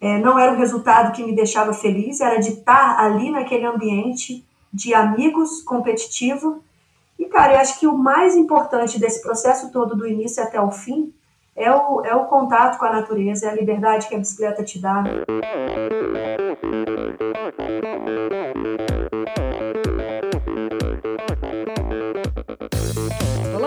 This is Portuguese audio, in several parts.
é, não era o resultado que me deixava feliz, era de estar ali naquele ambiente de amigos competitivo. E, cara, eu acho que o mais importante desse processo todo, do início até o fim, é o, é o contato com a natureza, é a liberdade que a bicicleta te dá.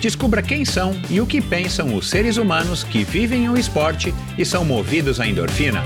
Descubra quem são e o que pensam os seres humanos que vivem o esporte e são movidos à endorfina.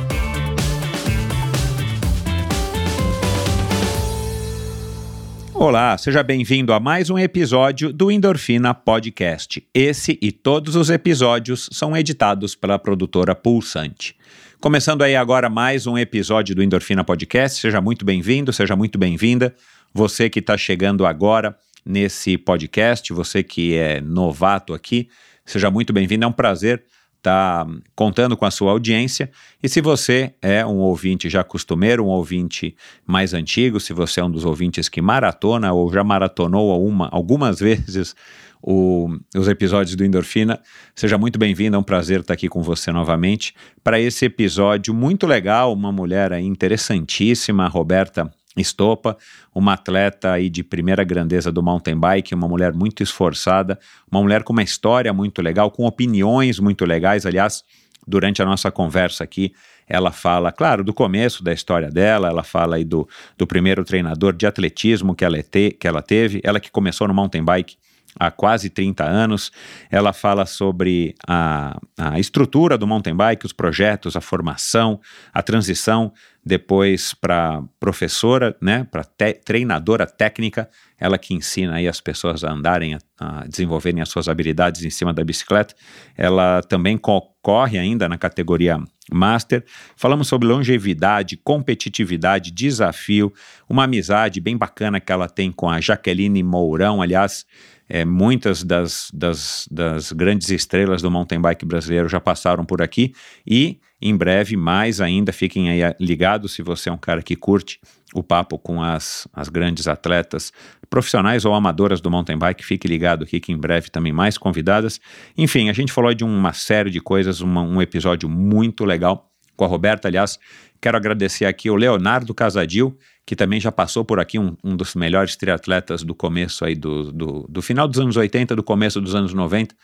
Olá, seja bem-vindo a mais um episódio do Endorfina Podcast. Esse e todos os episódios são editados pela produtora Pulsante. Começando aí agora mais um episódio do Endorfina Podcast. Seja muito bem-vindo, seja muito bem-vinda. Você que está chegando agora nesse podcast. Você que é novato aqui, seja muito bem-vindo. É um prazer estar tá contando com a sua audiência. E se você é um ouvinte já costumeiro, um ouvinte mais antigo, se você é um dos ouvintes que maratona ou já maratonou uma, algumas vezes o, os episódios do Endorfina, seja muito bem-vindo. É um prazer estar aqui com você novamente para esse episódio muito legal. Uma mulher interessantíssima, Roberta Estopa, uma atleta aí de primeira grandeza do mountain bike, uma mulher muito esforçada, uma mulher com uma história muito legal, com opiniões muito legais. Aliás, durante a nossa conversa aqui, ela fala, claro, do começo da história dela, ela fala aí do, do primeiro treinador de atletismo que ela, te, que ela teve, ela que começou no mountain bike há quase 30 anos. Ela fala sobre a, a estrutura do mountain bike, os projetos, a formação, a transição depois para professora, né, para treinadora técnica, ela que ensina aí as pessoas a andarem, a, a, desenvolverem as suas habilidades em cima da bicicleta. Ela também concorre ainda na categoria Master. Falamos sobre longevidade, competitividade, desafio, uma amizade bem bacana que ela tem com a Jaqueline Mourão, aliás, é, muitas das, das, das, grandes estrelas do mountain bike brasileiro já passaram por aqui e em breve mais ainda. Fiquem aí ligados se você é um cara que curte o papo com as, as grandes atletas profissionais ou amadoras do mountain bike. Fique ligado aqui que em breve também mais convidadas. Enfim, a gente falou de uma série de coisas, uma, um episódio muito legal com a Roberta. Aliás, quero agradecer aqui o Leonardo Casadil, que também já passou por aqui, um, um dos melhores triatletas do começo aí do, do, do, final dos anos 80, do começo dos anos 90.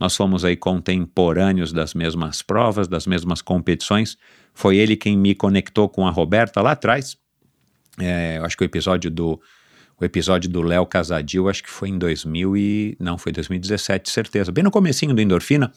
Nós fomos aí contemporâneos das mesmas provas, das mesmas competições. Foi ele quem me conectou com a Roberta lá atrás. É, eu acho que o episódio do o episódio do Léo Casadil, acho que foi em 2000 e... não, foi 2017, certeza, bem no comecinho do Endorfina,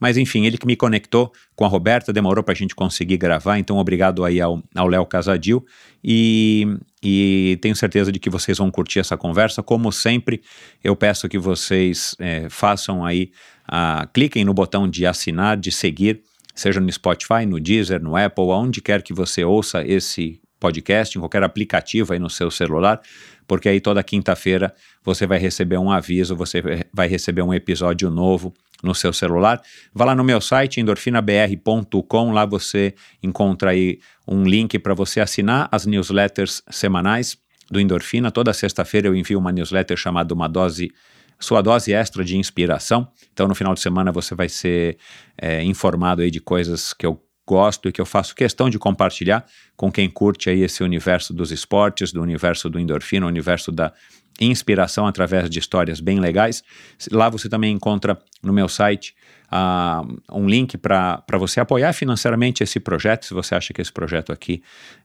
mas enfim, ele que me conectou com a Roberta, demorou para a gente conseguir gravar, então obrigado aí ao Léo Casadil e, e tenho certeza de que vocês vão curtir essa conversa, como sempre, eu peço que vocês é, façam aí, a, cliquem no botão de assinar, de seguir, seja no Spotify, no Deezer, no Apple, aonde quer que você ouça esse podcast, em qualquer aplicativo aí no seu celular, porque aí toda quinta-feira você vai receber um aviso, você vai receber um episódio novo no seu celular. Vá lá no meu site endorfinabr.com, lá você encontra aí um link para você assinar as newsletters semanais do Endorfina. Toda sexta-feira eu envio uma newsletter chamada Uma Dose sua dose extra de inspiração. Então, no final de semana, você vai ser é, informado aí de coisas que eu gosto e que eu faço questão de compartilhar com quem curte aí esse universo dos esportes, do universo do endorfina, o universo da inspiração através de histórias bem legais. Lá você também encontra no meu site uh, um link para você apoiar financeiramente esse projeto, se você acha que esse projeto aqui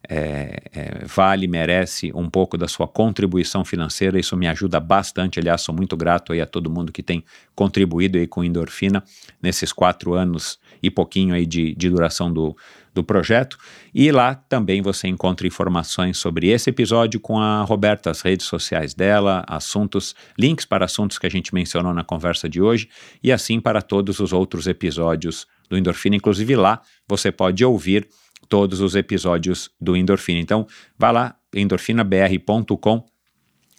é, é, vale, merece um pouco da sua contribuição financeira, isso me ajuda bastante, aliás, sou muito grato aí a todo mundo que tem contribuído aí com endorfina nesses quatro anos e pouquinho aí de, de duração do, do projeto. E lá também você encontra informações sobre esse episódio com a Roberta, as redes sociais dela, assuntos, links para assuntos que a gente mencionou na conversa de hoje e assim para todos os outros episódios do Endorfina. Inclusive lá você pode ouvir todos os episódios do Endorfina. Então, vá lá, endorfinabr.com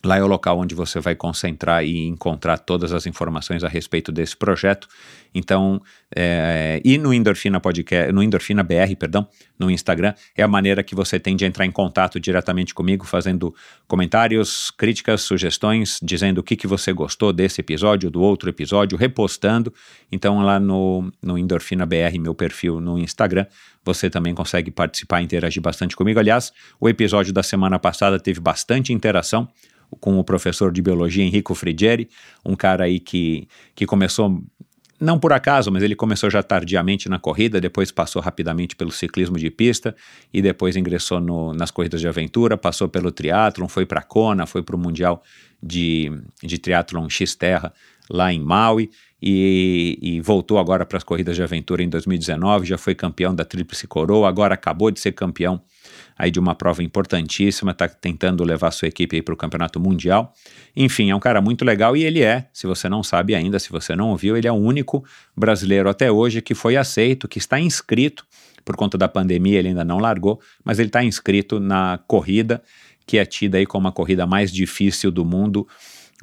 Lá é o local onde você vai concentrar e encontrar todas as informações a respeito desse projeto. Então, é, e no Endorfina Podcast, no Endorfina BR, perdão, no Instagram, é a maneira que você tem de entrar em contato diretamente comigo, fazendo comentários, críticas, sugestões, dizendo o que, que você gostou desse episódio, do outro episódio, repostando. Então, lá no, no Endorfina BR, meu perfil no Instagram, você também consegue participar e interagir bastante comigo. Aliás, o episódio da semana passada teve bastante interação com o professor de biologia Enrico Frigieri, um cara aí que, que começou não por acaso, mas ele começou já tardiamente na corrida, depois passou rapidamente pelo ciclismo de pista e depois ingressou no, nas corridas de aventura, passou pelo triatlon, foi para Kona, foi para o Mundial de, de Triatlon X-Terra lá em Maui e, e voltou agora para as corridas de aventura em 2019, já foi campeão da Tríplice Coroa, agora acabou de ser campeão aí de uma prova importantíssima, está tentando levar sua equipe para o campeonato mundial. Enfim, é um cara muito legal e ele é, se você não sabe ainda, se você não ouviu, ele é o único brasileiro até hoje que foi aceito, que está inscrito, por conta da pandemia ele ainda não largou, mas ele está inscrito na corrida, que é tida aí como a corrida mais difícil do mundo,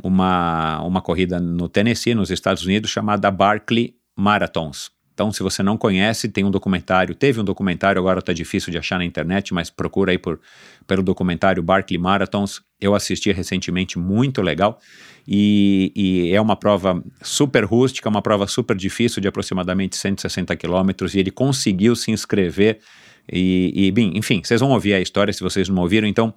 uma, uma corrida no Tennessee, nos Estados Unidos, chamada Barkley Marathons. Então, se você não conhece, tem um documentário, teve um documentário, agora está difícil de achar na internet, mas procura aí por, pelo documentário Barkley Marathons. Eu assisti recentemente, muito legal. E, e, é uma prova super rústica, uma prova super difícil, de aproximadamente 160 quilômetros, e ele conseguiu se inscrever e, e, bem, enfim, vocês vão ouvir a história se vocês não ouviram, então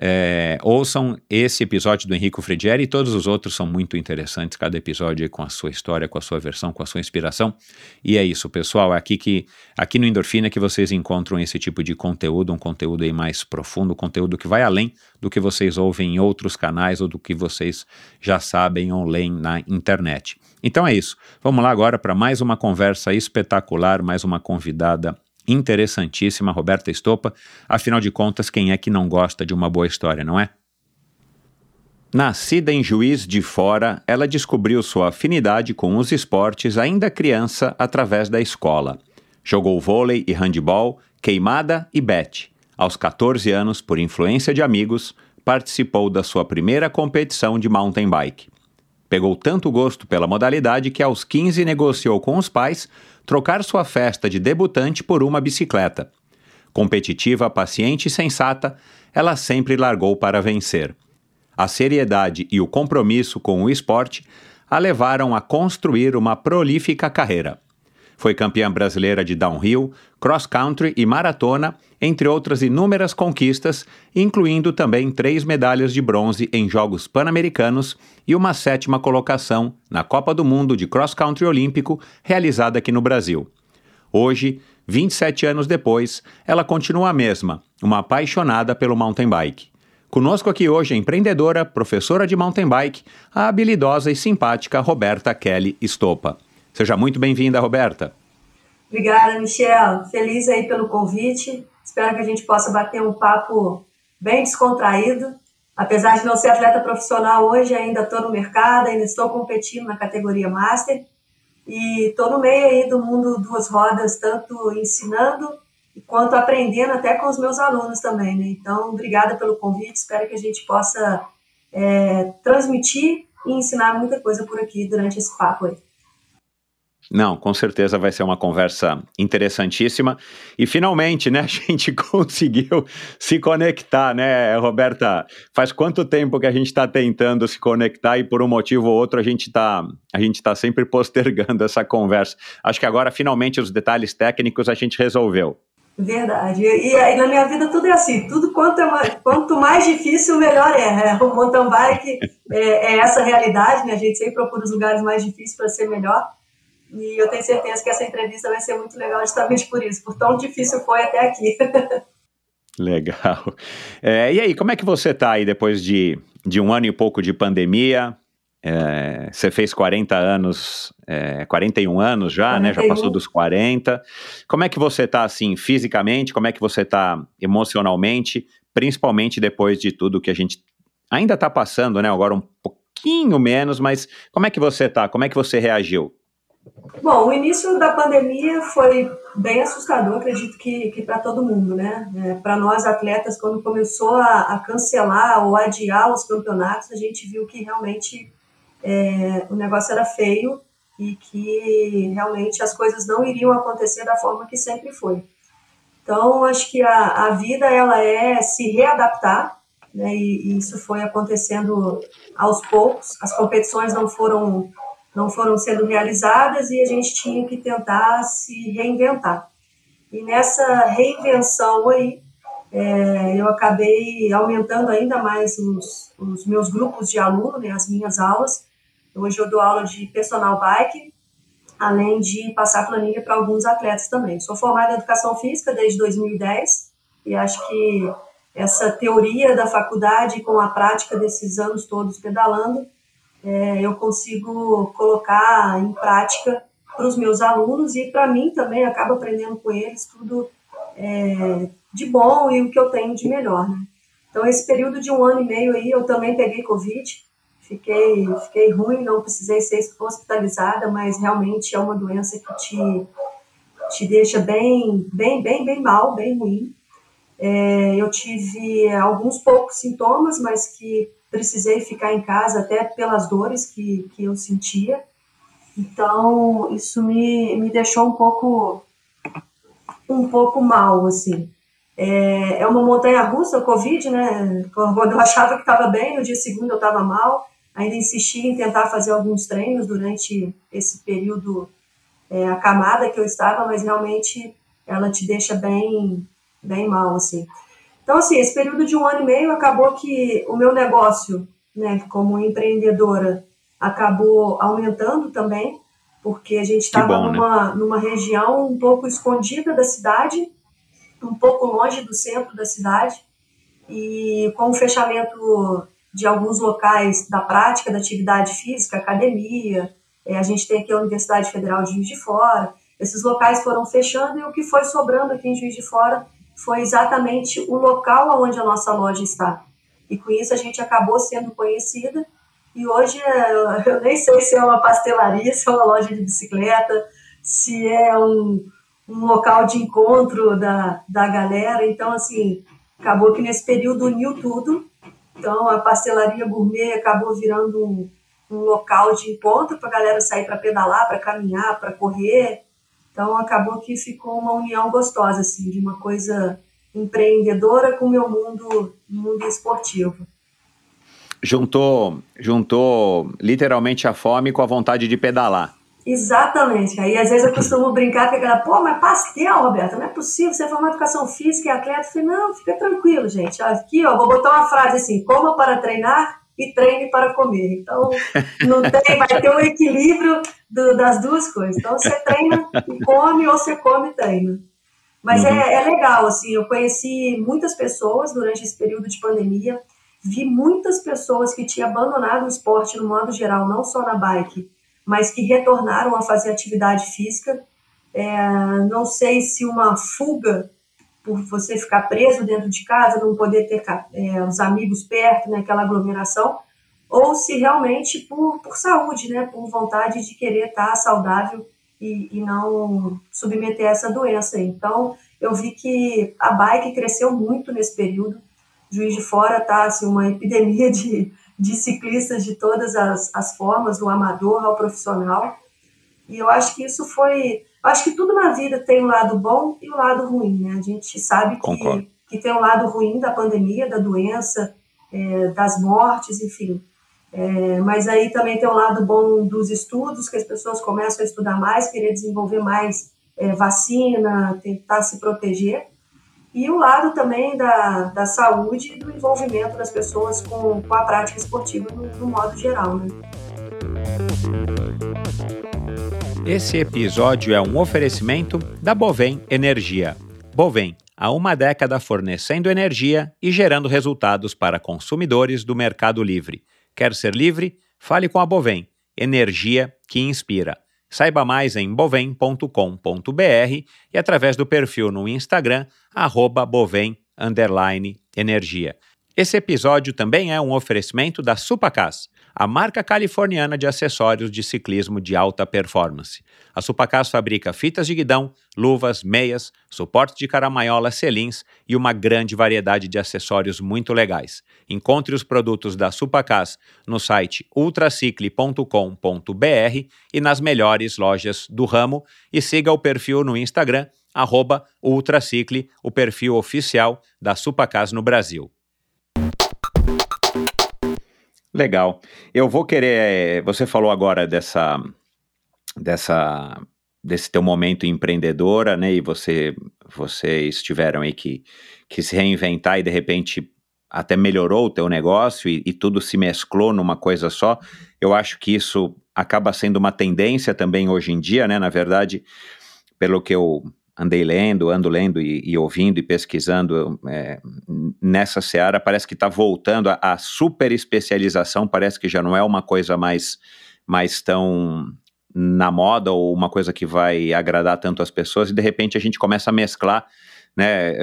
é, ouçam esse episódio do Henrico Frigieri e todos os outros são muito interessantes, cada episódio com a sua história, com a sua versão, com a sua inspiração. E é isso, pessoal, é aqui, que, aqui no Endorfina que vocês encontram esse tipo de conteúdo, um conteúdo aí mais profundo, um conteúdo que vai além do que vocês ouvem em outros canais ou do que vocês já sabem ou leem na internet. Então é isso. Vamos lá agora para mais uma conversa espetacular, mais uma convidada interessantíssima, Roberta Estopa. Afinal de contas, quem é que não gosta de uma boa história, não é? Nascida em Juiz de Fora, ela descobriu sua afinidade com os esportes ainda criança através da escola. Jogou vôlei e handebol, queimada e bete. Aos 14 anos, por influência de amigos, participou da sua primeira competição de mountain bike. Pegou tanto gosto pela modalidade que aos 15 negociou com os pais trocar sua festa de debutante por uma bicicleta. Competitiva, paciente e sensata, ela sempre largou para vencer. A seriedade e o compromisso com o esporte a levaram a construir uma prolífica carreira. Foi campeã brasileira de downhill, cross country e maratona, entre outras inúmeras conquistas, incluindo também três medalhas de bronze em Jogos Pan-Americanos e uma sétima colocação na Copa do Mundo de Cross Country Olímpico realizada aqui no Brasil. Hoje, 27 anos depois, ela continua a mesma, uma apaixonada pelo mountain bike. Conosco aqui hoje a empreendedora, professora de mountain bike, a habilidosa e simpática Roberta Kelly Estopa. Seja muito bem-vinda, Roberta. Obrigada, Michel. Feliz aí pelo convite. Espero que a gente possa bater um papo bem descontraído. Apesar de não ser atleta profissional hoje, ainda estou no mercado, ainda estou competindo na categoria Master. E estou no meio aí do mundo duas rodas, tanto ensinando quanto aprendendo até com os meus alunos também. Né? Então, obrigada pelo convite. Espero que a gente possa é, transmitir e ensinar muita coisa por aqui durante esse papo aí. Não, com certeza vai ser uma conversa interessantíssima. E finalmente, né, a gente conseguiu se conectar, né, Roberta? Faz quanto tempo que a gente está tentando se conectar e por um motivo ou outro a gente está a gente tá sempre postergando essa conversa. Acho que agora finalmente os detalhes técnicos a gente resolveu. Verdade. E, na minha vida tudo é assim. Tudo quanto, é mais, quanto mais difícil, melhor é. é o mountain bike é, é essa realidade, né? A gente sempre procura os lugares mais difíceis para ser melhor. E eu tenho certeza que essa entrevista vai ser muito legal justamente por isso, por tão difícil foi até aqui. Legal. É, e aí, como é que você está aí depois de, de um ano e pouco de pandemia? É, você fez 40 anos, é, 41 anos já, 41. né? Já passou dos 40. Como é que você está assim, fisicamente? Como é que você está emocionalmente? Principalmente depois de tudo que a gente ainda está passando, né? Agora um pouquinho menos, mas como é que você está? Como é que você reagiu? Bom, o início da pandemia foi bem assustador, acredito que, que para todo mundo, né? É, para nós atletas, quando começou a, a, cancelar ou adiar os campeonatos, a gente viu que realmente é, o negócio era feio e que realmente as coisas não iriam acontecer da forma que sempre foi. Então, acho que a, a vida ela é se readaptar, né? E, e isso foi acontecendo aos poucos. As competições não foram não foram sendo realizadas e a gente tinha que tentar se reinventar. E nessa reinvenção aí, é, eu acabei aumentando ainda mais os, os meus grupos de aluno, né, as minhas aulas. Hoje eu dou aula de personal bike, além de passar planilha para alguns atletas também. Sou formada em educação física desde 2010 e acho que essa teoria da faculdade com a prática desses anos todos pedalando é, eu consigo colocar em prática para os meus alunos e para mim também acabo aprendendo com eles tudo é, de bom e o que eu tenho de melhor. Né? Então, esse período de um ano e meio aí, eu também peguei Covid, fiquei, fiquei ruim, não precisei ser hospitalizada, mas realmente é uma doença que te, te deixa bem, bem, bem, bem mal, bem ruim. É, eu tive alguns poucos sintomas, mas que precisei ficar em casa até pelas dores que, que eu sentia. Então, isso me, me deixou um pouco um pouco mal, assim. É, é uma montanha russa, o Covid, né? Quando eu achava que estava bem, no dia seguinte eu estava mal. Ainda insisti em tentar fazer alguns treinos durante esse período é, acamada que eu estava, mas realmente ela te deixa bem, bem mal, assim. Então, assim, esse período de um ano e meio acabou que o meu negócio, né, como empreendedora, acabou aumentando também, porque a gente estava né? numa, numa região um pouco escondida da cidade, um pouco longe do centro da cidade, e com o fechamento de alguns locais da prática da atividade física, academia, é, a gente tem aqui a Universidade Federal de Juiz de Fora, esses locais foram fechando e o que foi sobrando aqui em Juiz de Fora foi exatamente o local onde a nossa loja está. E com isso a gente acabou sendo conhecida. E hoje eu nem sei se é uma pastelaria, se é uma loja de bicicleta, se é um, um local de encontro da, da galera. Então, assim, acabou que nesse período uniu tudo. Então, a pastelaria gourmet acabou virando um, um local de encontro para a galera sair para pedalar, para caminhar, para correr. Então acabou que ficou uma união gostosa, assim, de uma coisa empreendedora com o meu mundo, mundo esportivo. Juntou, juntou literalmente a fome com a vontade de pedalar. Exatamente. Aí às vezes eu costumo brincar com aquela, pô, mas pastel, Roberto, não é possível, você é formado em educação física e atleta. Eu falei, não, fica tranquilo, gente. Aqui, ó, vou botar uma frase assim, coma para treinar e treine para comer. Então, não tem, vai ter um equilíbrio do, das duas coisas. Então, você treina e come, ou você come e treina. Mas é, uhum. é, é legal, assim, eu conheci muitas pessoas durante esse período de pandemia, vi muitas pessoas que tinham abandonado o esporte no modo geral, não só na bike, mas que retornaram a fazer atividade física. É, não sei se uma fuga por você ficar preso dentro de casa, não poder ter é, os amigos perto, né, aglomeração, ou se realmente por, por saúde, né, por vontade de querer estar saudável e, e não submeter a essa doença. Então, eu vi que a bike cresceu muito nesse período. Juiz de Fora está assim, uma epidemia de, de ciclistas de todas as, as formas, do amador ao profissional. E eu acho que isso foi Acho que tudo na vida tem um lado bom e um lado ruim, né? A gente sabe que, que tem um lado ruim da pandemia, da doença, é, das mortes, enfim. É, mas aí também tem um lado bom dos estudos, que as pessoas começam a estudar mais, querer desenvolver mais é, vacina, tentar se proteger. E o lado também da, da saúde e do envolvimento das pessoas com, com a prática esportiva no, no modo geral, né? Esse episódio é um oferecimento da Bovem Energia. Bovem, há uma década fornecendo energia e gerando resultados para consumidores do Mercado Livre. Quer ser livre? Fale com a Bovem, energia que inspira. Saiba mais em bovem.com.br e através do perfil no Instagram, arroba bovem, energia. Esse episódio também é um oferecimento da Supacas a marca californiana de acessórios de ciclismo de alta performance. A Supacas fabrica fitas de guidão, luvas, meias, suporte de caramanhola selins e uma grande variedade de acessórios muito legais. Encontre os produtos da Supacas no site ultracicle.com.br e nas melhores lojas do ramo e siga o perfil no Instagram arroba Ultracicle, o perfil oficial da Supacas no Brasil. Legal. Eu vou querer. Você falou agora dessa, dessa, desse teu momento empreendedora, né? E você, vocês tiveram aí que, que se reinventar e de repente até melhorou o teu negócio e, e tudo se mesclou numa coisa só. Eu acho que isso acaba sendo uma tendência também hoje em dia, né? Na verdade, pelo que eu andei lendo, ando lendo e, e ouvindo e pesquisando é, nessa seara, parece que está voltando a, a, super especialização, parece que já não é uma coisa mais, mais tão na moda ou uma coisa que vai agradar tanto as pessoas, e de repente a gente começa a mesclar né,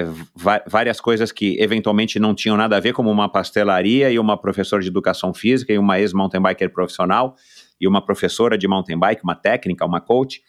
várias coisas que eventualmente não tinham nada a ver, como uma pastelaria e uma professora de educação física e uma ex-mountain biker profissional e uma professora de mountain bike, uma técnica, uma coach.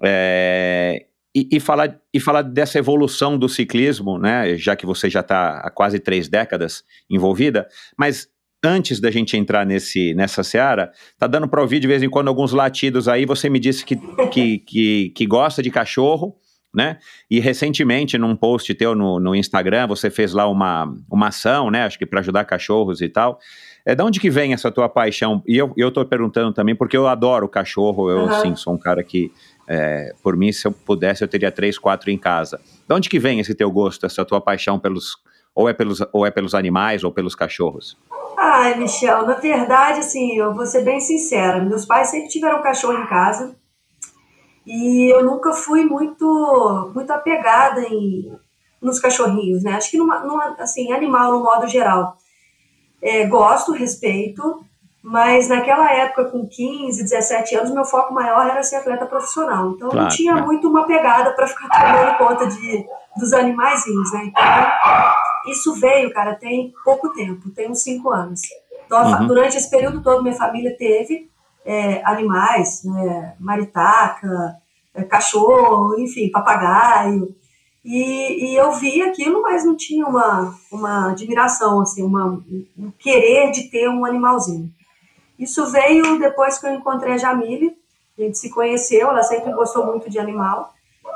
É, e, e, falar, e falar dessa evolução do ciclismo, né? Já que você já está há quase três décadas envolvida, mas antes da gente entrar nesse, nessa seara, tá dando para ouvir de vez em quando alguns latidos aí. Você me disse que, que, que, que gosta de cachorro, né? E recentemente, num post teu no, no Instagram, você fez lá uma, uma ação, né? Acho que para ajudar cachorros e tal. É, de onde que vem essa tua paixão? E eu, eu tô perguntando também, porque eu adoro cachorro, eu, uhum. sim, sou um cara que é, por mim, se eu pudesse, eu teria três, quatro em casa. De onde que vem esse teu gosto, essa tua paixão pelos ou é pelos ou é pelos animais ou pelos cachorros? Ai, Michel, na verdade, assim, eu vou ser bem sincera. Meus pais sempre tiveram cachorro em casa e eu nunca fui muito muito apegada em nos cachorrinhos, né? Acho que numa, numa assim, animal no modo geral. É, gosto, respeito, mas naquela época, com 15, 17 anos, meu foco maior era ser atleta profissional. Então claro, não tinha é. muito uma pegada para ficar tomando conta de, dos animaizinhos, né? Então, isso veio, cara, tem pouco tempo, tem uns 5 anos. Então, uhum. Durante esse período todo, minha família teve é, animais, né, maritaca, é, cachorro, enfim, papagaio. E, e, eu vi aquilo, mas não tinha uma, uma admiração, assim, uma, um querer de ter um animalzinho. Isso veio depois que eu encontrei a Jamile, a gente se conheceu, ela sempre gostou muito de animal.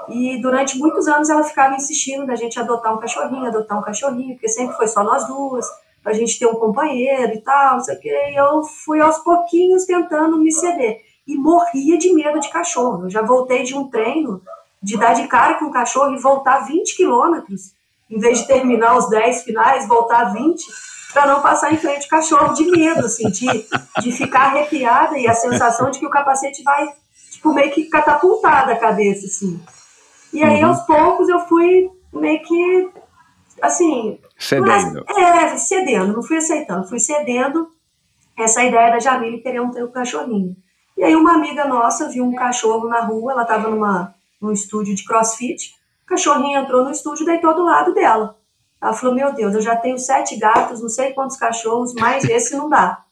E durante muitos anos ela ficava insistindo da gente adotar um cachorrinho, adotar um cachorrinho, porque sempre foi só nós duas, pra gente ter um companheiro e tal, não sei o quê. E eu fui aos pouquinhos tentando me ceder. E morria de medo de cachorro. Eu já voltei de um treino de dar de cara com o cachorro e voltar 20 quilômetros, em vez de terminar os 10 finais, voltar 20 para não passar em frente ao cachorro de medo, assim, de, de ficar arrepiada e a sensação de que o capacete vai, tipo, meio que catapultar da cabeça, assim. E aí, uhum. aos poucos, eu fui meio que, assim... Cedendo. Mas, é, cedendo, não fui aceitando, fui cedendo essa ideia da Jamile querer um, ter um cachorrinho. E aí, uma amiga nossa viu um cachorro na rua, ela estava numa, num estúdio de crossfit, o cachorrinho entrou no estúdio deitou do lado dela. Ela falou: Meu Deus, eu já tenho sete gatos, não sei quantos cachorros, mas esse não dá.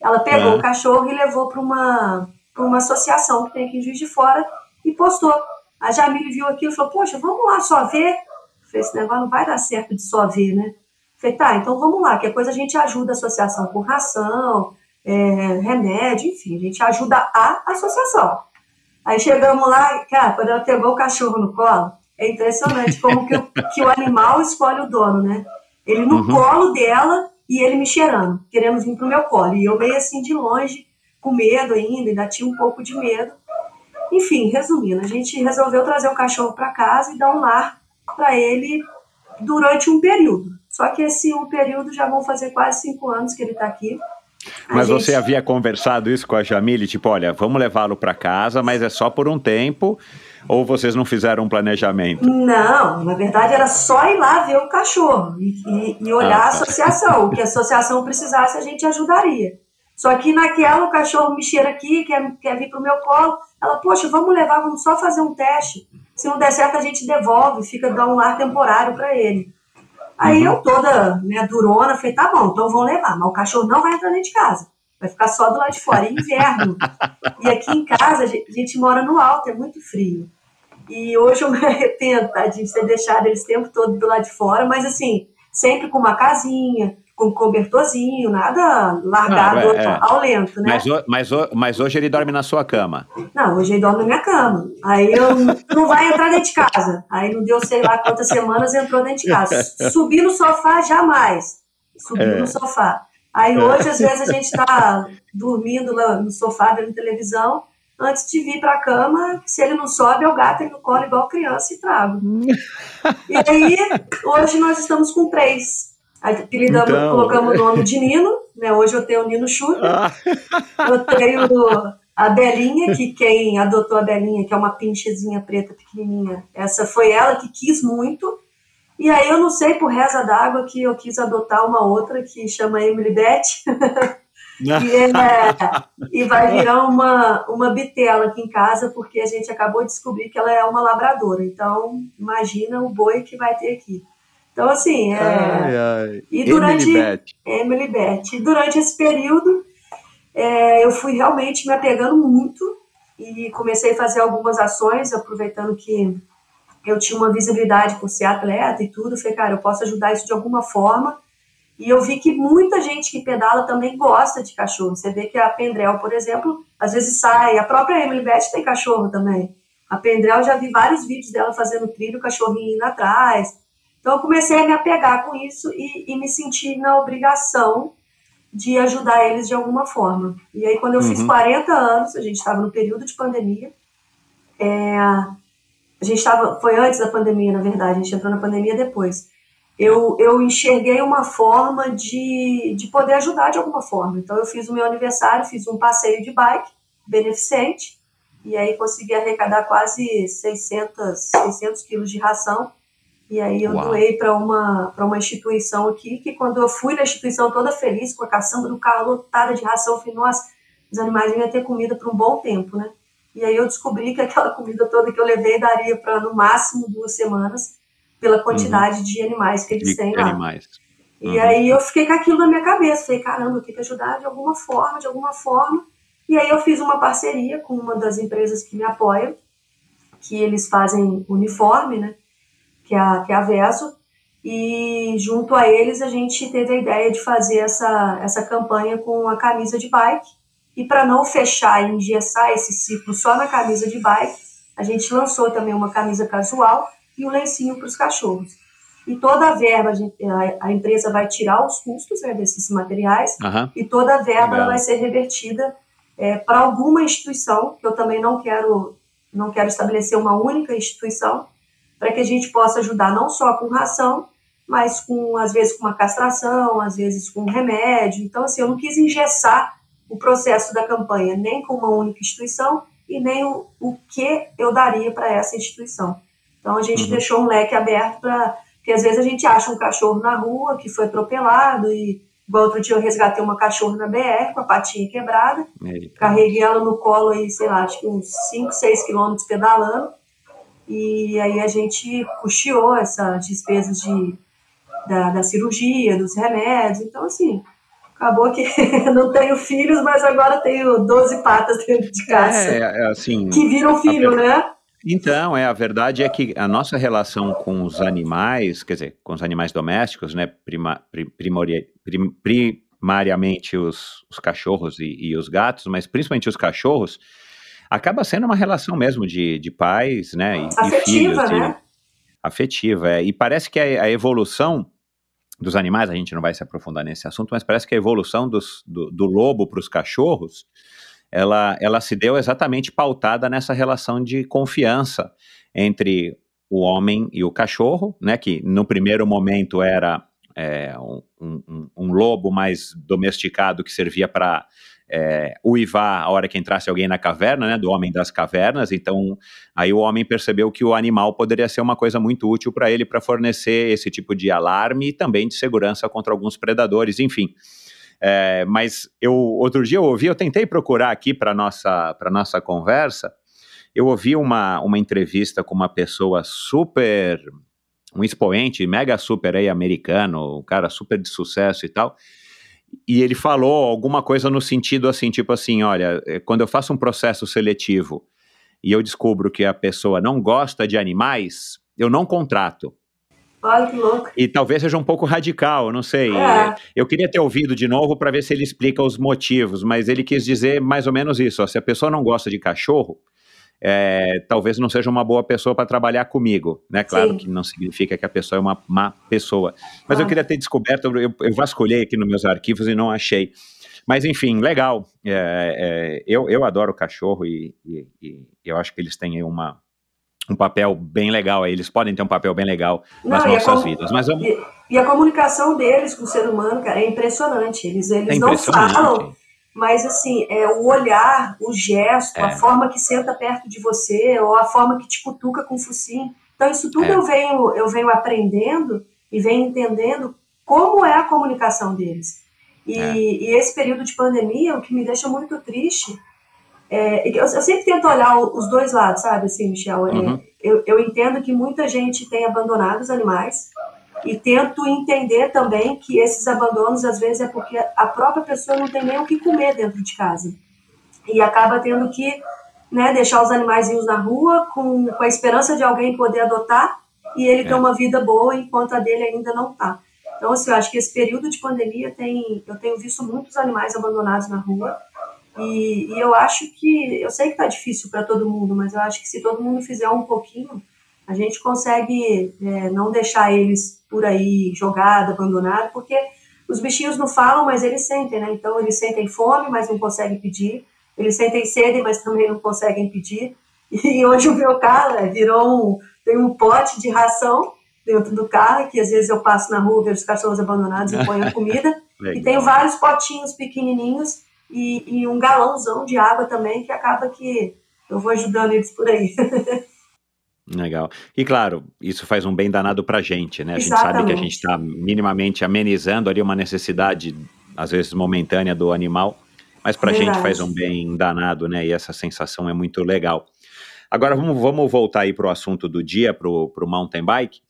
Ela pegou é. o cachorro e levou para uma, uma associação que tem aqui em Juiz de Fora e postou. A Jamile viu aquilo e falou: Poxa, vamos lá só ver. Eu falei: Esse negócio não vai dar certo de só ver, né? Eu falei: Tá, então vamos lá, que coisa a gente ajuda a associação com ração, é, remédio, enfim, a gente ajuda a associação. Aí chegamos lá, cara, quando ela pegou o cachorro no colo, é impressionante como que o, que o animal escolhe o dono, né? Ele no uhum. colo dela e ele me cheirando, querendo vir pro meu colo. E eu meio assim de longe, com medo ainda, ainda tinha um pouco de medo. Enfim, resumindo, a gente resolveu trazer o cachorro para casa e dar um lar para ele durante um período. Só que esse um período já vão fazer quase cinco anos que ele está aqui. Mas gente... você havia conversado isso com a Jamile, tipo, olha, vamos levá-lo para casa, mas é só por um tempo ou vocês não fizeram um planejamento? Não, na verdade era só ir lá ver o cachorro e, e, e olhar ah, tá. a associação. O que a associação precisasse, a gente ajudaria. Só que naquela o cachorro me cheira aqui, quer, quer vir pro meu colo. Ela, poxa, vamos levar, vamos só fazer um teste. Se não der certo, a gente devolve, fica dá um lar temporário para ele. Aí uhum. eu toda né, durona, falei, tá bom, então vão levar, mas o cachorro não vai entrar dentro de casa. Vai ficar só do lado de fora, é inverno. e aqui em casa, a gente, a gente mora no alto, é muito frio. E hoje eu me arrependo tá, de ter deixado eles o tempo todo do lado de fora, mas assim, sempre com uma casinha, com cobertorzinho, nada largado Não, é, é. ao lento, né? Mas, mas, mas hoje ele dorme na sua cama. Não, hoje ele dorme na minha cama. Aí eu não vai entrar dentro de casa. Aí não deu sei lá quantas semanas entrou dentro de casa. Subir no sofá jamais. Subiu É. no sofá. Aí hoje às vezes a gente está dormindo lá no sofá vendo televisão. Antes de vir para a cama, se ele não sobe, eu gato ele no colo igual criança e trago. E aí, hoje nós estamos com três. Apelidamos, Então. colocamos o nome de Nino, né? Hoje eu tenho o Nino Chuta. Ah, Eu tenho a Belinha, que quem adotou a Belinha, que é uma pinchezinha preta pequenininha, essa foi ela que quis muito. E aí eu não sei por reza d'água que eu quis adotar uma outra que chama Emily Beth. e, é- e vai virar uma, uma bitela aqui em casa, porque a gente acabou de descobrir que ela é uma labradora. Então, imagina o boi que vai ter aqui. Então, assim, é, ai, ai. e durante Emily Beth. Emily Beth. E durante esse período, é, eu fui realmente me apegando muito e comecei a fazer algumas ações, aproveitando que eu tinha uma visibilidade por ser atleta e tudo. Falei, cara, eu posso ajudar isso de alguma forma. E eu vi que muita gente que pedala também gosta de cachorro. Você vê que a Pendrel, por exemplo, às vezes sai. A própria Emily Beth tem cachorro também. A Pendrel, já vi vários vídeos dela fazendo trilho, cachorrinho indo atrás. Então eu comecei a me apegar com isso e, e me sentir na obrigação de ajudar eles de alguma forma. E aí, quando eu fiz Uhum. 40 anos, a gente estava no período de pandemia, é, a gente estava, foi antes da pandemia, na verdade, a gente entrou na pandemia depois. Eu, eu enxerguei uma forma de, de poder ajudar de alguma forma. Então, eu fiz o meu aniversário, fiz um passeio de bike beneficente, e aí consegui arrecadar quase 600, 600 quilos de ração. E aí eu Uau. doei para uma, para uma instituição aqui, que quando eu fui na instituição toda feliz, com a caçamba do carro lotada de ração, eu falei, nossa, os animais iam ter comida por um bom tempo, né? E aí eu descobri que aquela comida toda que eu levei daria para, no máximo, duas semanas, pela quantidade de animais que eles De têm lá. animais. E Uhum. aí eu fiquei com aquilo na minha cabeça. Falei, caramba, eu tenho que ajudar de alguma forma, de alguma forma. E aí eu fiz uma parceria com uma das empresas que me apoiam, que eles fazem uniforme, né? Que é a, que é a Veso. E junto a eles a gente teve a ideia de fazer essa, essa campanha com a camisa de bike. E para não fechar e engessar esse ciclo só na camisa de bike, a gente lançou também uma camisa casual e um lencinho para os cachorros. E toda a verba, a, gente- a- a empresa vai tirar os custos né, desses materiais Aham. e toda a verba vai ser revertida para alguma instituição, que eu também não quero, não quero estabelecer uma única instituição, para que a gente possa ajudar não só com ração, mas com, às vezes, com uma castração, às vezes com um remédio. Então, assim, eu não quis engessar o processo da campanha, nem com uma única instituição e nem o, o que eu daria para essa instituição. Então, a gente Uhum. deixou um leque aberto para. Porque às vezes a gente acha um cachorro na rua que foi atropelado, e igual outro dia eu resgatei uma cachorra na BR com a patinha quebrada, Eita. carreguei ela no colo aí, sei lá, acho que uns 5, 6 quilômetros pedalando, e aí a gente custeou essas despesas de, da, da cirurgia, dos remédios, então assim, acabou que não tenho filhos, mas agora tenho 12 patas dentro de casa, É, é, assim. que viram filho, né? Então, é, a verdade é que a nossa relação com os animais, quer dizer, com os animais domésticos, né, prima, pri- primori- prim- primariamente os, os cachorros e, e os gatos, mas principalmente os cachorros, acaba sendo uma relação mesmo de, de pais, né, e, e Afetiva, filhos. e- né? afetiva, é. E parece que a, a evolução dos animais, a gente não vai se aprofundar nesse assunto, mas parece que a evolução dos- do, do lobo para os cachorros, ela, ela se deu exatamente pautada nessa relação de confiança entre o homem e o cachorro, né? Que no primeiro momento era é, um, um- um lobo mais domesticado que servia para é, uivar a hora que entrasse alguém na caverna, né? Do homem das cavernas. Então, aí o homem percebeu que o animal poderia ser uma coisa muito útil para ele para fornecer esse tipo de alarme e também de segurança contra alguns predadores, enfim. É, mas eu outro dia eu ouvi, eu tentei procurar aqui para nossa para nossa conversa, eu ouvi uma, uma entrevista com uma pessoa super um expoente mega super aí americano, um cara super de sucesso e tal. E ele falou alguma coisa no sentido assim, tipo assim, olha, é, quando eu faço um processo seletivo e eu descubro que a pessoa não gosta de animais, eu não contrato. Olha que louco. E talvez seja um pouco radical, não sei. É. Eu queria ter ouvido de novo para ver se ele explica os motivos, mas ele quis dizer mais ou menos isso. ó, se a pessoa não gosta de cachorro, é, talvez não seja uma boa pessoa para trabalhar comigo, né? Claro Sim. que não significa que a pessoa é uma má pessoa. Mas eu Ah. queria ter descoberto, eu, eu vasculhei aqui nos meus arquivos e não achei. Mas enfim, legal. É, é, eu, eu adoro cachorro e, e- e eu acho que eles têm uma, um papel bem legal. aí. Eles podem ter um papel bem legal nas Não, nossas vidas. Mas vamos- E, e a comunicação deles com o ser humano, cara, é impressionante. Eles, eles é não impressionante. falam, mas assim, é o olhar, o gesto, É. a forma que senta perto de você, ou a forma que te cutuca com o focinho. Então, isso tudo É. eu, venho, eu venho aprendendo e venho entendendo como é a comunicação deles. E, É. e esse período de pandemia, o que me deixa muito triste, é, eu, eu sempre tento olhar os dois lados, sabe, assim, Michel? É, Uhum. eu, eu entendo que muita gente tem abandonado os animais e tento entender também que esses abandonos, às vezes, é porque a própria pessoa não tem nem o que comer dentro de casa. E acaba tendo que né, deixar os animaizinhos na rua com, com a esperança de alguém poder adotar e ele ter É. uma vida boa enquanto a dele ainda não está. Então, assim, eu acho que esse período de pandemia tem, eu tenho visto muitos animais abandonados na rua e, e eu acho que, eu sei que está difícil para todo mundo, mas eu acho que se todo mundo fizer um pouquinho, a gente consegue é, não deixar eles por aí jogados, abandonados, porque os bichinhos não falam, mas eles sentem, né? Então eles sentem fome, mas não conseguem pedir. Eles sentem sede, mas também não conseguem pedir. E hoje o meu carro né, virou um, tem um pote de ração dentro do carro, que às vezes eu passo na rua, vejo os cachorros abandonados e ponho a comida. E tenho vários potinhos pequenininhos e, e um galãozão de água também, que acaba que eu vou ajudando eles por aí. Legal. E claro, isso faz um bem danado pra gente, né? A gente sabe que a Exatamente. gente está minimamente amenizando ali uma necessidade, às vezes momentânea, do animal, mas pra gente Verdade. faz um bem danado, né? E essa sensação é muito legal. Agora vamos, vamos voltar aí pro assunto do dia, pro, pro mountain bike.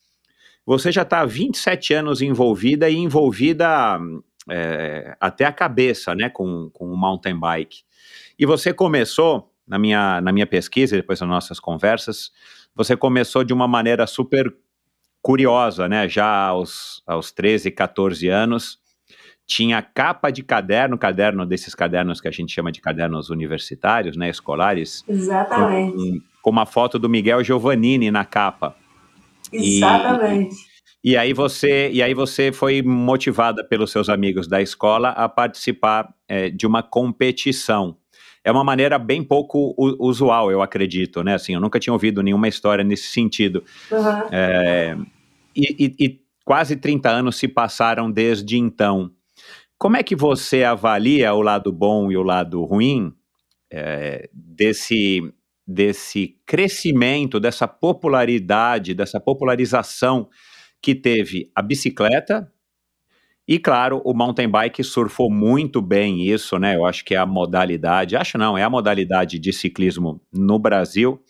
Você já está há 27 anos envolvida e envolvida é, até a cabeça, né, com, com o mountain bike. E você começou, na minha, na minha pesquisa, depois das nossas conversas, você começou de uma maneira super curiosa, né? Já aos, aos 13, 14 anos, tinha capa de caderno, caderno desses cadernos que a gente chama de cadernos universitários, né? Escolares, Exatamente. com, com uma foto do Miguel Giovannini na capa. E- Exatamente. E aí você, e aí você foi motivada pelos seus amigos da escola a participar eh, de uma competição. É uma maneira bem pouco usual, eu acredito, né? Assim, eu nunca tinha ouvido nenhuma história nesse sentido. Uhum. É, e, e- e quase 30 anos se passaram desde então. Como é que você avalia o lado bom e o lado ruim é, desse, desse crescimento, dessa popularidade, dessa popularização que teve a bicicleta? E claro, o mountain bike surfou muito bem isso, né? Eu acho que é a modalidade, acho não, é a modalidade de ciclismo no Brasil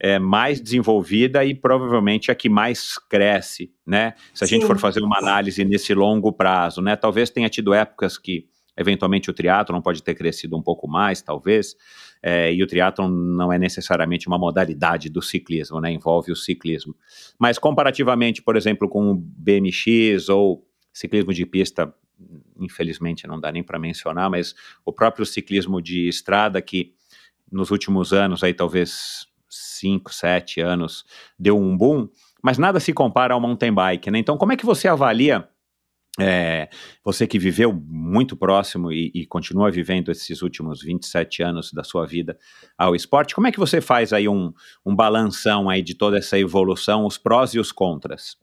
é mais desenvolvida e provavelmente a que mais cresce, né? Se a gente Sim. for fazer uma análise nesse longo prazo, né? Talvez tenha tido épocas que eventualmente o triatlon pode ter crescido um pouco mais, talvez, é, e o triatlon não é necessariamente uma modalidade do ciclismo, né? Envolve o ciclismo. Mas comparativamente, por exemplo, com o BMX ou ciclismo de pista, infelizmente não dá nem para mencionar, mas o próprio ciclismo de estrada que nos últimos anos, aí talvez 5, 7 anos, deu um boom, mas nada se compara ao mountain bike, né? Então, como é que você avalia, é, você que viveu muito próximo e, e continua vivendo esses últimos 27 anos da sua vida ao esporte, como é que você faz aí um, um balanção aí de toda essa evolução, os prós e os contras?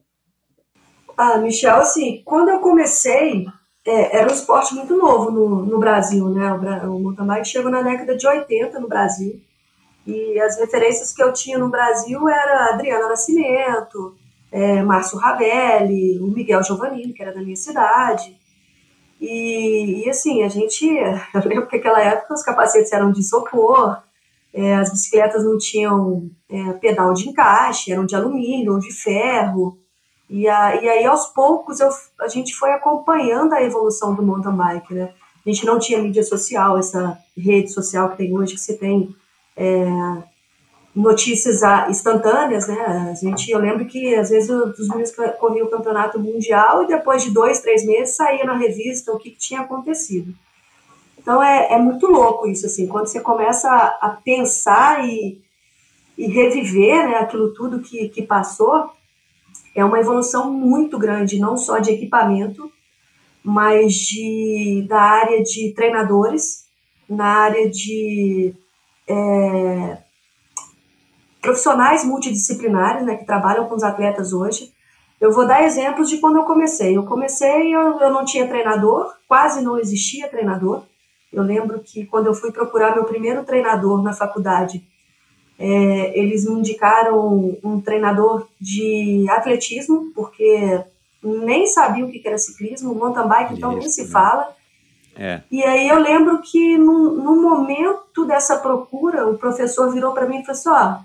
Ah, Michel, assim, quando eu comecei, é, era um esporte muito novo no, no Brasil, né? O, o mountain bike chegou na década de 80 no Brasil. E as referências que eu tinha no Brasil era Adriana Nascimento, é, Márcio Ravelli, o Miguel Giovannini, que era da minha cidade. E, e, assim, a gente, eu lembro que naquela época os capacetes eram de isopor, é, as bicicletas não tinham é, pedal de encaixe, eram de alumínio ou de ferro. E, a, e aí, aos poucos, eu, a gente foi acompanhando a evolução do mountain bike, né? A gente não tinha mídia social, essa rede social que tem hoje, que você tem é, notícias instantâneas, né? A gente, eu lembro que às vezes os meninos corriam o campeonato mundial e depois de dois, três meses saía na revista o que, que tinha acontecido. Então é, é, muito louco isso, assim, quando você começa a, a pensar e, e reviver né, aquilo tudo que, que passou, é uma evolução muito grande, não só de equipamento, mas de, da área de treinadores, na área de é, profissionais multidisciplinares, né, que trabalham com os atletas hoje. Eu vou dar exemplos de quando eu comecei. Eu comecei, eu, eu não tinha treinador, quase não existia treinador. Eu lembro que quando eu fui procurar meu primeiro treinador na faculdade, é, eles me indicaram um treinador de atletismo, porque nem sabia o que era ciclismo, mountain bike, então Isso, nem se né? fala. É. E aí eu lembro que no, no, momento dessa procura, o professor virou para mim e falou assim: ó,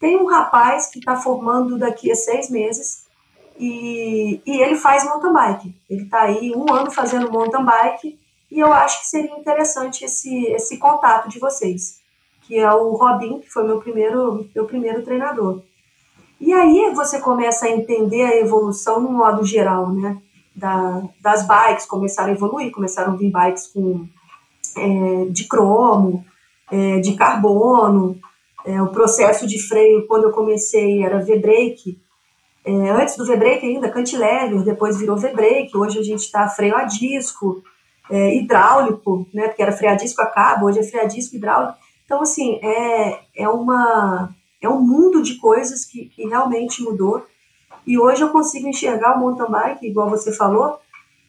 tem um rapaz que está formando daqui a seis meses e, e ele faz mountain bike. Ele está aí um ano fazendo mountain bike e eu acho que seria interessante esse, esse contato de vocês, que é o Robin, que foi meu primeiro, meu primeiro treinador. E aí você começa a entender a evolução no modo geral, né? Da, das bikes começaram a evoluir, começaram a vir bikes com, é, de cromo, é, de carbono, é, o processo de freio, quando eu comecei, era V-brake. É, antes do V-brake ainda, cantilever, depois virou V-brake. Hoje a gente está freio a disco, é, hidráulico, né? Porque era freio a disco a cabo, hoje é freio a disco hidráulico. Então, assim, é, é, uma, é um mundo de coisas que, que realmente mudou. E hoje eu consigo enxergar o mountain bike, igual você falou,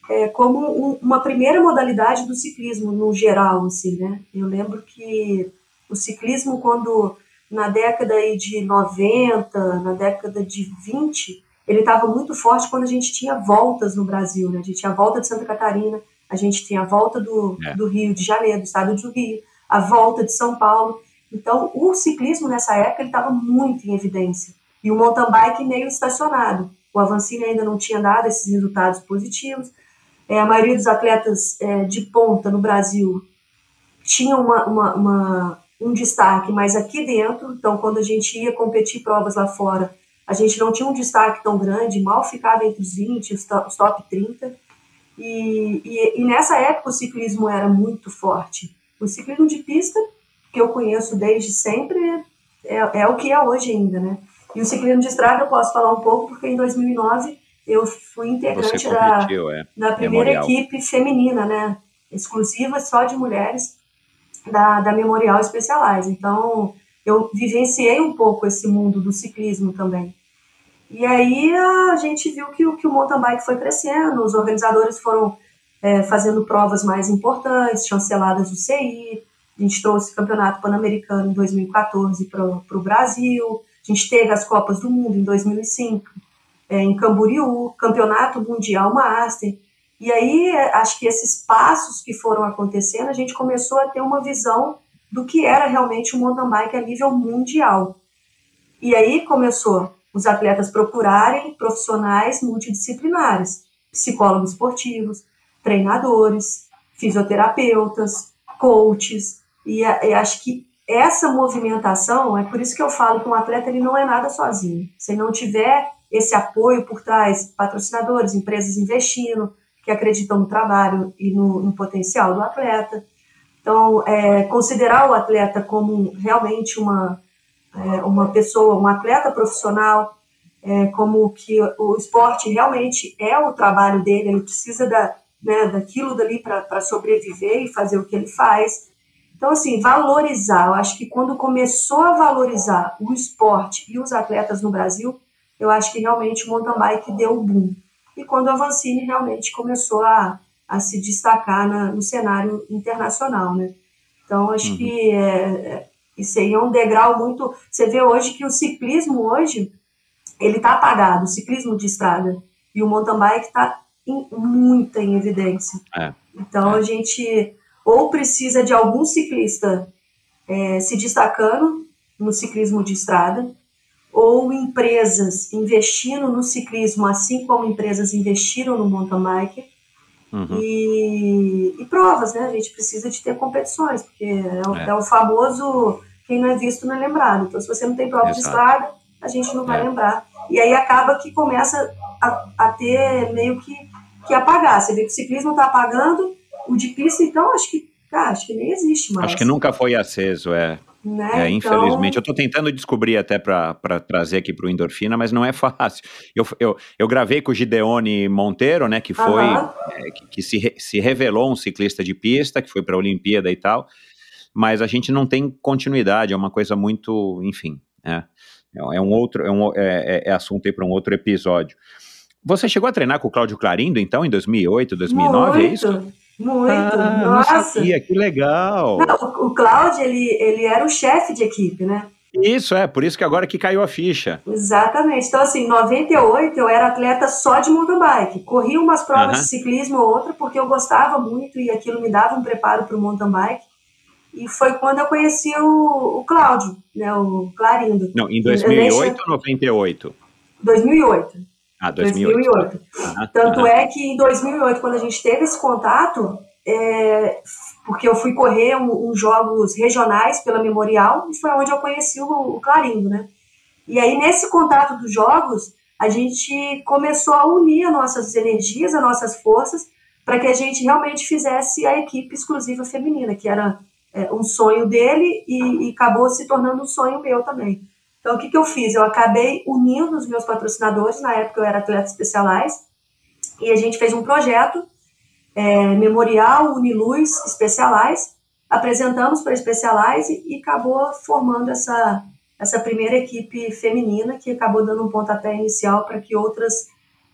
é, como um, uma primeira modalidade do ciclismo no geral, assim, né? Eu lembro que o ciclismo, quando na década de 90, na década de 20, ele estava muito forte quando a gente tinha voltas no Brasil, né? A gente tinha a volta de Santa Catarina, a gente tinha a volta do, é. do Rio de Janeiro, do estado do Rio, a volta de São Paulo. Então, o ciclismo nessa época estava muito em evidência. E o mountain bike meio estacionado. O Avancini ainda não tinha dado esses resultados positivos. É, a maioria dos atletas é, de ponta no Brasil tinha uma, uma, uma um destaque, mas aqui dentro, então quando a gente ia competir provas lá fora, a gente não tinha um destaque tão grande, mal ficava entre os 20, os top 30. E, e, e nessa época o ciclismo era muito forte. O ciclismo de pista, que eu conheço desde sempre, é, é o que é hoje ainda, né? E o ciclismo de estrada eu posso falar um pouco, porque em 2009 eu fui integrante da, é. da primeira Memorial. equipe feminina, né? Exclusiva só de mulheres da, da Memorial Specialized. Então, eu vivenciei um pouco esse mundo do ciclismo também. E aí a gente viu que, que o mountain bike foi crescendo, os organizadores foram é, fazendo provas mais importantes, chanceladas do CI, a gente trouxe o Campeonato Pan-Americano em 2014 para o Brasil, a gente teve as Copas do Mundo em 2005, é, em Camboriú, Campeonato Mundial Master, e aí, acho que esses passos que foram acontecendo, a gente começou a ter uma visão do que era realmente o mountain bike a nível mundial. E aí começou os atletas procurarem profissionais multidisciplinares, psicólogos esportivos, treinadores, fisioterapeutas, coaches, e, e, acho que essa movimentação, é por isso que eu falo que um atleta ele não é nada sozinho. Se não tiver esse apoio por trás, patrocinadores, empresas investindo, que acreditam no trabalho e no, no potencial do atleta. Então, é, considerar o atleta como realmente uma, é, uma pessoa, um atleta profissional, é, como que o esporte realmente é o trabalho dele, ele precisa da, né, daquilo dali para sobreviver e fazer o que ele faz. Então, assim, valorizar, eu acho que quando começou a valorizar o esporte e os atletas no Brasil, eu acho que realmente o mountain bike deu um boom e quando a Vancini realmente começou a, a se destacar na, no cenário internacional, né? Então, acho uhum. que é, é, isso aí é um degrau muito... Você vê hoje que o ciclismo hoje, ele está apagado, o ciclismo de estrada, e o mountain bike está muita em evidência. É. Então, é. a gente ou precisa de algum ciclista é, se destacando no ciclismo de estrada, ou empresas investindo no ciclismo, assim como empresas investiram no mountain bike. Uhum. E, e, provas, né? A gente precisa de ter competições, porque é o, é. é o, famoso quem não é visto não é lembrado. Então, se você não tem prova Exato. de estrada, a gente não vai é. lembrar. E aí acaba que começa a, a ter meio que, que apagar. Você vê que o ciclismo está apagando, o de pista, então, acho que, cara, acho que nem existe mais. Acho que nunca foi aceso, é. Né? É, então... Infelizmente, eu estou tentando descobrir até para trazer aqui para o Endorfina, mas não é fácil. Eu, eu, eu gravei com o Gideone Monteiro, né, que foi uhum. é, que, que, se, se revelou um ciclista de pista, que foi para a Olimpíada e tal, mas a gente não tem continuidade, é uma coisa muito, enfim, é, é um outro, é, um, é, é, é assunto aí para um outro episódio. Você chegou a treinar com o Cláudio Clarindo, então, em 2008, 2009, muito. é isso? Muito, ah, nossa. Não sabia, que legal. Não, o Cláudio, ele, ele era o chefe de equipe, né? Isso, é, por isso que agora que caiu a ficha. Exatamente. Então, assim, em 98 eu era atleta só de mountain bike. Corria umas provas de ciclismo ou outra, porque eu gostava muito e aquilo me dava um preparo para o mountain bike. E foi quando eu conheci o, o Cláudio, né, o Clarindo. Não, em 2008 ou 98? 2008. Ah, 2008. 2008. Tanto é que em 2008, quando a gente teve esse contato, é, porque eu fui correr uns um, um jogos regionais pela Memorial, e foi onde eu conheci o, o Clarindo, né? E aí, nesse contato dos jogos, a gente começou a unir as nossas energias, as nossas forças, para que a gente realmente fizesse a equipe exclusiva feminina, que era é, um sonho dele e, e acabou se tornando um sonho meu também. Então, o que, que eu fiz? Eu acabei unindo os meus patrocinadores, na época eu era atleta Specialized, e a gente fez um projeto, é, Memorial Uniluz Specialized, apresentamos para a Specialized e acabou formando essa, essa primeira equipe feminina, que acabou dando um pontapé inicial para que outras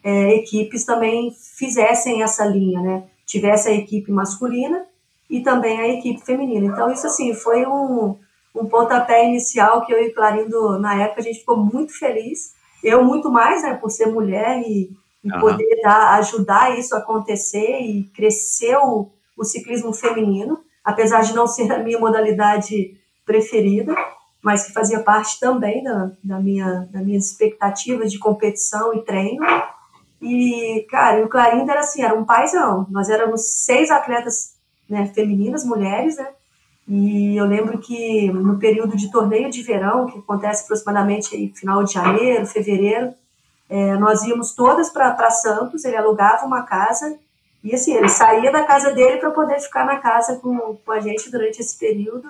é, equipes também fizessem essa linha, né? Tivesse a equipe masculina e também a equipe feminina. Então, isso assim, foi um, um pontapé inicial que eu e Clarindo, na época, a gente ficou muito feliz. Eu muito mais, né, por ser mulher e, e uhum. poder dar, ajudar isso a acontecer e crescer o, o ciclismo feminino, apesar de não ser a minha modalidade preferida, mas que fazia parte também da, da minha, das minhas expectativas de competição e treino. E, cara, o Clarindo era assim, era um paizão. Nós éramos seis atletas né, femininas, mulheres, né? E eu lembro que no período de torneio de verão, que acontece aproximadamente aí, final de janeiro, fevereiro, é, nós íamos todas para Santos, ele alugava uma casa, e assim, ele saía da casa dele para poder ficar na casa com, com a gente durante esse período,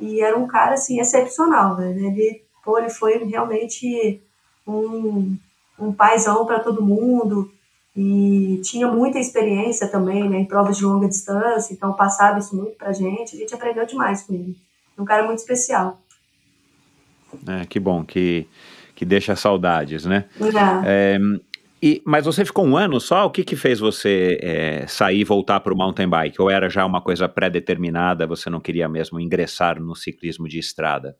e era um cara, assim, excepcional, né? Ele, pô, ele foi realmente um, um paizão para todo mundo, e tinha muita experiência também né, em provas de longa distância, então passava isso muito pra gente, a gente aprendeu demais com ele. Um cara muito especial. É, que bom, que, que deixa saudades, né? É. É, e, mas você ficou um ano só? O que, que fez você é, sair e voltar para o mountain bike? Ou era já uma coisa pré-determinada, você não queria mesmo ingressar no ciclismo de estrada?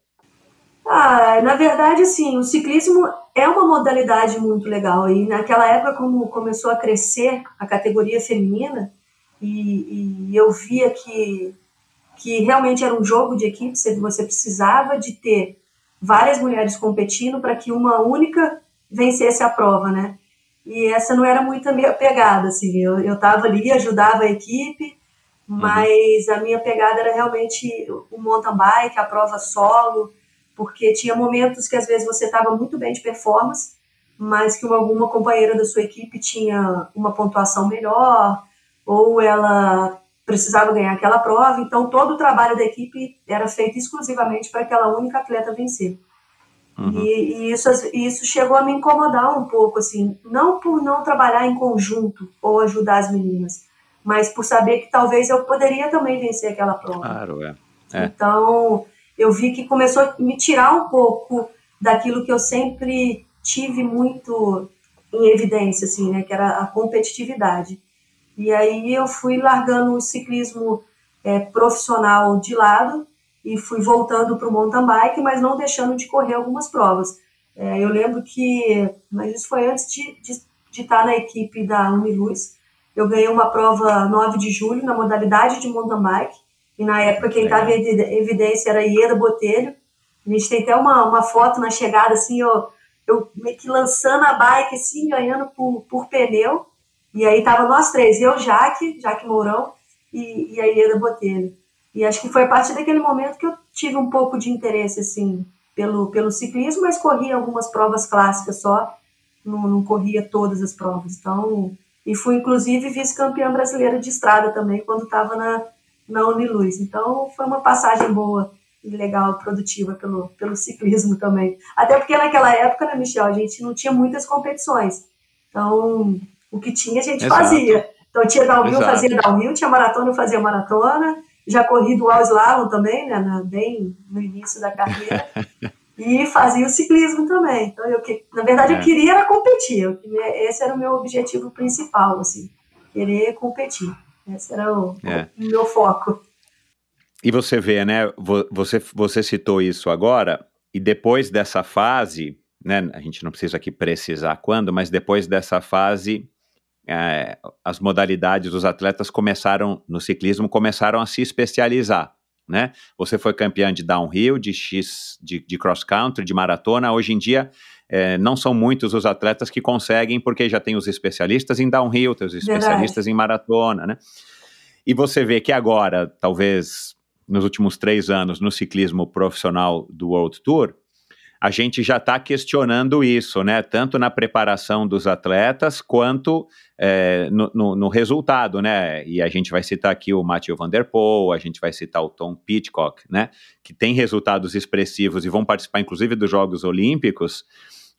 Ah, na verdade, assim, o ciclismo é uma modalidade muito legal. E naquela época, como começou a crescer a categoria feminina, e, e eu via que, que realmente era um jogo de equipe, você precisava de ter várias mulheres competindo para que uma única vencesse a prova, né? E essa não era muito a minha pegada, assim. Eu, eu tava ali, ajudava a equipe, uhum. mas a minha pegada era realmente o mountain bike, a prova solo, porque tinha momentos que às vezes você estava muito bem de performance, mas que uma, alguma companheira da sua equipe tinha uma pontuação melhor, ou ela precisava ganhar aquela prova, então todo o trabalho da equipe era feito exclusivamente para aquela única atleta vencer. Uhum. E, e, isso, isso chegou a me incomodar um pouco, assim, não por não trabalhar em conjunto ou ajudar as meninas, mas por saber que talvez eu poderia também vencer aquela prova. Claro, é. é. Então, eu vi que começou a me tirar um pouco daquilo que eu sempre tive muito em evidência, assim, né, que era a competitividade. E aí eu fui largando o ciclismo é, profissional de lado e fui voltando para o mountain bike, mas não deixando de correr algumas provas. É, eu lembro que, mas isso foi antes de, de, de estar na equipe da Uniluz, eu ganhei uma prova 9 de julho na modalidade de mountain bike, e na época quem estava em evidência era Ieda Botelho, A gente tem até uma, uma foto na chegada, assim, eu, eu meio que lançando a bike, assim, ganhando por, por pneu. E aí tava nós três, eu, Jaque, Jaque Mourão e, e a Ieda Botelho. E acho que foi a partir daquele momento que eu tive um pouco de interesse, assim, pelo, pelo ciclismo, mas corria algumas provas clássicas só, não, não corria todas as provas. Então, e fui, inclusive, vice-campeã brasileira de estrada também, quando estava na, na Uniluz. Então, foi uma passagem boa e legal, produtiva pelo, pelo ciclismo também. Até porque naquela época, né, Michel, a gente não tinha muitas competições. Então, o que tinha, a gente Exato. fazia. Então, tinha downhill, Exato. fazia downhill, tinha maratona, fazia maratona. Já corri dual slalom também, né, na, bem no início da carreira. e fazia o ciclismo também. Então, eu, na verdade, é. eu queria era competir. Eu, esse era o meu objetivo principal, assim, querer competir. Esse era o, é. o meu foco. E você vê, né? Você, você citou isso agora, e depois dessa fase, né? A gente não precisa aqui precisar quando, mas depois dessa fase, é, as modalidades, os atletas começaram, no ciclismo, começaram a se especializar, né? Você foi campeã de downhill, de X, de, de cross country, de maratona. Hoje em dia, é, não são muitos os atletas que conseguem, porque já tem os especialistas em downhill, tem os especialistas Verdade. em maratona, né? E você vê que agora, talvez nos últimos três anos, no ciclismo profissional do World Tour, a gente já está questionando isso, né? Tanto na preparação dos atletas quanto é, no, no, no, resultado, né? E a gente vai citar aqui o Matthew Van Der Poel, a gente vai citar o Tom Pitcock, né? Que tem resultados expressivos e vão participar, inclusive, dos Jogos Olímpicos,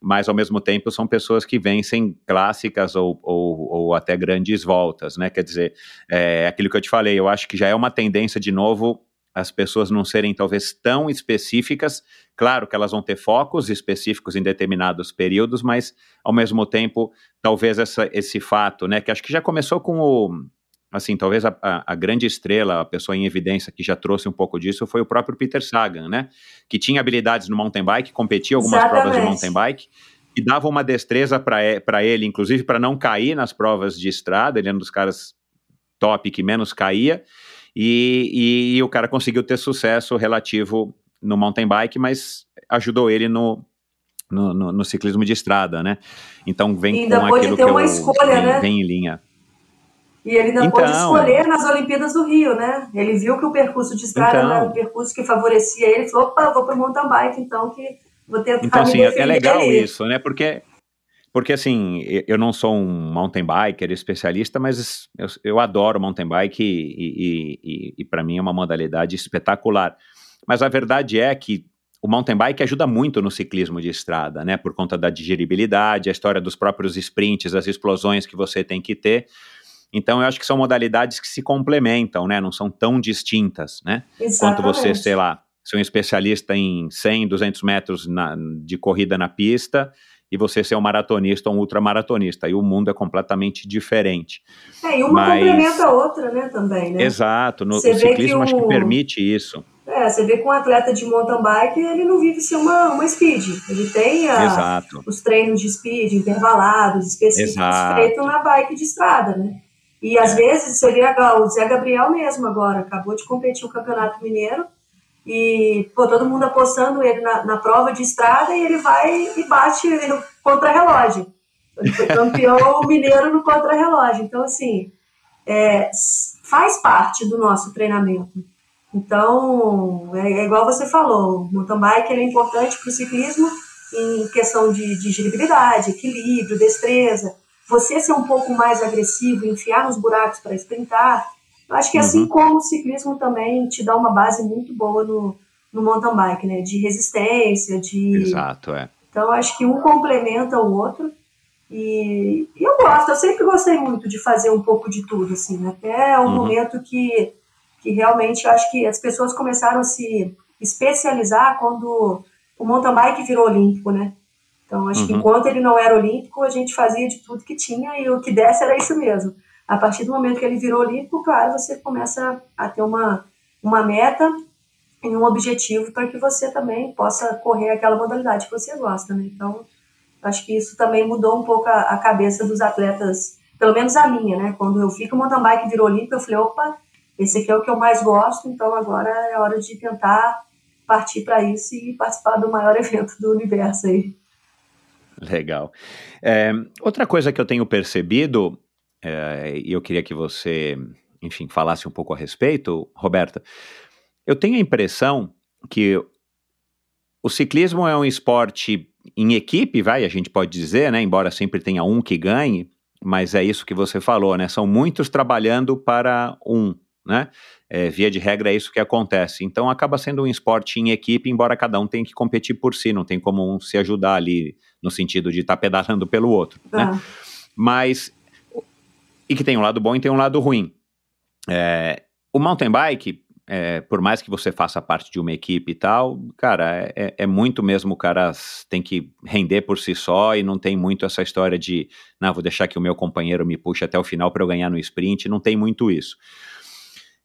mas ao mesmo tempo são pessoas que vencem clássicas ou, ou, ou até grandes voltas, né? Quer dizer, é aquilo que eu te falei, eu acho que já é uma tendência de novo as pessoas não serem talvez tão específicas. Claro que elas vão ter focos específicos em determinados períodos, mas ao mesmo tempo, talvez essa, esse fato, né, que acho que já começou com o, assim, talvez a, a, grande estrela, a pessoa em evidência que já trouxe um pouco disso foi o próprio Peter Sagan, né, que tinha habilidades no mountain bike, competia algumas Exatamente. provas de mountain bike, e dava uma destreza para ele, inclusive para não cair nas provas de estrada, ele era um dos caras top que menos caía, e, e, e, o cara conseguiu ter sucesso relativo no mountain bike, mas ajudou ele no, no, no, no ciclismo de estrada, né? Então vem ainda com aquilo que uma eu, escolha, vem, né? vem em linha. E ele ainda então, pôde escolher nas Olimpíadas do Rio, né? Ele viu que o percurso de estrada então, era um percurso que favorecia ele, falou, opa, vou para o mountain bike, então, que vou tentar Então, assim, é legal isso, né? Porque porque assim, eu não sou um mountain biker especialista, mas eu, eu adoro mountain bike e, e, e, e para mim é uma modalidade espetacular. Mas a verdade é que o mountain bike ajuda muito no ciclismo de estrada, né? Por conta da digeribilidade, a história dos próprios sprints, as explosões que você tem que ter. Então, eu acho que são modalidades que se complementam, né? Não são tão distintas, né? Exatamente. Quanto você, sei lá, ser um especialista em 100, 200 metros na, de corrida na pista e você ser um maratonista ou um ultramaratonista. Aí o mundo é completamente diferente. É, e uma Mas... complementa a outra, né, também, né? Exato, no ciclismo acho que permite isso. É, você vê que um atleta de mountain bike, ele não vive sem uma, uma speed. Ele tem a, os treinos de speed intervalados, específicos, feitos na bike de estrada, né? E às vezes você vê o Zé Gabriel mesmo agora, acabou de competir o Campeonato Mineiro, e pô, todo mundo apostando ele na, na prova de estrada e ele vai e bate no contra-relógio. Ele foi campeão mineiro no contra-relógio. Então, assim, é, faz parte do nosso treinamento. Então, é, é igual você falou, o mountain bike é importante para o ciclismo em questão de digeribilidade, equilíbrio, destreza. Você ser um pouco mais agressivo, enfiar nos buracos para sprintar, eu acho que assim uhum. como o ciclismo também te dá uma base muito boa no, no mountain bike, né? De resistência, de. Exato, é. Então acho que um complementa o outro. E, e eu gosto, eu sempre gostei muito de fazer um pouco de tudo, assim, né? até o uhum. momento que, que realmente eu acho que as pessoas começaram a se especializar quando o mountain bike virou olímpico, né? Então acho uhum. que enquanto ele não era olímpico, a gente fazia de tudo que tinha e o que desse era isso mesmo. A partir do momento que ele virou olímpico, claro, você começa a ter uma, uma meta e um objetivo para que você também possa correr aquela modalidade que você gosta, né? Então, acho que isso também mudou um pouco a, a cabeça dos atletas, pelo menos a minha, né? Quando eu vi que o mountain bike virou olímpico, eu falei, opa, esse aqui é o que eu mais gosto, então agora é hora de tentar partir para isso e participar do maior evento do universo aí. Legal. É, outra coisa que eu tenho percebido, é, e eu queria que você, enfim, falasse um pouco a respeito, Roberta, eu tenho a impressão que o ciclismo é um esporte em equipe, vai, a gente pode dizer, né? Embora sempre tenha um que ganhe, mas é isso que você falou, né? São muitos trabalhando para um, né? É, via de regra é isso que acontece. Então acaba sendo um esporte em equipe, embora cada um tenha que competir por si, não tem como um se ajudar ali no sentido de estar tá pedalando pelo outro, né? ah. né? Mas e que tem um lado bom e tem um lado ruim. É, o mountain bike é, por mais que você faça parte de uma equipe e tal, cara, é, é, muito mesmo o cara tem que render por si só e não tem muito essa história de, não, vou deixar que o meu companheiro me puxe até o final para eu ganhar no sprint, não tem muito isso.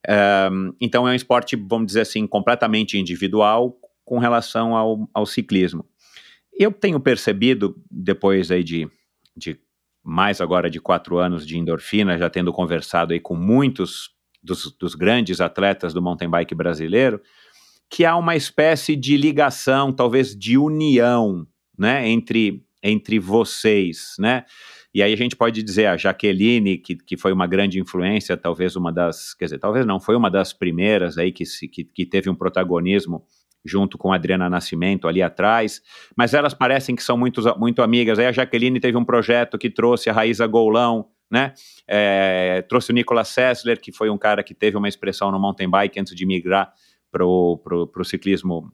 É, então é um esporte, vamos dizer assim, completamente individual com relação ao, ao ciclismo. Eu tenho percebido, depois aí de, de mais agora de quatro anos de endorfina, já tendo conversado aí com muitos dos, dos grandes atletas do mountain bike brasileiro, que há uma espécie de ligação, talvez de união, né, entre, entre vocês, né? E aí a gente pode dizer a Jaqueline, que, que foi uma grande influência, talvez uma das, quer dizer, talvez não, foi uma das primeiras aí que, se, que, que teve um protagonismo junto com a Adriana Nascimento ali atrás, mas elas parecem que são muito, muito amigas. Aí a Jaqueline teve um projeto que trouxe a Raíza Goulão, né? É, trouxe o Nicolas Sessler, que foi um cara que teve uma expressão no mountain bike antes de migrar para o ciclismo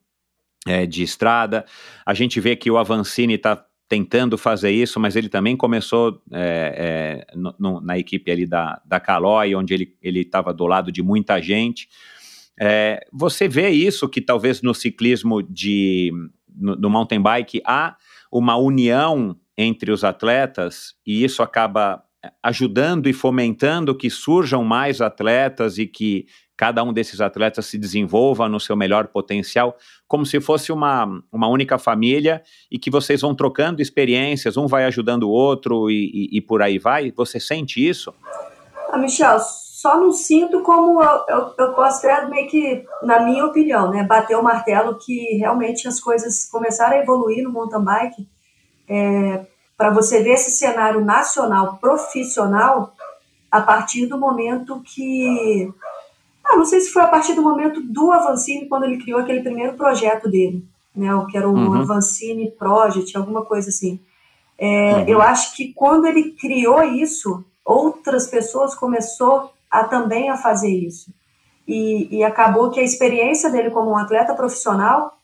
é, de estrada. A gente vê que o Avancini está tentando fazer isso, mas ele também começou é, é, no, no, na equipe ali da, da Caloi, onde ele estava do lado de muita gente. É, você vê isso que talvez no ciclismo de no, no, mountain bike há uma união entre os atletas e isso acaba ajudando e fomentando que surjam mais atletas e que cada um desses atletas se desenvolva no seu melhor potencial, como se fosse uma, uma única família e que vocês vão trocando experiências, um vai ajudando o outro e, e, e por aí vai? Você sente isso? Ah, Michel, só não sinto como eu, eu, eu considero meio que, na minha opinião, né, bater o martelo que realmente as coisas começaram a evoluir no mountain bike. É, para você ver esse cenário nacional profissional a partir do momento que. Ah, não sei se foi a partir do momento do Avancini, quando ele criou aquele primeiro projeto dele, né, o que era o uhum. Avancini Project, alguma coisa assim. É, uhum. Eu acho que quando ele criou isso, outras pessoas começou a também a fazer isso. E, e acabou que a experiência dele como um atleta profissional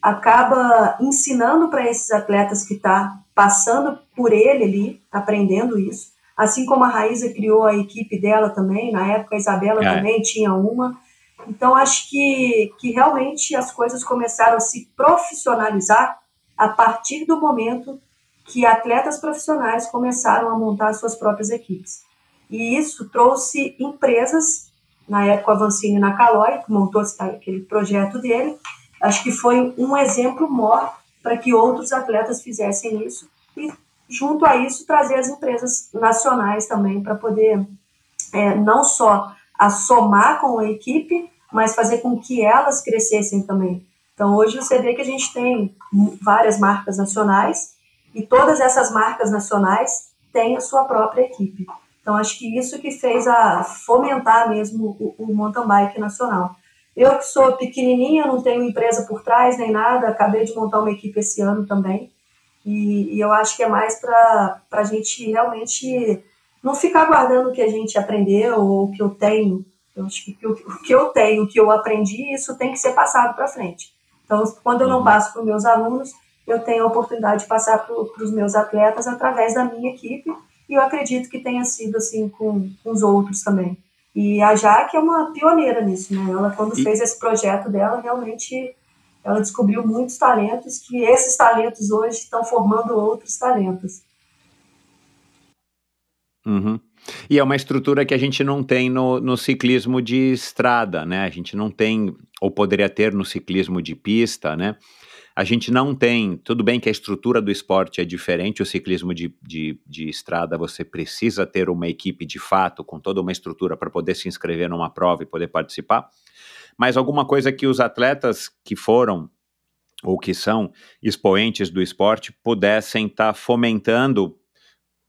acaba ensinando para esses atletas que está passando por ele ali, aprendendo isso. Assim como a Raíza criou a equipe dela também, na época a Isabela é. também tinha uma. Então, acho que, que realmente as coisas começaram a se profissionalizar a partir do momento que atletas profissionais começaram a montar suas próprias equipes. E isso trouxe empresas, na época a Vancini na Caloi, que montou aquele projeto dele, acho que foi um exemplo maior para que outros atletas fizessem isso e, junto a isso, trazer as empresas nacionais também para poder é, não só a somar com a equipe, mas fazer com que elas crescessem também. Então, hoje você vê que a gente tem várias marcas nacionais e todas essas marcas nacionais têm a sua própria equipe. Então, acho que isso que fez a fomentar mesmo o, o mountain bike nacional. Eu que sou pequenininha, não tenho empresa por trás nem nada, acabei de montar uma equipe esse ano também. E, e eu acho que é mais para a gente realmente não ficar guardando o que a gente aprendeu ou o que eu tenho. Eu acho que o, o que eu tenho, o que eu aprendi, isso tem que ser passado para frente. Então, quando eu não uhum. passo para os meus alunos, eu tenho a oportunidade de passar para os meus atletas através da minha equipe. E eu acredito que tenha sido assim com, com os outros também. E a Jaque é uma pioneira nisso, né? Ela, quando e... fez esse projeto dela, realmente ela descobriu muitos talentos que esses talentos hoje estão formando outros talentos. Uhum. E é uma estrutura que a gente não tem no, no ciclismo de estrada, né? A gente não tem, ou poderia ter no ciclismo de pista, né? A gente não tem. Tudo bem que a estrutura do esporte é diferente, o ciclismo de, de, de estrada você precisa ter uma equipe de fato, com toda uma estrutura para poder se inscrever numa prova e poder participar. Mas alguma coisa que os atletas que foram ou que são expoentes do esporte pudessem estar tá fomentando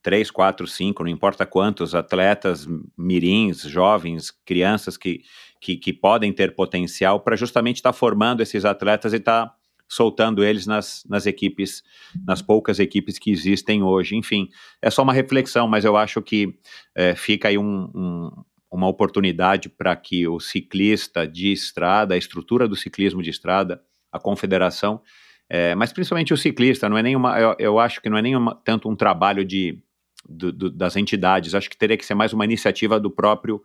três, quatro, cinco, não importa quantos atletas, mirins, jovens, crianças que, que, que podem ter potencial para justamente estar tá formando esses atletas e estar tá soltando eles nas, nas equipes, nas poucas equipes que existem hoje. Enfim, é só uma reflexão, mas eu acho que é, fica aí um, um, uma oportunidade para que o ciclista de estrada, a estrutura do ciclismo de estrada, a confederação, é, mas principalmente o ciclista, não é nenhuma, eu, eu acho que não é nem tanto um trabalho de, do, do, das entidades, acho que teria que ser mais uma iniciativa do próprio,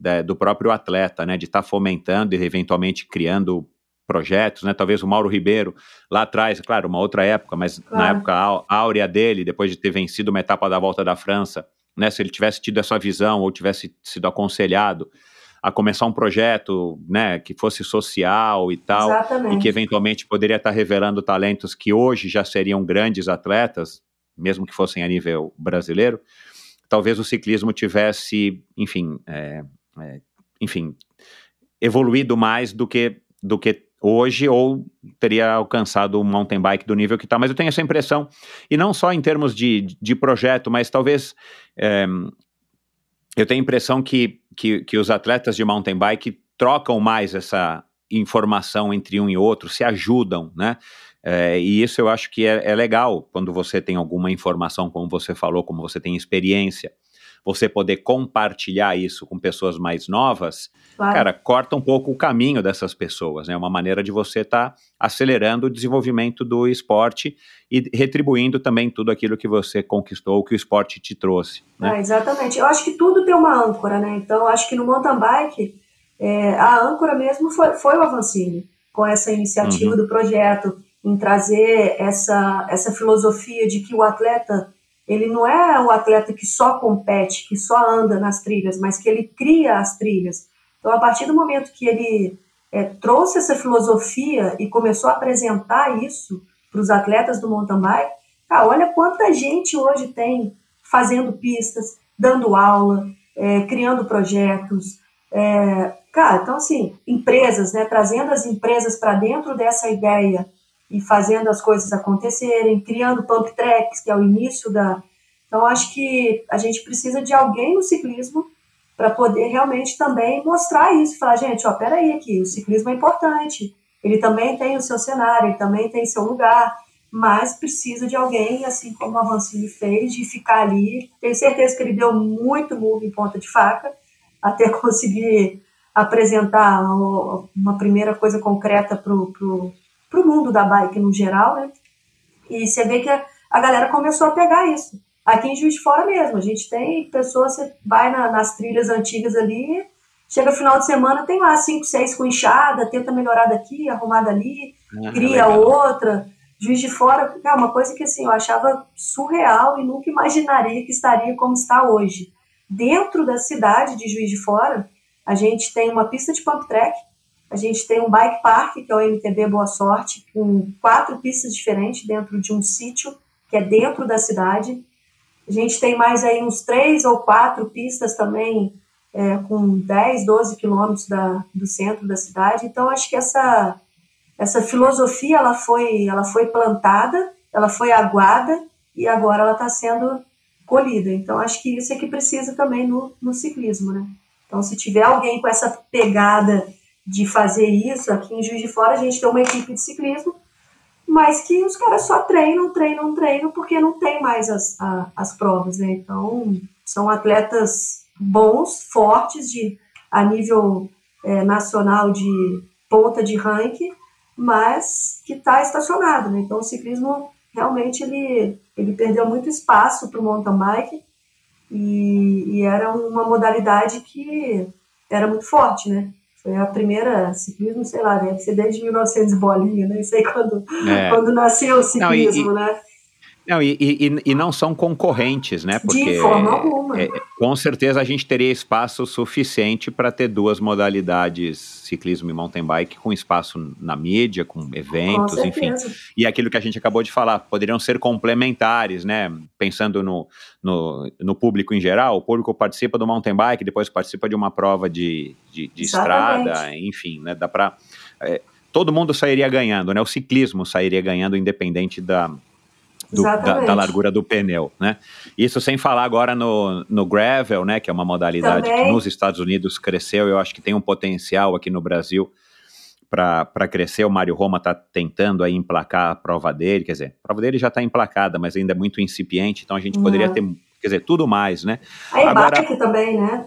da, do próprio atleta, né, de estar tá fomentando e eventualmente criando projetos, né? Talvez o Mauro Ribeiro lá atrás, claro, uma outra época, mas claro. na época áurea dele, depois de ter vencido uma etapa da Volta da França, né? Se ele tivesse tido essa visão ou tivesse sido aconselhado a começar um projeto, né, que fosse social e tal, Exatamente. e que eventualmente poderia estar revelando talentos que hoje já seriam grandes atletas, mesmo que fossem a nível brasileiro, talvez o ciclismo tivesse, enfim, é, é, enfim, evoluído mais do que do que hoje ou teria alcançado um mountain bike do nível que está. Mas eu tenho essa impressão, e não só em termos de, de projeto, mas talvez é, eu tenho a impressão que, que, que os atletas de mountain bike trocam mais essa informação entre um e outro, se ajudam, né? É, e isso eu acho que é, é legal quando você tem alguma informação, como você falou, como você tem experiência você poder compartilhar isso com pessoas mais novas, claro. cara, corta um pouco o caminho dessas pessoas, né? É uma maneira de você estar tá acelerando o desenvolvimento do esporte e retribuindo também tudo aquilo que você conquistou, que o esporte te trouxe. Né? É, exatamente. Eu acho que tudo tem uma âncora, né? Então, acho que no mountain bike, é, a âncora mesmo foi, foi o Avancini, com essa iniciativa uhum. do projeto, em trazer essa, essa filosofia de que o atleta ele não é o atleta que só compete, que só anda nas trilhas, mas que ele cria as trilhas. Então, a partir do momento que ele é, trouxe essa filosofia e começou a apresentar isso para os atletas do mountain bike, cara, olha quanta gente hoje tem fazendo pistas, dando aula, é, criando projetos. É, cara, então assim, empresas, né, trazendo as empresas para dentro dessa ideia e fazendo as coisas acontecerem, criando pump tracks, que é o início da. Então, acho que a gente precisa de alguém no ciclismo para poder realmente também mostrar isso, falar, gente, ó, peraí aqui, o ciclismo é importante, ele também tem o seu cenário, ele também tem seu lugar, mas precisa de alguém, assim como o Avancini fez, de ficar ali. Tenho certeza que ele deu muito move em ponta de faca, até conseguir apresentar uma primeira coisa concreta para o para o mundo da bike no geral, né? E você vê que a, a, galera começou a pegar isso. Aqui em Juiz de Fora mesmo, a gente tem pessoas, você vai na, nas trilhas antigas ali, chega final de semana, tem lá cinco, seis com enxada, tenta melhorar daqui, arrumar dali, ah, cria legal. outra. Juiz de Fora, é uma coisa que assim, eu achava surreal e nunca imaginaria que estaria como está hoje. Dentro da cidade de Juiz de Fora, a gente tem uma pista de pump track, a gente tem um bike park, que é o MTB Boa Sorte, com quatro pistas diferentes dentro de um sítio, que é dentro da cidade. A gente tem mais aí uns três ou quatro pistas também, é, com 10, 12 quilômetros da, do centro da cidade. Então, acho que essa, essa filosofia ela foi, ela foi plantada, ela foi aguada e agora ela está sendo colhida. Então, acho que isso é que precisa também no, no ciclismo, né? Então, se tiver alguém com essa pegada de fazer isso. Aqui em Juiz de Fora a gente tem uma equipe de ciclismo, mas que os caras só treinam, treinam, treinam, porque não tem mais as, a, as provas, né? Então, são atletas bons, fortes, de, a nível é, nacional de ponta de ranking, mas que está estacionado, né? Então, o ciclismo realmente ele, ele perdeu muito espaço para o mountain bike e, e era uma modalidade que era muito forte, né? Foi a primeira ciclismo, sei lá, deve ser desde 1900 bolinha, nem sei quando, é. quando nasceu o ciclismo, Não, e, né? Não, e, e, e, não são concorrentes, né? Porque de forma alguma. É, com certeza a gente teria espaço suficiente para ter duas modalidades, ciclismo e mountain bike, com espaço na mídia, com eventos, com enfim. E aquilo que a gente acabou de falar, poderiam ser complementares, né? Pensando no, no, no público em geral, o público participa do mountain bike, depois participa de uma prova de, de, de estrada, enfim, né? Dá para. É, todo mundo sairia ganhando, né? O ciclismo sairia ganhando, independente da do, da, da, largura do pneu, né? Isso sem falar agora no, no gravel, né? Que é uma modalidade Também. que nos Estados Unidos cresceu. Eu acho que tem um potencial aqui no Brasil para crescer. O Mário Roma está tentando aí emplacar a prova dele, quer dizer, a prova dele já está emplacada, mas ainda é muito incipiente. Então a gente poderia ter, quer dizer, tudo mais, né? A agora, também, né?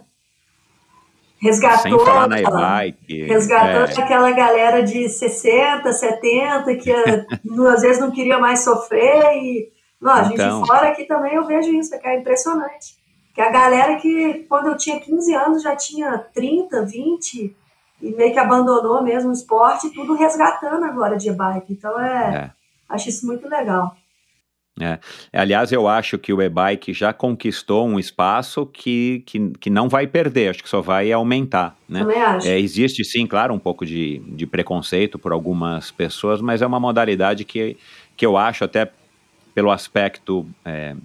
Resgatou, na e-bike. Resgatou é. aquela galera de 60, 70 que às vezes não queria mais sofrer e não, a gente então, fora aqui também eu vejo isso, que é impressionante. Que a galera que quando eu tinha 15 anos já tinha 30, 20 e meio que abandonou mesmo o esporte, tudo resgatando agora de bike. Então é, é. acho isso muito legal. É. Aliás, eu acho que o e-bike já conquistou um espaço que, que, que não vai perder, acho que só vai aumentar. Né? É, existe sim, claro, um pouco de, de preconceito por algumas pessoas, mas é uma modalidade que, que eu acho até pelo aspecto é,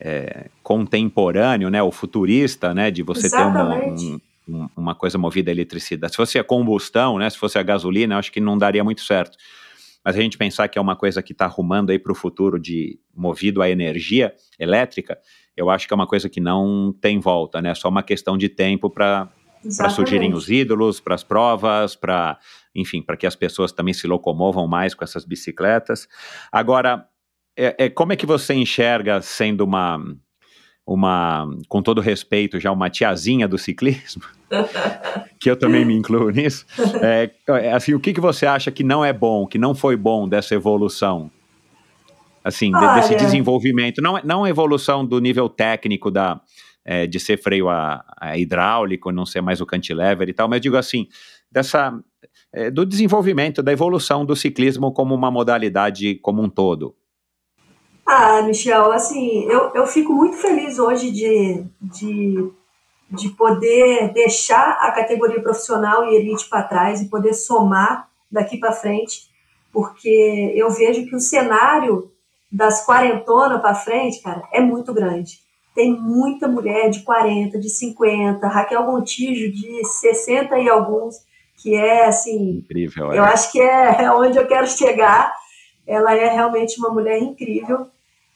é, contemporâneo, né, o futurista, né, de você Exatamente. ter uma, um, uma coisa movida a eletricidade. Se fosse a combustão, né, se fosse a gasolina, eu acho que não daria muito certo mas a gente pensar que é uma coisa que está arrumando aí para o futuro de movido à energia elétrica, eu acho que é uma coisa que não tem volta, né? É só uma questão de tempo para surgirem os ídolos, para as provas, para, enfim, para que as pessoas também se locomovam mais com essas bicicletas. Agora, é, é, como é que você enxerga sendo uma uma, com todo respeito, já uma tiazinha do ciclismo, que eu também me incluo nisso. É, é, assim, o que, que você acha que não é bom, que não foi bom dessa evolução? Assim, de, desse desenvolvimento, não, não a evolução do nível técnico da, é, de ser freio a, a, hidráulico, não ser mais o cantilever e tal, mas digo assim, dessa, é, do desenvolvimento, da evolução do ciclismo como uma modalidade como um todo. Ah, Michel, assim, eu, eu fico muito feliz hoje de, de, de poder deixar a categoria profissional e elite para trás e poder somar daqui para frente, porque eu vejo que o cenário das quarentonas para frente, cara, é muito grande. Tem muita mulher de 40, de 50, Raquel Montijo de 60 e alguns, que é assim. Incrível, é. Eu acho que é onde eu quero chegar. Ela é realmente uma mulher incrível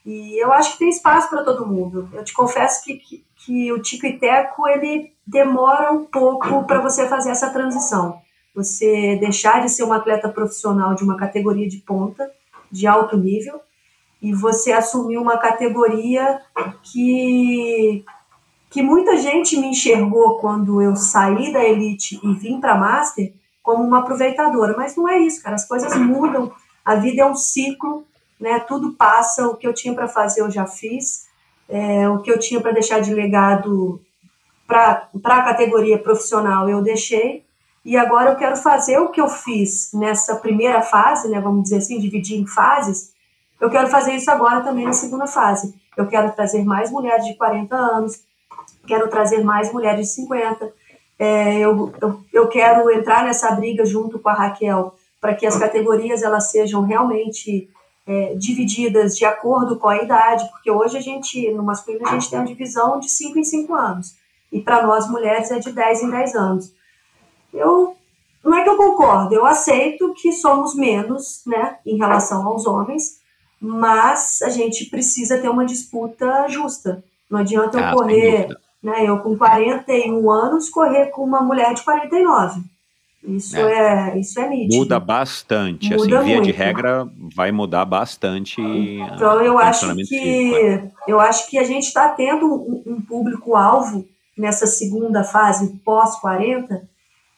e eu acho que tem espaço para todo mundo. Eu te confesso que, que, que, o Tico e Teco ele demora um pouco para você fazer essa transição. Você deixar de ser um atleta profissional de uma categoria de ponta, de alto nível, e você assumir uma categoria que que muita gente me enxergou quando eu saí da elite e vim para master como uma aproveitadora, mas não é isso, cara. As coisas mudam. A vida é um ciclo né? Tudo passa, o que eu tinha para fazer eu já fiz, é, o que eu tinha para deixar de legado para a categoria profissional eu deixei, e agora eu quero fazer o que eu fiz nessa primeira fase, né, vamos dizer assim, dividir em fases, eu quero fazer isso agora também na segunda fase. Eu quero trazer mais mulheres de 40 anos, quero trazer mais mulheres de 50. É, eu, eu, eu quero entrar nessa briga junto com a Raquel para que as categorias elas sejam realmente é, divididas de acordo com a idade, porque hoje a gente, no masculino, a gente tem uma divisão de 5 em 5 anos, e para nós mulheres é de 10 em 10 anos. Eu, não é que eu concordo, eu aceito que somos menos, né, em relação aos homens, mas a gente precisa ter uma disputa justa. Não adianta eu ah, correr, né, eu com 41 anos, correr com uma mulher de 49 isso é, é isso é nítido. Muda bastante, assim, Muda assim, via muito. de regra vai mudar bastante. Então eu acho que eu acho que a gente está tendo um, um público alvo nessa segunda fase pós 40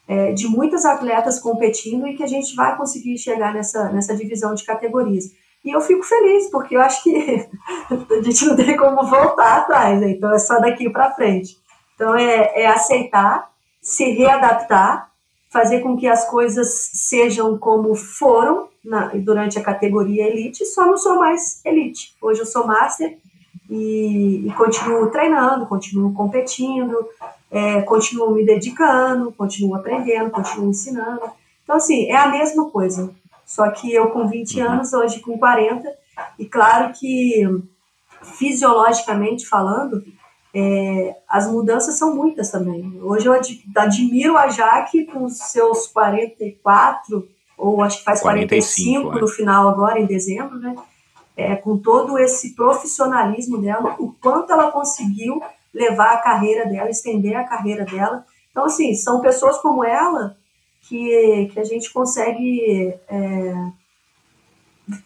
é, de muitas atletas competindo e que a gente vai conseguir chegar nessa nessa divisão de categorias. E eu fico feliz porque eu acho que a gente não tem como voltar atrás, né? então é só daqui para frente. Então é, é aceitar, se readaptar fazer com que as coisas sejam como foram na, durante a categoria elite, só não sou mais elite. Hoje eu sou master e, e continuo treinando, continuo competindo, é, continuo me dedicando, continuo aprendendo, continuo ensinando. Então, assim, é a mesma coisa. Só que eu com 20 uhum. anos, hoje com 40, e claro que fisiologicamente falando, é, as mudanças são muitas também. Hoje eu admiro a Jaque com seus 44, ou acho que faz 45, 45 é. no final agora, em dezembro, né? É, com todo esse profissionalismo dela, o quanto ela conseguiu levar a carreira dela, estender a carreira dela. Então, assim, são pessoas como ela que, que a gente consegue é,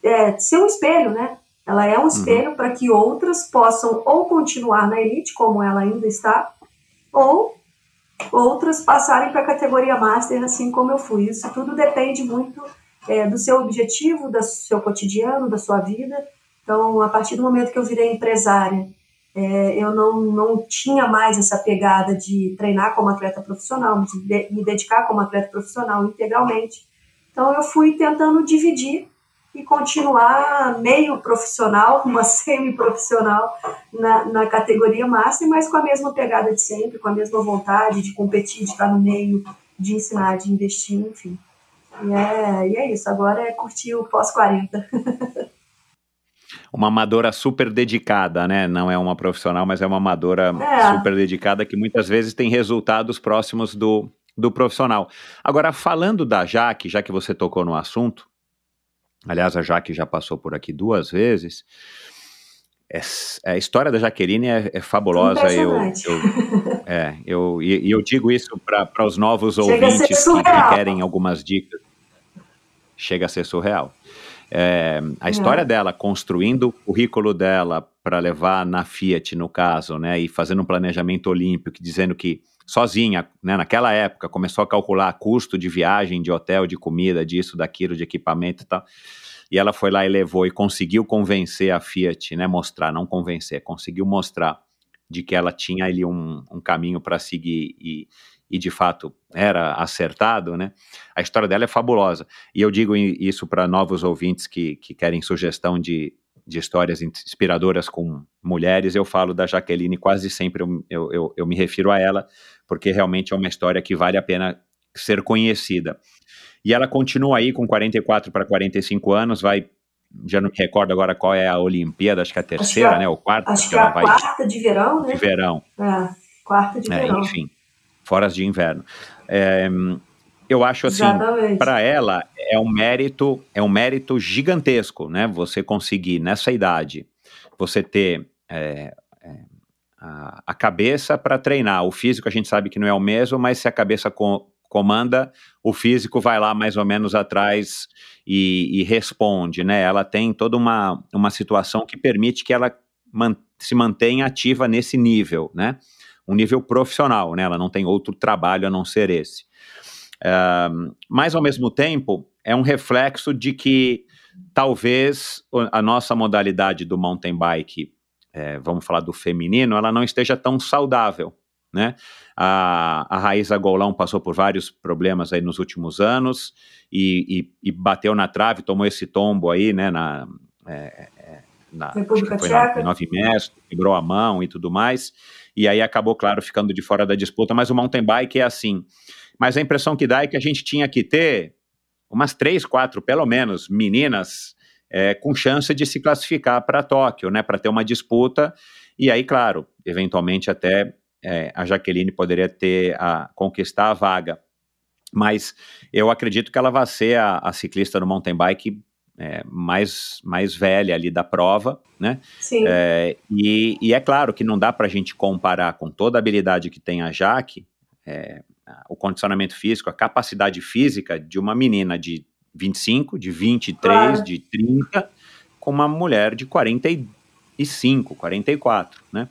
é, ser um espelho, né? Ela é um uhum. espelho uhum. para que outras possam ou continuar na elite, como ela ainda está, ou outras passarem para a categoria master, assim como eu fui. Isso tudo depende muito é, do seu objetivo, do seu cotidiano, da sua vida. Então, a partir do momento que eu virei empresária, é, eu não, não tinha mais essa pegada de treinar como atleta profissional, de me dedicar como atleta profissional integralmente. Então, eu fui tentando dividir e continuar meio profissional, uma semi-profissional na, na categoria Master, mas com a mesma pegada de sempre, com a mesma vontade de competir, de estar no meio, de ensinar, de investir, enfim. E é, e é isso, agora é curtir o pós-40. uma amadora super dedicada, né? Não é uma profissional, mas é uma amadora é. super dedicada que muitas vezes tem resultados próximos do, do profissional. Agora, falando da Jaque, já que você tocou no assunto, Aliás, a Jaque já passou por aqui duas vezes. É, a história da Jaqueline é, é fabulosa. Eu, eu, é, eu, e, eu digo isso para os novos Chega ouvintes que, que, querem algumas dicas. Chega a ser surreal. É, a história é. dela construindo o currículo dela para levar na Fiat, no caso, né, e fazendo um planejamento olímpico, dizendo que sozinha, né, naquela época, começou a calcular custo de viagem, de hotel, de comida, disso, daquilo, de equipamento e tal. E ela foi lá e levou e conseguiu convencer a Fiat, né, mostrar, não convencer, conseguiu mostrar de que ela tinha ali um, um caminho para seguir e, e de fato era acertado, né? A história dela é fabulosa. E eu digo isso para novos ouvintes que, que querem sugestão de de histórias inspiradoras com mulheres, eu falo da Jaqueline quase sempre, eu, eu, eu me refiro a ela, porque realmente é uma história que vale a pena ser conhecida. E ela continua aí com 44 para 45 anos, vai já não me recordo agora qual é a Olimpíada, acho que é a terceira, que né? Ou quarta. Acho que, é a vai... quarta de verão, né? De verão. É, quarta de é, verão. Enfim, fora de inverno. É, eu acho assim, para ela é um mérito, é um mérito gigantesco, né? Você conseguir nessa idade, você ter é, é, a, a, cabeça para treinar. O físico a gente sabe que não é o mesmo, mas se a cabeça com, comanda, o físico vai lá mais ou menos atrás e, e responde, né? Ela tem toda uma, uma situação que permite que ela man, se mantenha ativa nesse nível, né? Um nível profissional, né? Ela não tem outro trabalho a não ser esse. Uh, mas, ao mesmo tempo, é um reflexo de que talvez a nossa modalidade do mountain bike, é, vamos falar do feminino, ela não esteja tão saudável. Né? A, a Raíza Golão passou por vários problemas aí nos últimos anos e, e, e bateu na trave, tomou esse tombo aí, né, na, é, é na, República Tcheca. Na, Nove Mestre, quebrou a mão e tudo mais, e aí acabou, claro, ficando de fora da disputa, mas o mountain bike é assim, mas a impressão que dá é que a gente tinha que ter umas três, quatro, pelo menos, meninas é, com chance de se classificar para Tóquio, né, para ter uma disputa. E aí, claro, eventualmente até é, a Jaqueline poderia ter a conquistar a vaga. Mas eu acredito que ela vai ser a, a ciclista no mountain bike é, mais, mais velha ali da prova, né? Sim. É, e, e, é claro que não dá para a gente comparar com toda a habilidade que tem a Jaque, é, o condicionamento físico, a capacidade física de uma menina de 25, de 23, claro. de 30, com uma mulher de 45, 44, né?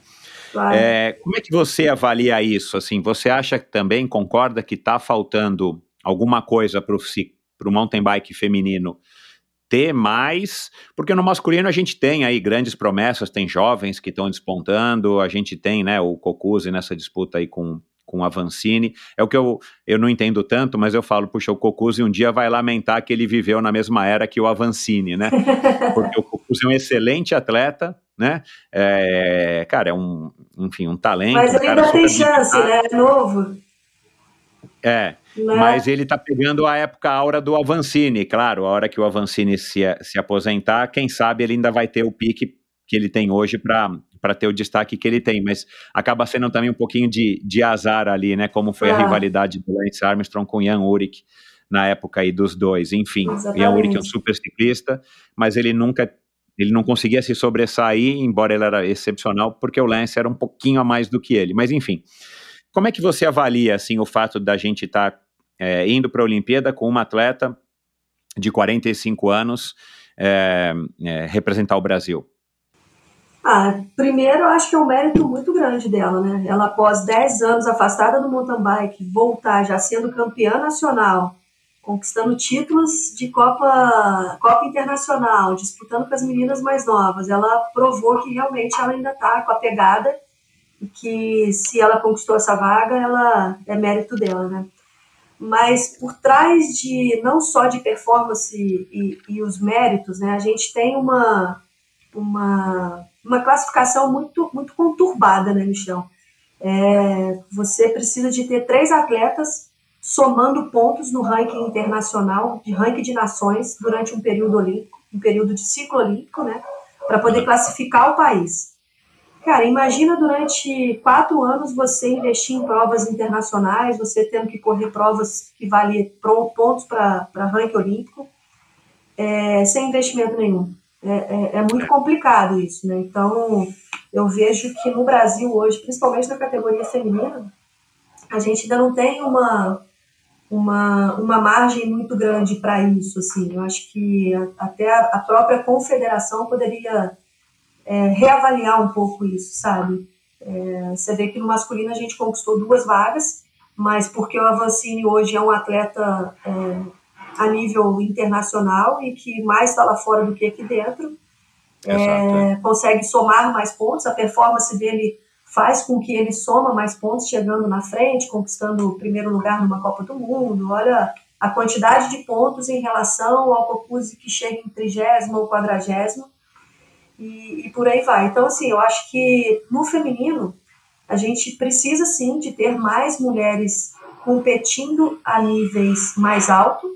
Claro. É, como é que você avalia isso? Assim, você acha que também concorda que está faltando alguma coisa para o mountain bike feminino ter mais? Porque no masculino a gente tem aí grandes promessas, tem jovens que estão despontando, a gente tem né, o Cocuzzi nessa disputa aí com com a Vancini. É o que eu, eu não entendo tanto, mas eu falo, puxa, o Cocuzzi um dia vai lamentar que ele viveu na mesma era que o Avancini, né? Porque o Cocuzzi é um excelente atleta, né? É, cara, é um, enfim, um talento. Mas ele ainda tem chance, né? É novo. É, né? mas ele tá pegando a época aura do Avancini, claro, a hora que o Avancini se, se aposentar, quem sabe ele ainda vai ter o pique que ele tem hoje para ter o destaque que ele tem, mas acaba sendo também um pouquinho de, de azar ali, né? Como foi ah. a rivalidade do Lance Armstrong com Ian Urick na época aí dos dois. Enfim, Exatamente. Ian Urick é um super ciclista, mas ele nunca ele não conseguia se sobressair, embora ele era excepcional, porque o Lance era um pouquinho a mais do que ele. Mas enfim, como é que você avalia assim o fato da gente estar tá, é, indo para a Olimpíada com uma atleta de 45 anos é, é, representar o Brasil? Ah, primeiro, eu acho que é um mérito muito grande dela, né? Ela, após 10 anos afastada do mountain bike, voltar já sendo campeã nacional, conquistando títulos de Copa, Copa Internacional, disputando com as meninas mais novas, ela provou que realmente ela ainda está com a pegada e que se ela conquistou essa vaga, ela é mérito dela, né? Mas por trás de não só de performance e, e os méritos, né, a gente tem uma uma, uma classificação muito, muito conturbada, né, Michel? É, você precisa de ter três atletas somando pontos no ranking internacional, de ranking de nações, durante um período olímpico, um período de ciclo olímpico, né, para poder classificar o país. Cara, imagina durante quatro anos você investir em provas internacionais, você tendo que correr provas que valem pontos para ranking olímpico, é, sem investimento nenhum. É, é, é, muito complicado isso, né? Então, eu vejo que no Brasil hoje, principalmente na categoria feminina, a gente ainda não tem uma, uma, uma margem muito grande para isso, assim. Eu acho que até a, própria confederação poderia é, reavaliar um pouco isso, sabe? É, você vê que no masculino a gente conquistou duas vagas, mas porque o Avancini hoje é um atleta é, a nível internacional e que mais está lá fora do que aqui dentro. É, é, consegue somar mais pontos, a performance dele faz com que ele soma mais pontos, chegando na frente, conquistando o primeiro lugar numa Copa do Mundo. Olha a quantidade de pontos em relação ao Cocuzzi que chega em trigésimo ou quadragésimo e, e por aí vai. Então, assim, eu acho que no feminino a gente precisa sim de ter mais mulheres competindo a níveis mais altos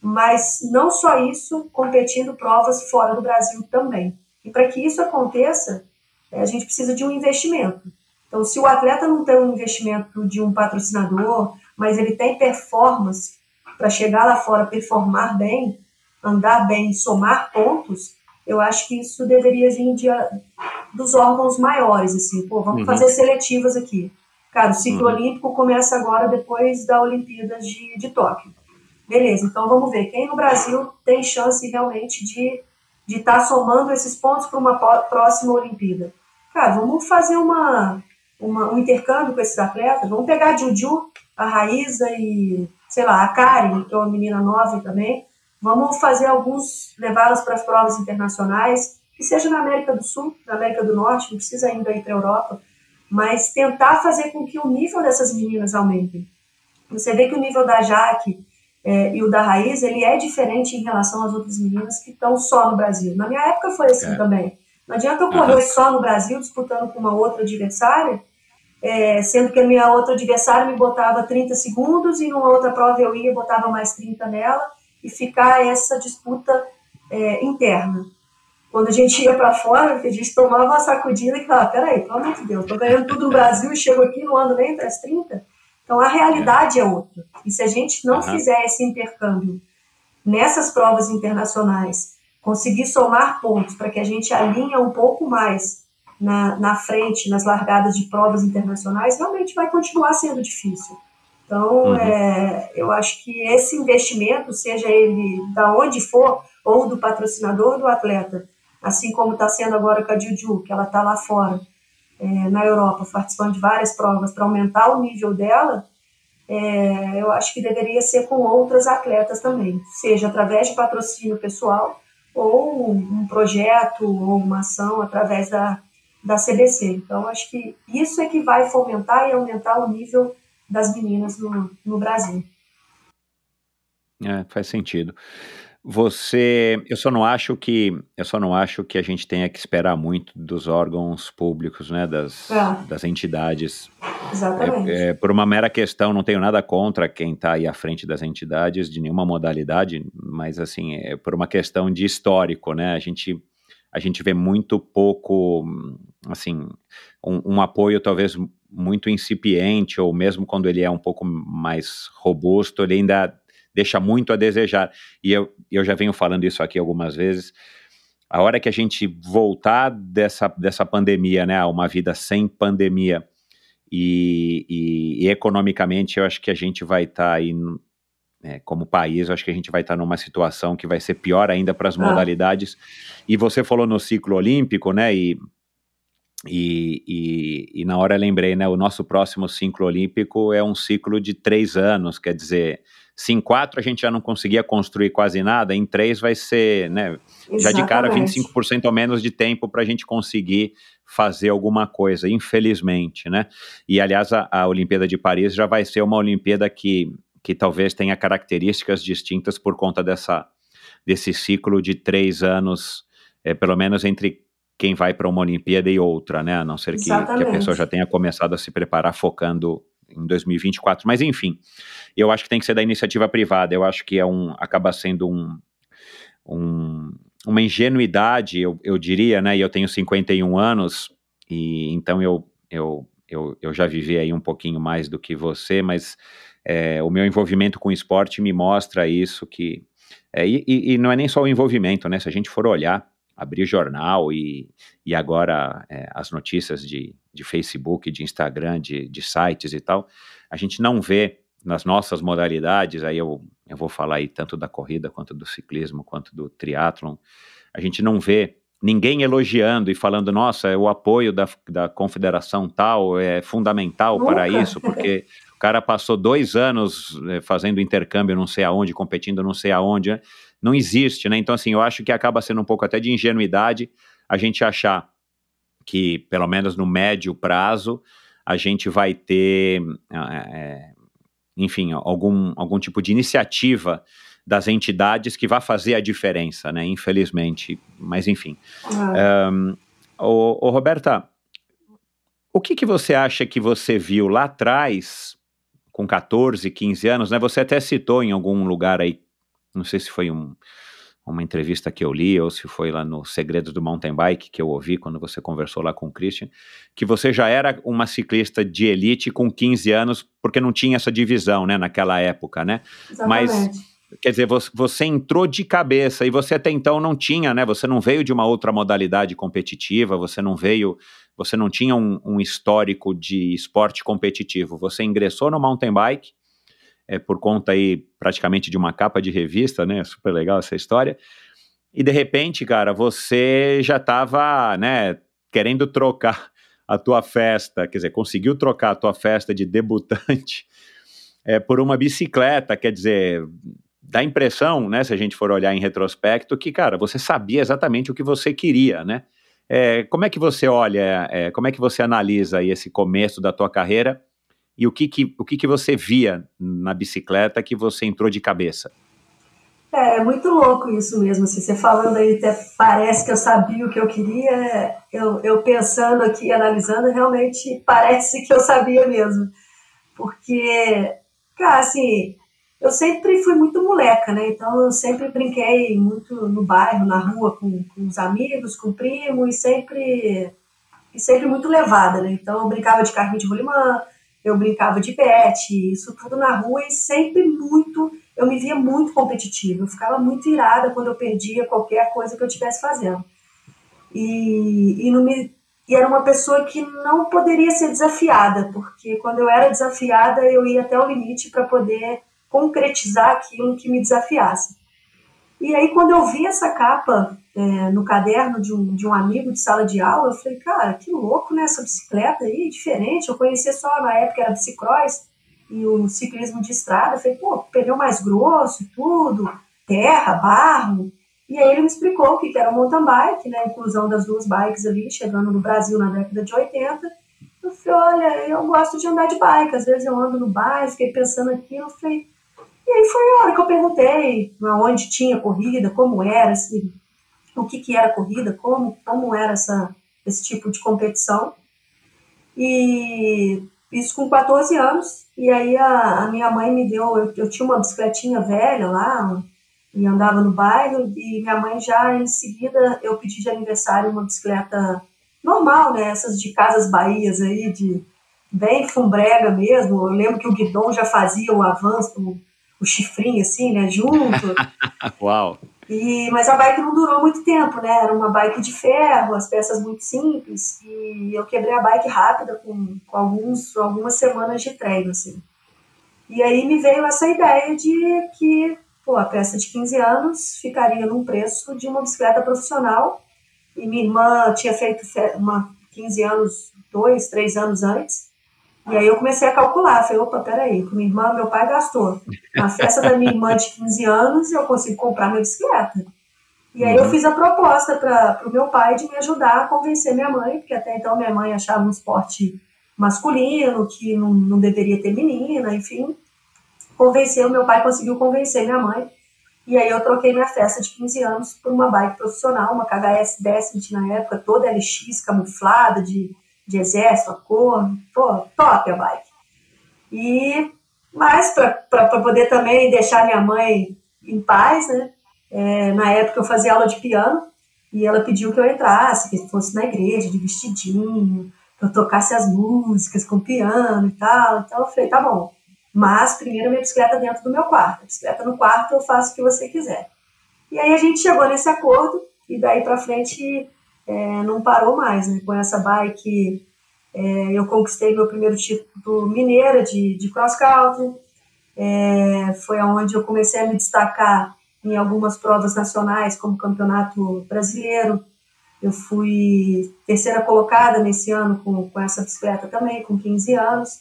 mas não só isso, competindo provas fora do Brasil também. E para que isso aconteça, é, a gente precisa de um investimento. Então, se o atleta não tem um investimento de um patrocinador, mas ele tem performance para chegar lá fora, performar bem, andar bem, somar pontos, eu acho que isso deveria vir de, dos órgãos maiores, assim, pô, vamos uhum. fazer seletivas aqui. Cara, o ciclo uhum. olímpico começa agora depois da Olimpíadas de, de Tóquio. Beleza, então vamos ver quem no Brasil tem chance realmente de de estar tá somando esses pontos para uma próxima Olimpíada. Cara, vamos fazer uma, uma, um intercâmbio com esses atletas, vamos pegar a Juju, a Raíza e, sei lá, a Karen, que é uma menina nova também, vamos fazer alguns, levá-las para as provas internacionais, que seja na América do Sul, na América do Norte, não precisa ainda ir para a Europa, mas tentar fazer com que o nível dessas meninas aumente. Você vê que o nível da Jaque é, e o da Raiz, ele é diferente em relação às outras meninas que estão só no Brasil. Na minha época foi assim é. também. Não adianta eu correr uhum. só no Brasil, disputando com uma outra adversária, é, sendo que a minha outra adversária me botava 30 segundos e numa outra prova eu ia, botava mais 30 nela, e ficar essa disputa é, interna. Quando a gente ia para fora, a gente tomava uma sacudida e falava, peraí, pelo amor de Deus, tô ganhando tudo no Brasil e chego aqui, não ando nem entre as 30, então a realidade é outra. E se a gente não uhum. fizer esse intercâmbio nessas provas internacionais, conseguir somar pontos para que a gente alinhe um pouco mais na, na frente, nas largadas de provas internacionais, realmente vai continuar sendo difícil. Então, uhum. é, eu acho que esse investimento, seja ele da onde for, ou do patrocinador do atleta, assim como está sendo agora com a Juju, que ela está lá fora, é, na Europa, participando de várias provas para aumentar o nível dela, é, eu acho que deveria ser com outras atletas também, seja através de patrocínio pessoal ou um projeto ou uma ação através da, da CBC. Então, acho que isso é que vai fomentar e aumentar o nível das meninas no, no Brasil. É, faz sentido. Você, eu só não acho que, eu só não acho que a gente tenha que esperar muito dos órgãos públicos, né, das, é. das entidades. Exatamente. É, é, por uma mera questão, não tenho nada contra quem está aí à frente das entidades de nenhuma modalidade, mas assim, é por uma questão de histórico, né? A gente, a gente vê muito pouco, assim, um, um apoio talvez muito incipiente ou mesmo quando ele é um pouco mais robusto, ele ainda deixa muito a desejar. E eu, eu já venho falando isso aqui algumas vezes. A hora que a gente voltar dessa, dessa pandemia, né, a uma vida sem pandemia, e, e, e economicamente eu acho que a gente vai estar tá aí, é, como país, eu acho que a gente vai estar tá numa situação que vai ser pior ainda para as ah. modalidades. E você falou no ciclo olímpico, né, e, e, e, e, na hora eu lembrei, né? O nosso próximo ciclo olímpico é um ciclo de três anos, quer dizer, se em quatro a gente já não conseguia construir quase nada, em três vai ser, né? Exatamente. Já de cara 25% ou menos de tempo para a gente conseguir fazer alguma coisa, infelizmente, né? E aliás, a, a Olimpíada de Paris já vai ser uma Olimpíada que, que talvez tenha características distintas por conta dessa, desse ciclo de três anos, é, pelo menos entre quem vai para uma Olimpíada e outra, né? A não ser que, que, a pessoa já tenha começado a se preparar focando em 2024. Mas enfim, eu acho que tem que ser da iniciativa privada. Eu acho que é um acaba sendo um, um uma ingenuidade, eu, eu diria, né? E eu tenho 51 anos e então eu eu, eu, eu já vivi aí um pouquinho mais do que você, mas é, o meu envolvimento com esporte me mostra isso que é, e, e, não é nem só o envolvimento, né? Se a gente for olhar, abrir jornal e, e agora é, as notícias de, de Facebook, de Instagram, de, de sites e tal, a gente não vê nas nossas modalidades, aí eu, eu vou falar aí tanto da corrida, quanto do ciclismo, quanto do triatlon, a gente não vê ninguém elogiando e falando, nossa, o apoio da, da confederação tal é fundamental Nunca. para isso, porque o cara passou dois anos é, fazendo intercâmbio não sei aonde, competindo não sei aonde, né? não existe, né? Então, assim, eu acho que acaba sendo um pouco até de ingenuidade a gente achar que, pelo menos no médio prazo, a gente vai ter, é, enfim, algum, algum tipo de iniciativa das entidades que vai fazer a diferença, né? Infelizmente, mas enfim. Um, ô, ô, Roberta, o que, que você acha que você viu lá atrás, com 14, 15 anos, né? Você até citou em algum lugar aí não sei se foi um, uma entrevista que eu li ou se foi lá no Segredos do Mountain Bike que eu ouvi quando você conversou lá com o Christian, que você já era uma ciclista de elite com 15 anos, porque não tinha essa divisão, né, naquela época, né? Exatamente. Mas quer dizer, você, entrou de cabeça e você até então não tinha, né? Você não veio de uma outra modalidade competitiva, você não veio, você não tinha um, um histórico de esporte competitivo. Você ingressou no mountain bike é, por conta aí praticamente de uma capa de revista, né? Super legal essa história. E de repente, cara, você já estava, né, querendo trocar a tua festa, quer dizer, conseguiu trocar a tua festa de debutante é, por uma bicicleta, quer dizer, dá a impressão, né, se a gente for olhar em retrospecto, que, cara, você sabia exatamente o que você queria, né? É, como é que você olha, é, como é que você analisa esse começo da tua carreira e o que, que, o que, que você via na bicicleta que você entrou de cabeça? É, é muito louco isso mesmo. Assim, você falando aí, até parece que eu sabia o que eu queria. Eu, eu pensando aqui, analisando, realmente parece que eu sabia mesmo. Porque, cara, assim, eu sempre fui muito moleca, né? Então eu sempre brinquei muito no bairro, na rua, com, com os amigos, com o primo, e sempre, e sempre muito levada, né? Então eu brincava de carrinho de rolimã, eu brincava de bete, isso tudo na rua e sempre muito, eu me via muito competitiva, eu ficava muito irada quando eu perdia qualquer coisa que eu estivesse fazendo. E, e, não me, e era uma pessoa que não poderia ser desafiada, porque quando eu era desafiada eu ia até o limite para poder concretizar aquilo que me desafiasse. E aí quando eu vi essa capa é, no caderno de um, de um amigo de sala de aula, eu falei, cara, que louco, né, essa bicicleta aí, diferente, eu conhecia só, na época era bicicross, e o ciclismo de estrada, eu falei, pô, pneu mais grosso tudo, terra, barro, e aí ele me explicou o que era mountain bike, né, a inclusão das duas bikes ali, chegando no Brasil na década de 80, Eu falei, olha, eu gosto de andar de bike, às vezes eu ando no bike, fiquei pensando aqui, eu falei, e aí foi a hora que eu perguntei onde tinha corrida, como era, assim, o que, que era corrida, como, como era essa, esse tipo de competição. E isso com 14 anos. E aí a, a minha mãe me deu, eu, eu, tinha uma bicicletinha velha lá, e andava no bairro, e minha mãe já em seguida eu pedi de aniversário uma bicicleta normal, né? Essas de Casas Bahias aí, de bem fumbrega mesmo. Eu lembro que o guidão já fazia o avanço, o, o chifrinho assim, né? Junto. Uau! E, mas a bike não durou muito tempo, né? Era uma bike de ferro, as peças muito simples. E eu quebrei a bike rápida, com, com alguns, algumas semanas de treino, assim. E aí me veio essa ideia de que pô, a peça de 15 anos ficaria num preço de uma bicicleta profissional. E minha irmã tinha feito uma 15 anos, dois, três anos antes. E aí eu comecei a calcular, falei, opa, peraí, com minha irmã, meu pai gastou. Na festa da minha irmã de 15 anos, eu consigo comprar minha bicicleta. E aí eu uhum. fiz a proposta para o meu pai de me ajudar a convencer minha mãe, porque até então minha mãe achava um esporte masculino, que não, não deveria ter menina, enfim. Convenceu, meu pai conseguiu convencer minha mãe. E aí eu troquei minha festa de 15 anos por uma bike profissional, uma KHS Descent na época, toda LX, camuflada, de de exército, a cor, pô, top a bike. E, mas para poder também deixar minha mãe em paz, né? É, na época eu fazia aula de piano e ela pediu que eu entrasse, que fosse na igreja de vestidinho, que eu tocasse as músicas com piano e tal. Então eu falei, tá bom. Mas primeiro minha bicicleta dentro do meu quarto. A bicicleta no quarto eu faço o que você quiser. E aí a gente chegou nesse acordo e daí para frente é, não parou mais, né? Com essa bike, é, eu conquistei meu primeiro título mineira de, de cross country. É, foi onde eu comecei a me destacar em algumas provas nacionais, como campeonato brasileiro. Eu fui terceira colocada nesse ano com, com essa bicicleta também, com 15 anos.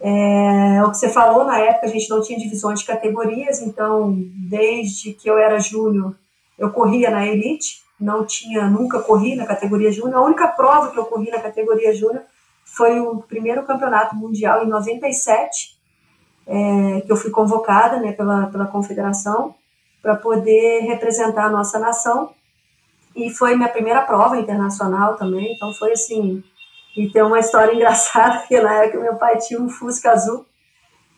É, o que você falou, na época a gente não tinha divisões de categorias, então desde que eu era júnior eu corria na elite, não tinha, nunca corri na categoria júnior. A única prova que eu corri na categoria júnior foi o primeiro campeonato mundial em 97, é, que eu fui convocada né, pela, pela confederação para poder representar a nossa nação. E foi minha primeira prova internacional também, então foi assim. E tem uma história engraçada, que na época meu pai tinha um Fusca azul,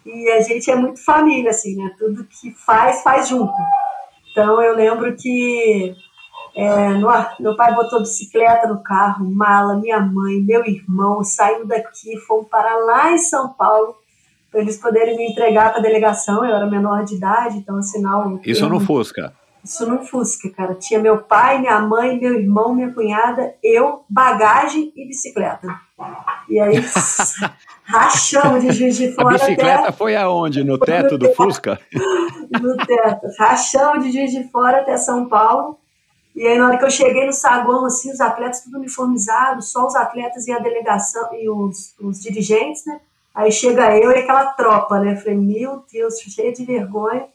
e a gente é muito família, assim, né? Tudo que faz, faz junto. Então eu lembro que é, no, meu pai botou bicicleta no carro, mala, minha mãe, meu irmão, saiu daqui, fomos para lá em São Paulo para eles poderem me entregar para a delegação. Eu era menor de idade, então assinar Isso no Fusca? Isso no Fusca, cara. Tinha meu pai, minha mãe, meu irmão, minha cunhada, eu, bagagem e bicicleta. E aí rachamos de Juiz de Fora. A bicicleta até... foi aonde? No teto do. Fusca? no teto. Rachamos de Juiz de Fora até São Paulo. E aí, na hora que eu cheguei no saguão, assim, os atletas tudo uniformizados, só os atletas e a delegação e os, os dirigentes, né? Aí chega eu e aquela tropa, né? Eu falei, meu Deus, cheio de vergonha.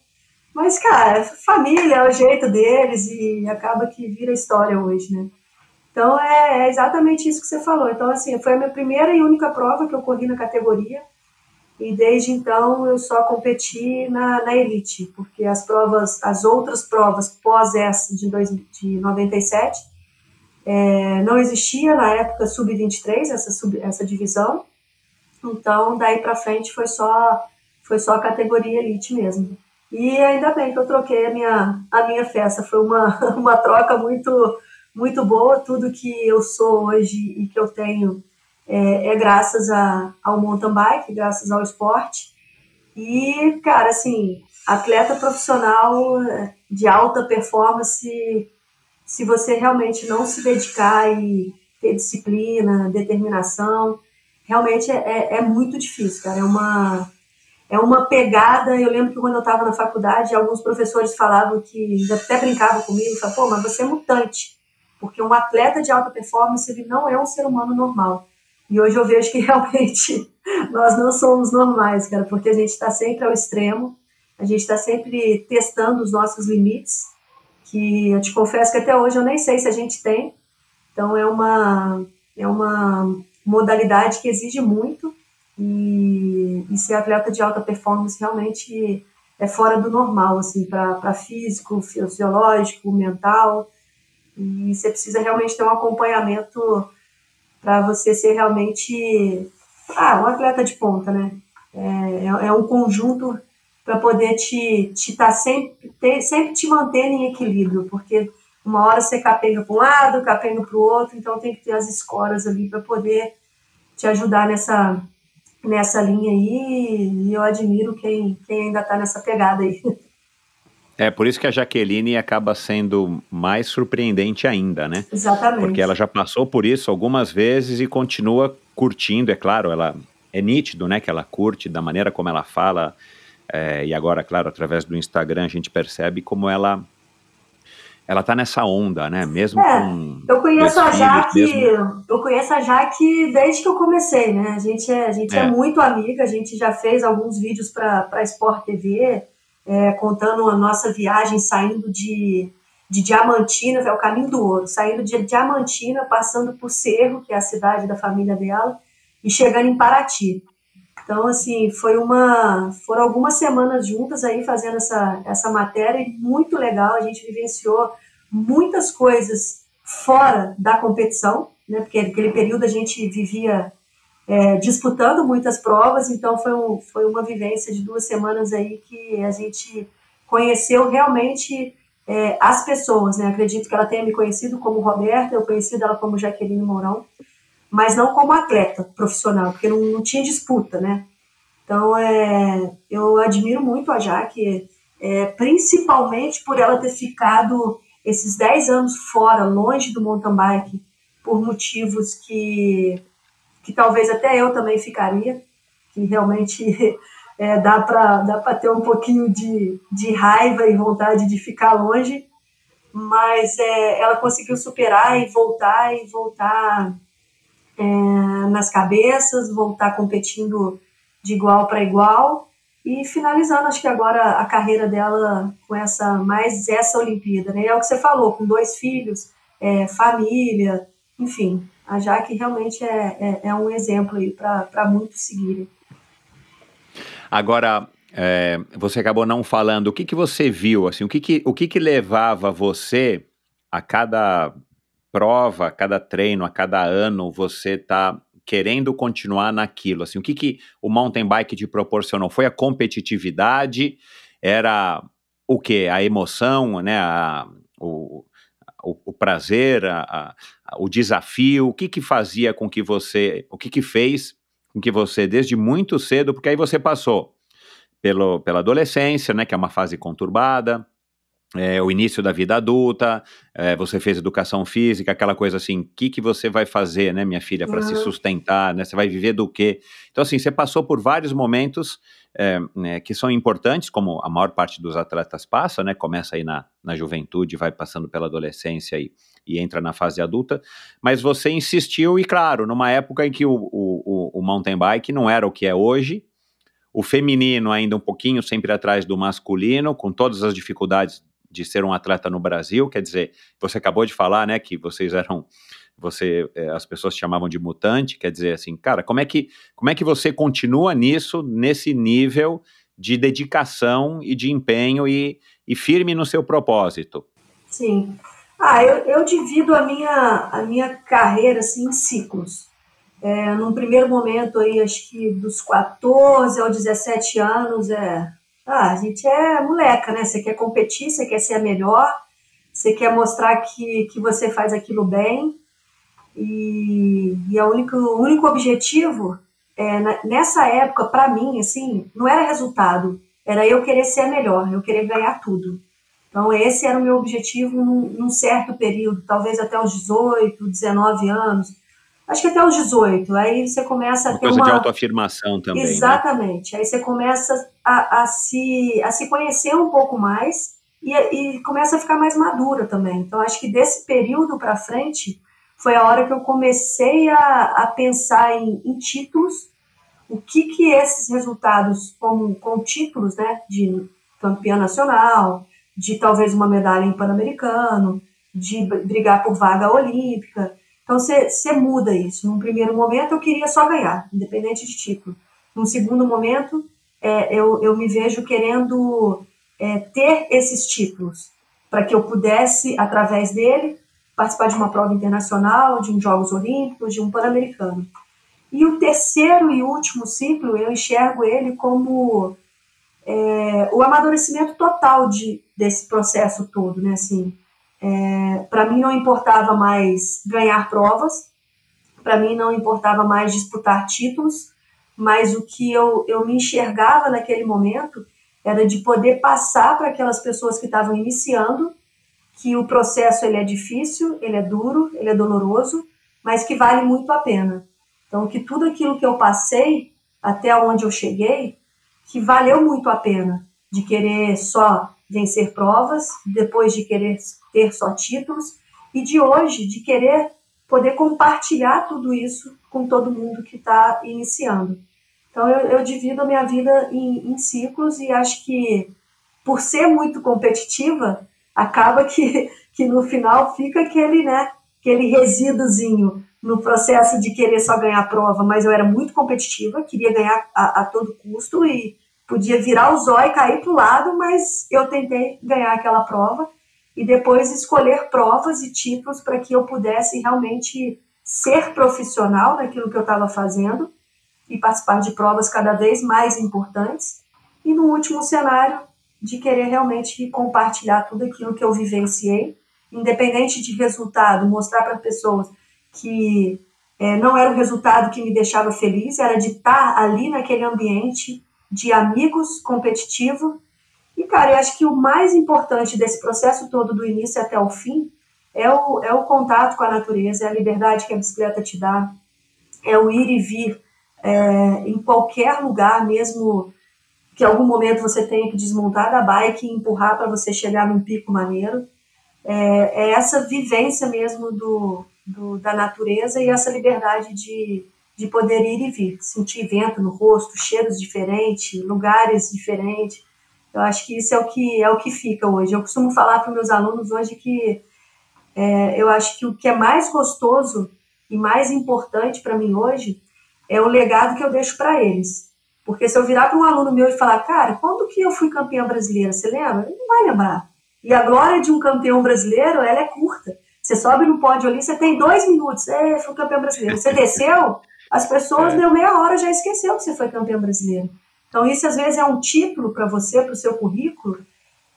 Mas, cara, família é o jeito deles e acaba que vira história hoje, né? Então, é, é exatamente isso que você falou. Então, assim, foi a minha primeira e única prova que eu corri na categoria. E desde então eu só competi na, na elite, porque as provas, as outras provas pós essa de, dois, de 97, é, não existia na época sub-23 essa, sub, essa divisão. Então daí para frente foi só foi só a categoria elite mesmo. E ainda bem que eu troquei a minha a minha festa, foi uma, uma troca muito muito boa, tudo que eu sou hoje e que eu tenho é, é graças a, ao mountain bike, graças ao esporte. E, cara, assim, atleta profissional de alta performance, se você realmente não se dedicar e ter disciplina, determinação, realmente é, é, é muito difícil, cara. É uma, é uma pegada. Eu lembro que quando eu estava na faculdade, alguns professores falavam que, até brincavam comigo, falavam, pô, mas você é mutante, porque um atleta de alta performance, ele não é um ser humano normal. E hoje eu vejo que realmente nós não somos normais, cara, porque a gente está sempre ao extremo, a gente está sempre testando os nossos limites, que eu te confesso que até hoje eu nem sei se a gente tem. Então é uma é uma modalidade que exige muito e, e ser atleta de alta performance realmente é fora do normal, assim, para físico, fisiológico, mental. E você precisa realmente ter um acompanhamento para você ser realmente ah, um atleta de ponta, né? É, é, é um conjunto para poder te, te tá sempre, sempre te manter em equilíbrio, porque uma hora você capenga para um lado, capenga para o outro, então tem que ter as escoras ali para poder te ajudar nessa, nessa linha aí, e eu admiro quem, quem ainda está nessa pegada aí. É, por isso que a Jaqueline acaba sendo mais surpreendente ainda, né? Exatamente. Porque ela já passou por isso algumas vezes e continua curtindo, é claro, ela é nítido, né, que ela curte da maneira como ela fala, é, e agora, claro, através do Instagram a gente percebe como ela ela tá nessa onda, né? Mesmo é, com. Eu conheço a Jaque, mesmo... eu conheço a Jaque desde que eu comecei, né? A gente é, a gente é. é muito amiga, a gente já fez alguns vídeos para Sport TV, é, contando a nossa viagem saindo de, de Diamantina, é o caminho do ouro, saindo de Diamantina, passando por Cerro, que é a cidade da família dela, e chegando em Paraty. Então, assim, foi uma, foram algumas semanas juntas aí fazendo essa, essa matéria e muito legal. A gente vivenciou muitas coisas fora da competição, né? Porque naquele período a gente vivia é, disputando muitas provas, então foi, um, foi uma vivência de duas semanas aí que a gente conheceu realmente é, as pessoas, né? Acredito que ela tenha me conhecido como Roberta, eu conheci ela como Jaqueline Mourão mas não como atleta profissional, porque não, não tinha disputa, né? Então, é, eu admiro muito a Jaque, é, principalmente por ela ter ficado esses 10 anos fora, longe do mountain bike, por motivos que, que talvez até eu também ficaria, que realmente é, dá para dá ter um pouquinho de, de raiva e vontade de ficar longe, mas é, ela conseguiu superar e voltar e voltar é, nas cabeças, voltar competindo de igual para igual e finalizando, acho que agora a carreira dela com essa mais essa Olimpíada, né? É o que você falou, com dois filhos, é, família, enfim, a Jaque realmente é, é, é um exemplo aí para muitos seguirem. Agora, é, você acabou não falando, o que, que você viu, assim, o que, que, o que, que levava você a cada prova, a cada treino, a cada ano, você está querendo continuar naquilo? Assim, o que, que o mountain bike te proporcionou? Foi a competitividade? Era o que? A emoção, né? A, o, o, o, prazer, a, a, o desafio? O que que fazia com que você, o que que fez com que você, desde muito cedo, porque aí você passou pelo, pela adolescência, né? Que é uma fase conturbada, é, o início da vida adulta, é, você fez educação física, aquela coisa assim, o que, que você vai fazer, né, minha filha, para uhum. se sustentar, né, você vai viver do quê? Então, assim, você passou por vários momentos é, né, que são importantes, como a maior parte dos atletas passa, né, começa aí na, na juventude, vai passando pela adolescência e, e entra na fase adulta, mas você insistiu, e claro, numa época em que o, o, o mountain bike não era o que é hoje, o feminino ainda um pouquinho sempre atrás do masculino, com todas as dificuldades de ser um atleta no Brasil, quer dizer, você acabou de falar, né, que vocês eram você é, as pessoas chamavam de mutante, quer dizer assim, cara, como é que como é que você continua nisso, nesse nível de dedicação e de empenho e, e firme no seu propósito? Sim. Ah, eu, eu divido a minha, a minha carreira assim, em ciclos. É, num primeiro momento aí, acho que dos 14 aos 17 anos, é ah, a gente é moleca, né? Você quer competir, você quer ser a melhor, você quer mostrar que, que você faz aquilo bem. E, e a único, o único objetivo é, nessa época, para mim, assim, não era resultado, era eu querer ser a melhor, eu querer ganhar tudo. Então, esse era o meu objetivo num, num certo período, talvez até os 18, 19 anos acho que até os 18. Aí você começa uma a ter coisa uma. de autoafirmação também. Né? Exatamente. Né? Aí você começa a, a, se, a se conhecer um pouco mais e, e começa a ficar mais madura também. Então, acho que desse período para frente foi a hora que eu comecei a, a pensar em, em títulos. O que que esses resultados com, com títulos, né, de campeã nacional, de talvez uma medalha em Pan-Americano, de brigar por vaga olímpica, Então você muda isso. Num primeiro momento eu queria só ganhar, independente de título. Num segundo momento é, eu, eu me vejo querendo é, ter esses títulos para que eu pudesse, através dele, participar de uma prova internacional, de um Jogos Olímpicos, de um Pan-Americano. E o terceiro e último ciclo, eu enxergo ele como é, o amadurecimento total de, desse processo todo, né? Assim, é, para mim não importava mais ganhar provas, para mim não importava mais disputar títulos, mas o que eu, eu me enxergava naquele momento era de poder passar para aquelas pessoas que estavam iniciando que o processo ele é difícil, ele é duro, ele é doloroso, mas que vale muito a pena. Então, que tudo aquilo que eu passei até onde eu cheguei, que valeu muito a pena de querer só vencer provas, depois de querer ter só títulos e de hoje de querer poder compartilhar tudo isso com todo mundo que está iniciando. Então eu, eu, divido a minha vida em, em ciclos e acho que por ser muito competitiva acaba que, que no final fica aquele, né, aquele resíduozinho no processo de querer só ganhar a prova, mas eu era muito competitiva, queria ganhar a, a todo custo e podia virar o zóio e cair para o lado, mas eu tentei ganhar aquela prova e depois escolher provas e títulos para que eu pudesse realmente ser profissional naquilo que eu estava fazendo e participar de provas cada vez mais importantes. E no último cenário, de querer realmente compartilhar tudo aquilo que eu vivenciei, independente de resultado, mostrar para pessoas que é, não era o resultado que me deixava feliz, era de estar ali naquele ambiente de amigos competitivo. E, cara, eu acho que o mais importante desse processo todo, do início até o fim, é o, é o contato com a natureza, é a liberdade que a bicicleta te dá, é o ir e vir é, em qualquer lugar, mesmo que em algum momento você tenha que desmontar da bike e empurrar para você chegar num pico maneiro. É, é essa vivência mesmo do, do, da natureza e essa liberdade de, de poder ir e vir, sentir vento no rosto, cheiros diferentes, lugares diferentes. Eu acho que isso é o que é o que fica hoje. Eu costumo falar para meus alunos hoje que é, eu acho que o que é mais gostoso e mais importante para mim hoje é o legado que eu deixo para eles. Porque se eu virar para um aluno meu e falar, cara, quando que eu fui campeã brasileira? Você lembra? Ele não vai lembrar. E a glória de um campeão brasileiro, ela é curta. Você sobe no pódio ali, você tem dois minutos, é, fui campeão brasileiro. Você desceu, as pessoas é. deu meia hora já esqueceu que você foi campeão brasileiro. Então isso às vezes é um título para você, para o seu currículo,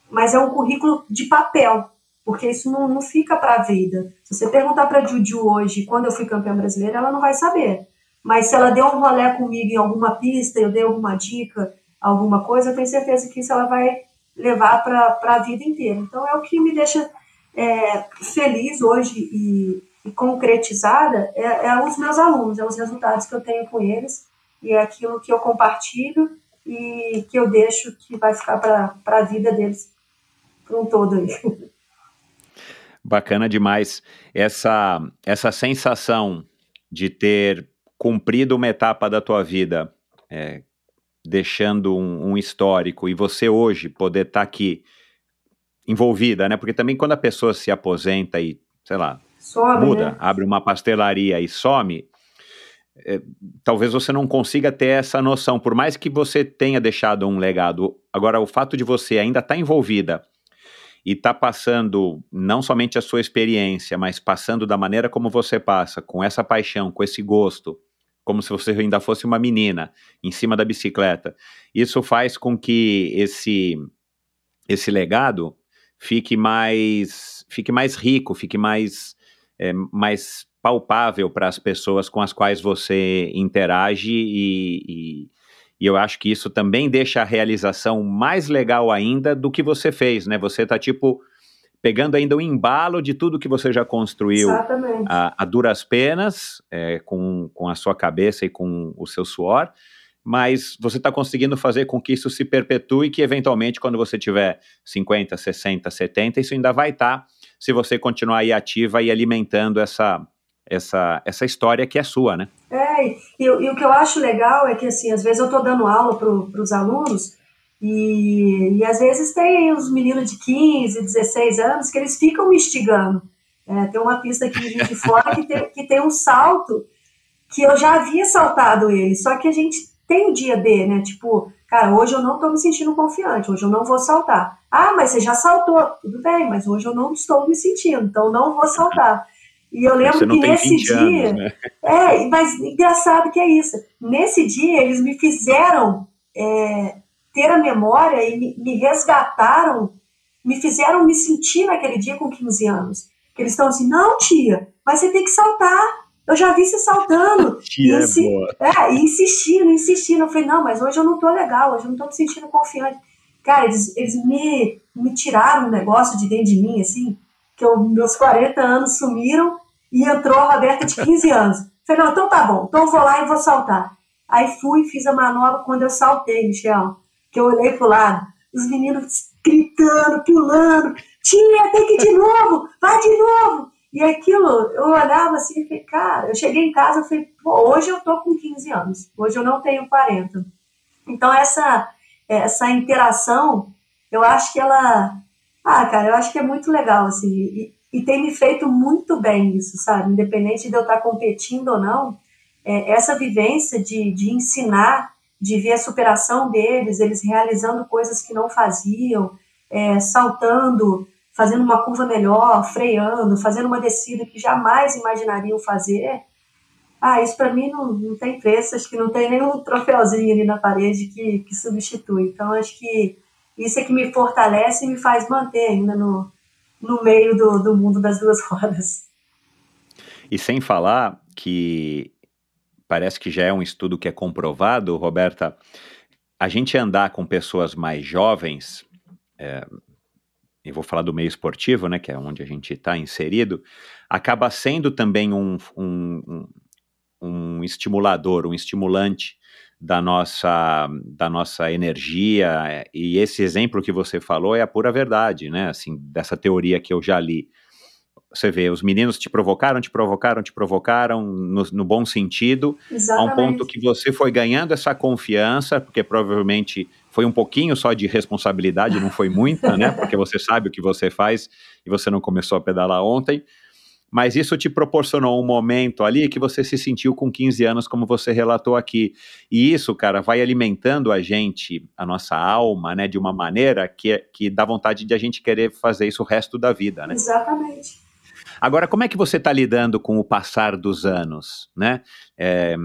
mas é um currículo de papel, porque isso não, não fica para a vida. Se você perguntar para a Juju hoje quando eu fui campeã brasileira, ela não vai saber. Mas se ela deu um rolê comigo em alguma pista, eu dei alguma dica, alguma coisa, eu tenho certeza que isso ela vai levar para a vida inteira. Então é o que me deixa é, feliz hoje e, e concretizada é, é, os meus alunos, é os resultados que eu tenho com eles e é aquilo que eu compartilho e que eu deixo que vai ficar para a vida deles por um todo aí. Bacana demais essa essa sensação de ter cumprido uma etapa da tua vida, é, deixando um, um, histórico, e você hoje poder estar tá aqui envolvida, né? Porque também quando a pessoa se aposenta e, sei lá, some, muda, né? abre uma pastelaria e some, é, talvez você não consiga ter essa noção, por mais que você tenha deixado um legado. Agora, o fato de você ainda estar tá envolvida e estar tá passando não somente a sua experiência, mas passando da maneira como você passa, com essa paixão, com esse gosto, como se você ainda fosse uma menina em cima da bicicleta. Isso faz com que esse esse legado fique mais fique mais rico, fique mais é, mais palpável para as pessoas com as quais você interage e, e, e, eu acho que isso também deixa a realização mais legal ainda do que você fez, né? Você tá tipo pegando ainda o embalo de tudo que você já construiu a, a, duras penas, é, com, com a sua cabeça e com o seu suor, mas você está conseguindo fazer com que isso se perpetue, que eventualmente, quando você tiver 50, 60, 70, isso ainda vai estar, tá, se você continuar aí ativa e alimentando essa, essa, essa história que é sua, né? É, e, e, o que eu acho legal é que, assim, às vezes eu estou dando aula para os alunos e, e às vezes tem os meninos de 15, 16 anos que eles ficam me instigando. É, tem uma pista aqui de fora que tem, que tem um salto que eu já havia saltado ele, só que a gente tem o dia D, né? Tipo, cara, hoje eu não tô me sentindo confiante, hoje eu não vou saltar. Ah, mas você já saltou. Tudo bem, mas hoje eu não estou me sentindo, então não vou saltar. E eu lembro que nesse dia. Anos, né? É, mas engraçado que é isso. Nesse dia, eles me fizeram é, ter a memória e me, me, resgataram, me fizeram me sentir naquele dia com 15 anos. Que eles estão assim, não, tia, mas você tem que saltar. Eu já vi você saltando. tia é boa. É, e insistindo, insistindo. Eu falei, não, mas hoje eu não tô legal, hoje eu não tô me sentindo confiante. Cara, eles, eles me, me tiraram um negócio de dentro de mim, assim, que eu, meus 40 anos sumiram e entrou a Roberta de 15 anos. Falei, não, então tá bom, então eu vou lá e vou saltar. Aí fui, fiz a manobra quando eu saltei, Michel, que eu olhei pro lado, os meninos gritando, pulando, tia, tem que ir de novo, vai de novo. E aquilo, eu olhava assim e falei, cara, eu cheguei em casa e falei, pô, hoje eu tô com 15 anos, hoje eu não tenho 40. Então essa, essa interação, eu acho que ela, ah, cara, eu acho que é muito legal, assim, e, e tem me feito muito bem isso, sabe? Independente de eu estar competindo ou não, é, essa vivência de, de ensinar, de ver a superação deles, eles realizando coisas que não faziam, é, saltando, fazendo uma curva melhor, freando, fazendo uma descida que jamais imaginariam fazer. Ah, isso para mim não, não tem preço, acho que não tem nenhum troféuzinho ali na parede que, que substitui. Então, acho que isso é que me fortalece e me faz manter ainda no, no meio do, do mundo das duas rodas. E sem falar que parece que já é um estudo que é comprovado, Roberta, a gente andar com pessoas mais jovens, é, eu vou falar do meio esportivo, né, que é onde a gente está inserido, acaba sendo também um, um, um, estimulador, um estimulante da nossa, da nossa energia, e esse exemplo que você falou é a pura verdade, né, assim, dessa teoria que eu já li. Você vê, os meninos te provocaram, te provocaram, te provocaram, no, no bom sentido, Exatamente. a um ponto que você foi ganhando essa confiança, porque provavelmente foi um pouquinho só de responsabilidade, não foi muita, né, porque você sabe o que você faz e você não começou a pedalar ontem, mas isso te proporcionou um momento ali que você se sentiu com 15 anos, como você relatou aqui. E isso, cara, vai alimentando a gente, a nossa alma, né, de uma maneira que, que dá vontade de a gente querer fazer isso o resto da vida, né? Exatamente. Agora, como é que você está lidando com o passar dos anos, né? É,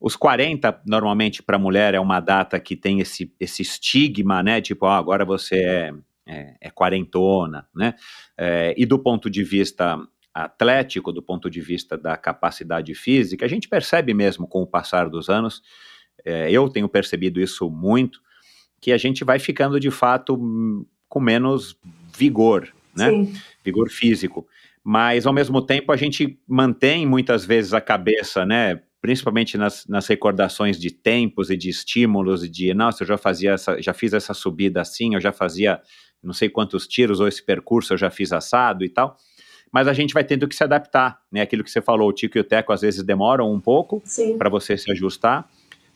os 40, normalmente, para a mulher, é uma data que tem esse, esse estigma, né? Tipo, ah, agora você é, é, é quarentona, né? É, e do ponto de vista atlético, do ponto de vista da capacidade física, a gente percebe mesmo com o passar dos anos, é, eu tenho percebido isso muito, que a gente vai ficando de fato com menos vigor, né? Sim. Vigor físico. Mas ao mesmo tempo a gente mantém muitas vezes a cabeça, né? Principalmente nas, nas recordações de tempos e de estímulos, e de nossa, eu já fazia essa, já fiz essa subida assim, eu já fazia não sei quantos tiros, ou esse percurso eu já fiz assado e tal mas a gente vai tendo que se adaptar, né? Aquilo que você falou, o Tico e o Teco às vezes demoram um pouco para você se ajustar,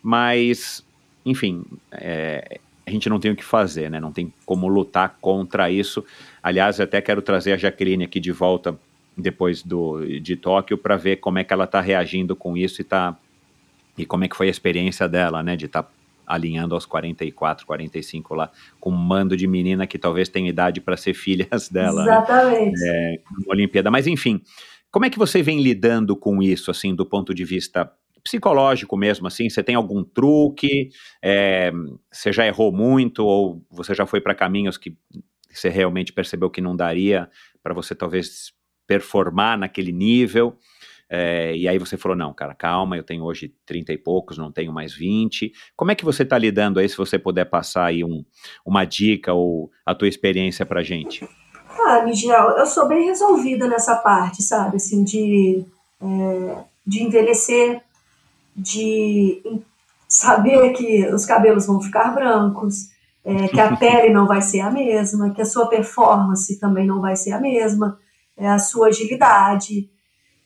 mas, enfim, é, a gente não tem o que fazer, né? Não tem como lutar contra isso. Aliás, eu até quero trazer a Jaqueline aqui de volta depois do, de Tóquio para ver como é que ela está reagindo com isso e tá e como é que foi a experiência dela, né? De estar tá alinhando aos 44, 45 lá, com um mando de menina que talvez tenha idade para ser filhas dela. Né? Exatamente. Né? É, Olimpíada. Mas enfim, como é que você vem lidando com isso, assim, do ponto de vista psicológico mesmo, assim? Você tem algum truque? É, você já errou muito ou você já foi para caminhos que você realmente percebeu que não daria para você talvez performar naquele nível? É, e aí você falou, não, cara, calma, eu tenho hoje 30 e poucos, não tenho mais 20. Como é que você está lidando aí, se você puder passar aí um, uma dica ou a tua experiência pra gente? Ah, Miguel, eu sou bem resolvida nessa parte, sabe, assim, de, é, de envelhecer, de saber que os cabelos vão ficar brancos, é, que a pele não vai ser a mesma, que a sua performance também não vai ser a mesma, é, a sua agilidade,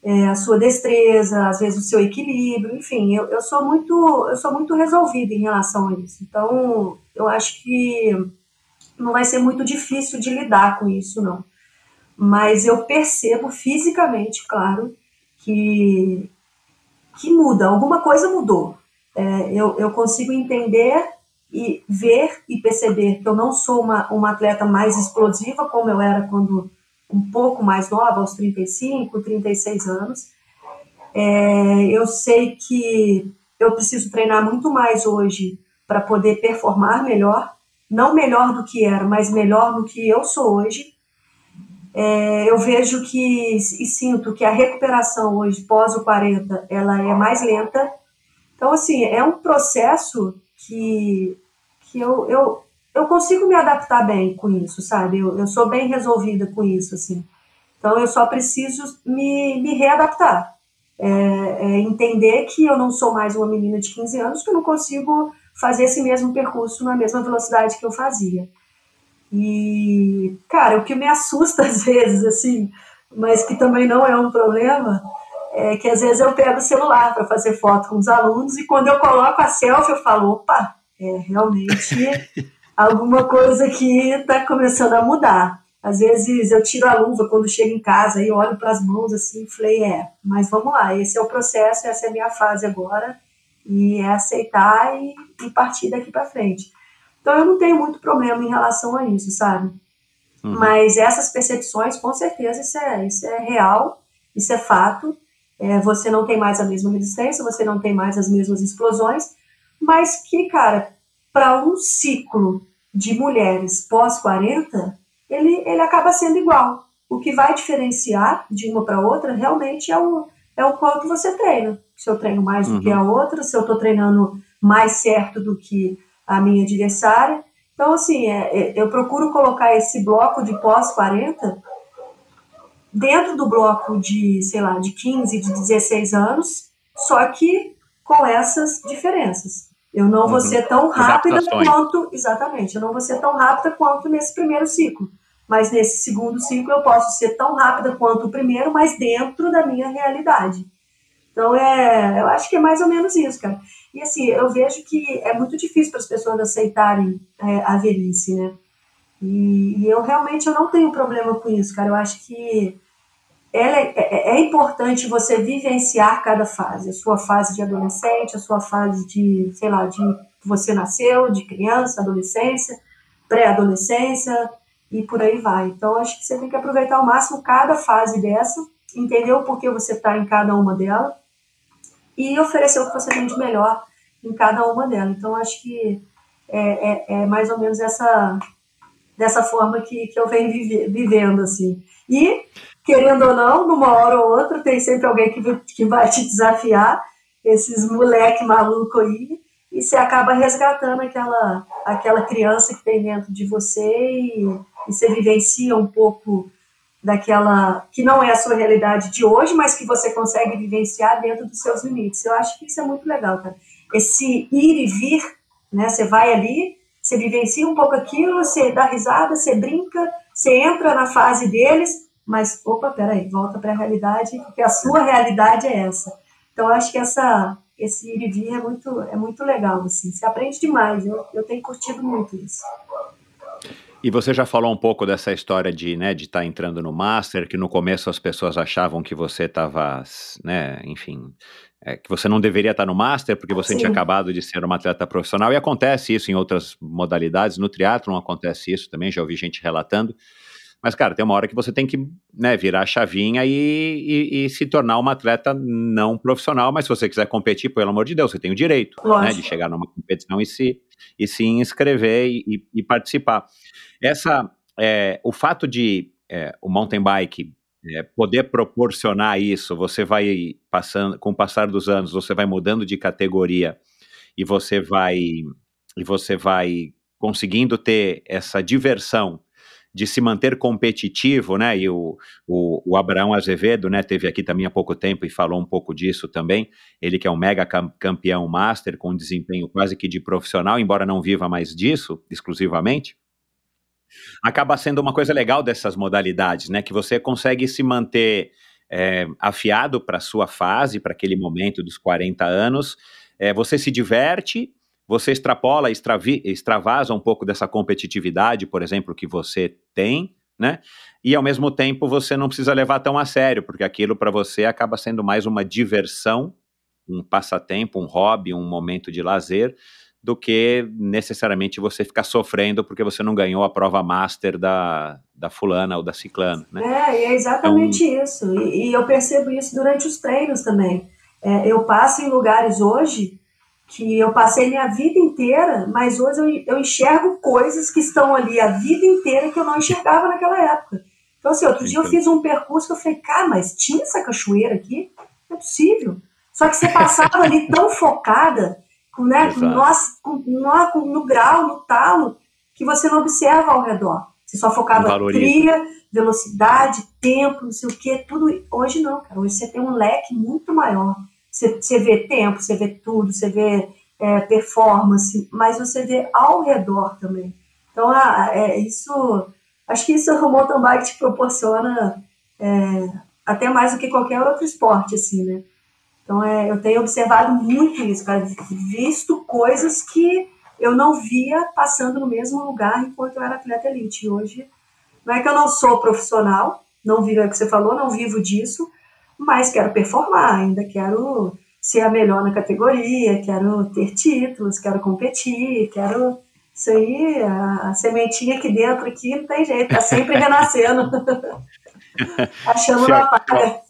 é, a sua destreza, às vezes o seu equilíbrio, enfim, eu, eu sou muito eu sou muito resolvida em relação a isso. Então, eu acho que não vai ser muito difícil de lidar com isso, não. mas eu percebo fisicamente, claro, que, que muda, alguma coisa mudou. É, eu, eu consigo entender e ver e perceber que eu não sou uma, uma atleta mais explosiva como eu era quando um pouco mais nova, aos 35, 36 anos. É, eu sei que eu preciso treinar muito mais hoje para poder performar melhor, não melhor do que era, mas melhor do que eu sou hoje. É, eu vejo que e sinto que a recuperação hoje, pós o 40, ela é mais lenta. Então, assim, é um processo que, que eu, eu, eu consigo me adaptar bem com isso, sabe? Eu, eu sou bem resolvida com isso, assim. Então, eu só preciso me, me readaptar. É, é entender que eu não sou mais uma menina de 15 anos, que eu não consigo fazer esse mesmo percurso na mesma velocidade que eu fazia. E, cara, o que me assusta às vezes, assim, mas que também não é um problema, é que às vezes eu pego o celular para fazer foto com os alunos e quando eu coloco a selfie eu falo, opa, é realmente alguma coisa que está começando a mudar. Às vezes eu tiro a luva quando chego em casa e olho para as mãos assim e falei, é, mas vamos lá, esse é o processo, essa é a minha fase agora, e é aceitar e, e partir daqui para frente. Então eu não tenho muito problema em relação a isso, sabe? Uhum. Mas essas percepções, com certeza, isso é, isso é real, isso é fato. É, você não tem mais a mesma resistência, você não tem mais as mesmas explosões, mas que, cara, para um ciclo de mulheres pós-40, ele, ele acaba sendo igual. O que vai diferenciar de uma para outra realmente é o, é o quanto você treina. Se eu treino mais uhum. do que a uhum. outra, se eu estou treinando mais certo do que a minha adversária. Então, assim, é, é, eu procuro colocar esse bloco de pós-40 dentro do bloco de, sei lá, de 15, de 16 anos, só que com essas diferenças. Eu não uhum. vou ser tão rápida quanto, exatamente, eu não vou ser tão rápida quanto nesse primeiro ciclo. Mas nesse segundo ciclo eu posso ser tão rápida quanto o primeiro, mas dentro da minha realidade. Então, é, eu acho que é mais ou menos isso, cara. E assim, eu vejo que é muito difícil para as pessoas aceitarem é, a velhice, né? E, e, eu realmente eu não tenho problema com isso, cara. Eu acho que é, é, é, importante você vivenciar cada fase. A sua fase de adolescente, a sua fase de, sei lá, de você nasceu, de criança, adolescência, pré-adolescência e por aí vai. Então, acho que você tem que aproveitar ao máximo cada fase dessa, entender o porquê você está em cada uma delas e oferecer o que você tem de melhor em cada uma delas. Então, acho que é, é, é mais ou menos essa dessa forma que, que eu venho vive, vivendo, assim. E, querendo ou não, numa hora ou outra, tem sempre alguém que, que vai te desafiar, esses moleque maluco aí, e você acaba resgatando aquela, aquela criança que tem dentro de você e, e você vivencia um pouco daquela que não é a sua realidade de hoje, mas que você consegue vivenciar dentro dos seus limites. Eu acho que isso é muito legal, cara. Esse ir e vir, né? Você vai ali, você vivencia um pouco aquilo, você dá risada, você brinca, você entra na fase deles, mas opa, peraí, volta para a realidade, porque a sua realidade é essa. Então acho que essa esse ir e vir é muito é muito legal assim. Você aprende demais. Eu, eu tenho curtido muito isso. E você já falou um pouco dessa história de né, de estar tá entrando no Master, que no começo as pessoas achavam que você estava, né, enfim, é, que você não deveria estar tá no Master porque você Sim. tinha acabado de ser uma atleta profissional, e acontece isso em outras modalidades, no triatlon acontece isso também, já ouvi gente relatando, mas, cara, tem uma hora que você tem que né, virar a chavinha e, e, e, se tornar uma atleta não profissional, mas se você quiser competir, pelo amor de Deus, você tem o direito né, de chegar numa competição e se, e se inscrever e, e participar. Essa, é, o fato de é, o mountain bike é, poder proporcionar isso, você vai passando, com o passar dos anos, você vai mudando de categoria e você vai e você vai conseguindo ter essa diversão de se manter competitivo, né? E o, o, o, Abraão Azevedo, né, teve aqui também há pouco tempo e falou um pouco disso também. Ele que é um mega campeão master com desempenho quase que de profissional, embora não viva mais disso exclusivamente acaba sendo uma coisa legal dessas modalidades, né? Que você consegue se manter é, afiado para sua fase, para aquele momento dos 40 anos. É, você se diverte, você extrapola, extravi, extravasa um pouco dessa competitividade, por exemplo, que você tem, né? E ao mesmo tempo você não precisa levar tão a sério, porque aquilo para você acaba sendo mais uma diversão, um passatempo, um hobby, um momento de lazer, do que necessariamente você ficar sofrendo porque você não ganhou a prova master da, da fulana ou da ciclana, né? É, é exatamente então, isso. E, e, eu percebo isso durante os treinos também. É, eu passo em lugares hoje que eu passei minha vida inteira, mas hoje eu, eu enxergo coisas que estão ali a vida inteira que eu não enxergava naquela época. Então, assim, outro dia eu fiz um percurso que eu falei, cara, mas tinha essa cachoeira aqui? Não é possível. Só que você passava ali tão focada, né, com, nós, com, no, no grau, no talo, que você não observa ao redor. Você só focava trilha, velocidade, tempo, não sei o quê, tudo. Hoje não, cara. Hoje você tem um leque muito maior. Você, vê tempo, você vê tudo, você vê é, performance, mas você vê ao redor também. Então, ah, é, isso, acho que isso o mountain bike te proporciona é, até mais do que qualquer outro esporte, assim, né? Então, é, eu tenho observado muito isso, cara, visto coisas que eu não via passando no mesmo lugar enquanto eu era atleta elite. Hoje, não é que eu não sou profissional, não vivo, é o que você falou, não vivo disso, mas quero performar, ainda quero ser a melhor na categoria, quero ter títulos, quero competir, quero. Isso aí, a, a sementinha aqui dentro aqui não tem jeito, tá sempre renascendo. Achando uma palha.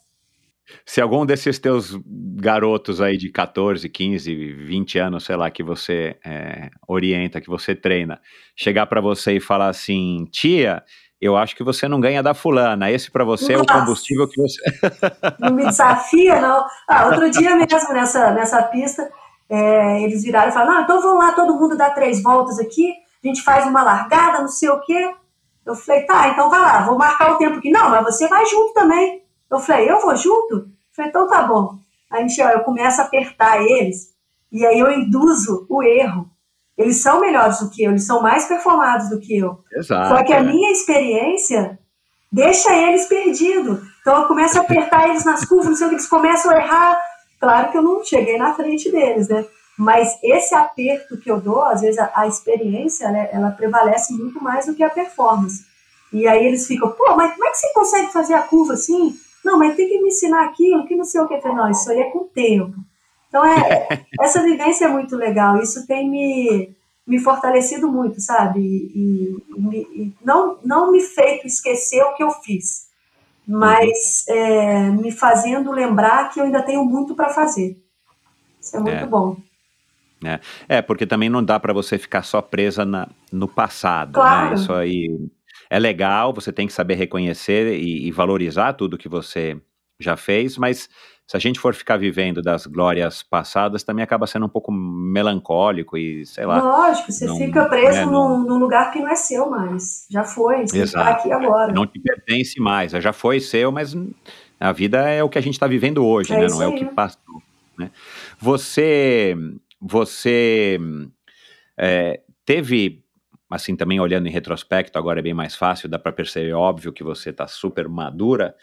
Se algum desses teus garotos aí de 14, 15, 20 anos, sei lá, que você é, orienta, que você treina, chegar para você e falar assim, tia, eu acho que você não ganha da fulana. Esse para você Nossa. é o combustível que você. não me desafia, não. Ah, outro dia mesmo nessa, nessa pista, é, eles viraram e falaram: não, então vamos lá, todo mundo dá três voltas aqui, a gente faz uma largada, não sei o quê. Eu falei, tá, então vai lá, vou marcar o tempo aqui. Não, mas você vai junto também. Eu falei, eu vou junto? Eu falei, então tá bom. Aí eu começo a apertar eles, e aí eu induzo o erro. Eles são melhores do que eu, eles são mais performados do que eu. Exato, Só que a é. minha experiência deixa eles perdidos. Então eu começo a apertar eles nas curvas, não sei o que, eles começam a errar. Claro que eu não cheguei na frente deles, né? Mas esse aperto que eu dou, às vezes a, a experiência, né, ela prevalece muito mais do que a performance. E aí eles ficam, pô, mas como é que você consegue fazer a curva assim? Não, mas tem que me ensinar aquilo, que não sei o que. Não, isso aí é com o tempo. Então, é, essa vivência é muito legal. Isso tem me, me fortalecido muito, sabe? E, e, e não, não me feito esquecer o que eu fiz, mas é, me fazendo lembrar que eu ainda tenho muito para fazer. Isso é muito é. bom. É. é, porque também não dá para você ficar só presa na, no passado, né? claro. né? Isso aí é legal, você tem que saber reconhecer e, e valorizar tudo que você já fez, mas se a gente for ficar vivendo das glórias passadas, também acaba sendo um pouco melancólico e sei lá. Lógico, você não, fica preso é, num, num, lugar que não é seu mais. Já foi, você está aqui agora. Não te pertence mais, já foi seu, mas a vida é o que a gente está vivendo hoje, é né? Não é o que passou. Né? Você, você é, teve assim, também olhando em retrospecto, agora é bem mais fácil, dá para perceber, óbvio, que você está super madura,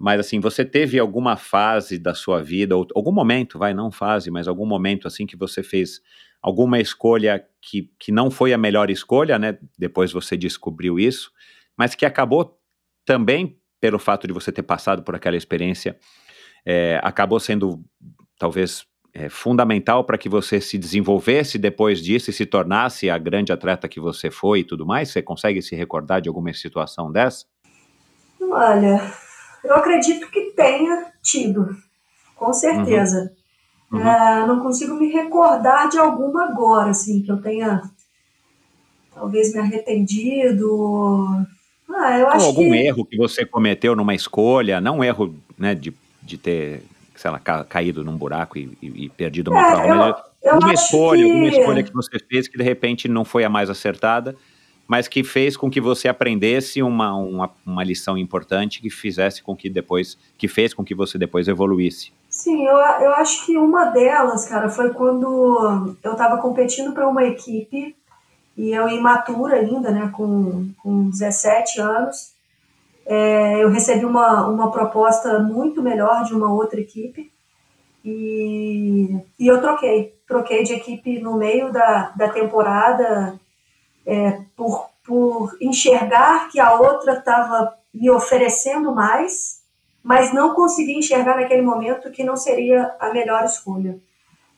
mas assim, você teve alguma fase da sua vida, ou algum momento, vai, não fase, mas algum momento assim que você fez alguma escolha que, que não foi a melhor escolha, né? Depois você descobriu isso, mas que acabou também, pelo fato de você ter passado por aquela experiência, é, acabou sendo talvez é, fundamental para que você se desenvolvesse depois disso e se tornasse a grande atleta que você foi e tudo mais? Você consegue se recordar de alguma situação dessa? Olha, eu acredito que tenha tido, com certeza. Uhum. Uhum. É, não consigo me recordar de alguma agora, assim, que eu tenha talvez me arrependido. Ah, eu acho Ou algum que... erro que você cometeu numa escolha, não um erro né, de, de ter, sei lá, ca, caído num buraco e, e, e perdido uma é, prova, mas eu uma escolha, que... alguma escolha que você fez que de repente não foi a mais acertada mas que fez com que você aprendesse uma, uma, uma, lição importante que fizesse com que depois, que fez com que você depois evoluísse. Sim, eu, eu acho que uma delas, cara, foi quando eu estava competindo para uma equipe e eu imatura ainda, né, com, com 17 anos, é, eu recebi uma, uma proposta muito melhor de uma outra equipe e, e eu troquei, troquei de equipe no meio da, da temporada é, por, por enxergar que a outra estava me oferecendo mais, mas não consegui enxergar naquele momento que não seria a melhor escolha.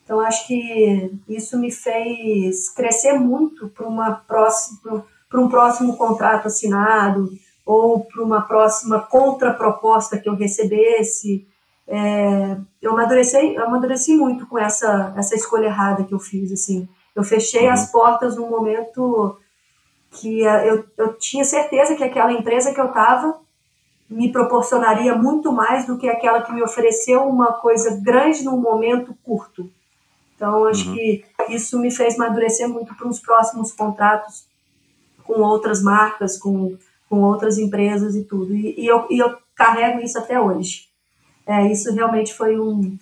Então acho que isso me fez crescer muito para um próximo contrato assinado ou para uma próxima contraproposta que eu recebesse. É, eu amadureci, amadureci muito com essa, essa escolha errada que eu fiz. Assim. Eu fechei as uhum. portas num momento que é, eu, eu tinha certeza que aquela empresa que eu estava me proporcionaria muito mais do que aquela que me ofereceu uma coisa grande num momento curto. Então, acho uhum. que isso me fez amadurecer muito para os próximos contratos com outras marcas, com, com outras empresas e tudo. E, e, eu, e eu carrego isso até hoje. É, isso realmente foi um.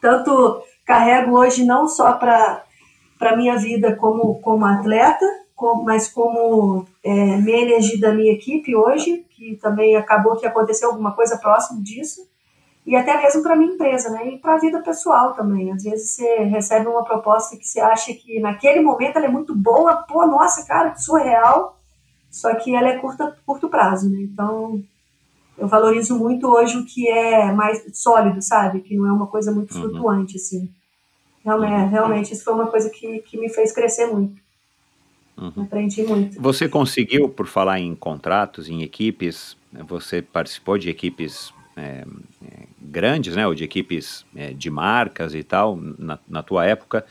Tanto carrego hoje não só para a minha vida como, como atleta, mas como é, manager da minha equipe hoje, que também acabou que aconteceu alguma coisa próximo disso, e até mesmo para minha empresa, né? E para a vida pessoal também. Às vezes você recebe uma proposta que você acha que naquele momento ela é muito boa, pô, nossa, cara, que surreal, só que ela é curta, curto prazo, né? Então, eu valorizo muito hoje o que é mais sólido, sabe? Que não é uma coisa muito uhum. flutuante, assim. Realmente, uhum. realmente, isso foi uma coisa que, que me fez crescer muito. Uhum. Aprendi muito. Você conseguiu, por falar em contratos, em equipes, você participou de equipes é, é, grandes, né, ou de equipes é, de marcas e tal, na, na tua época,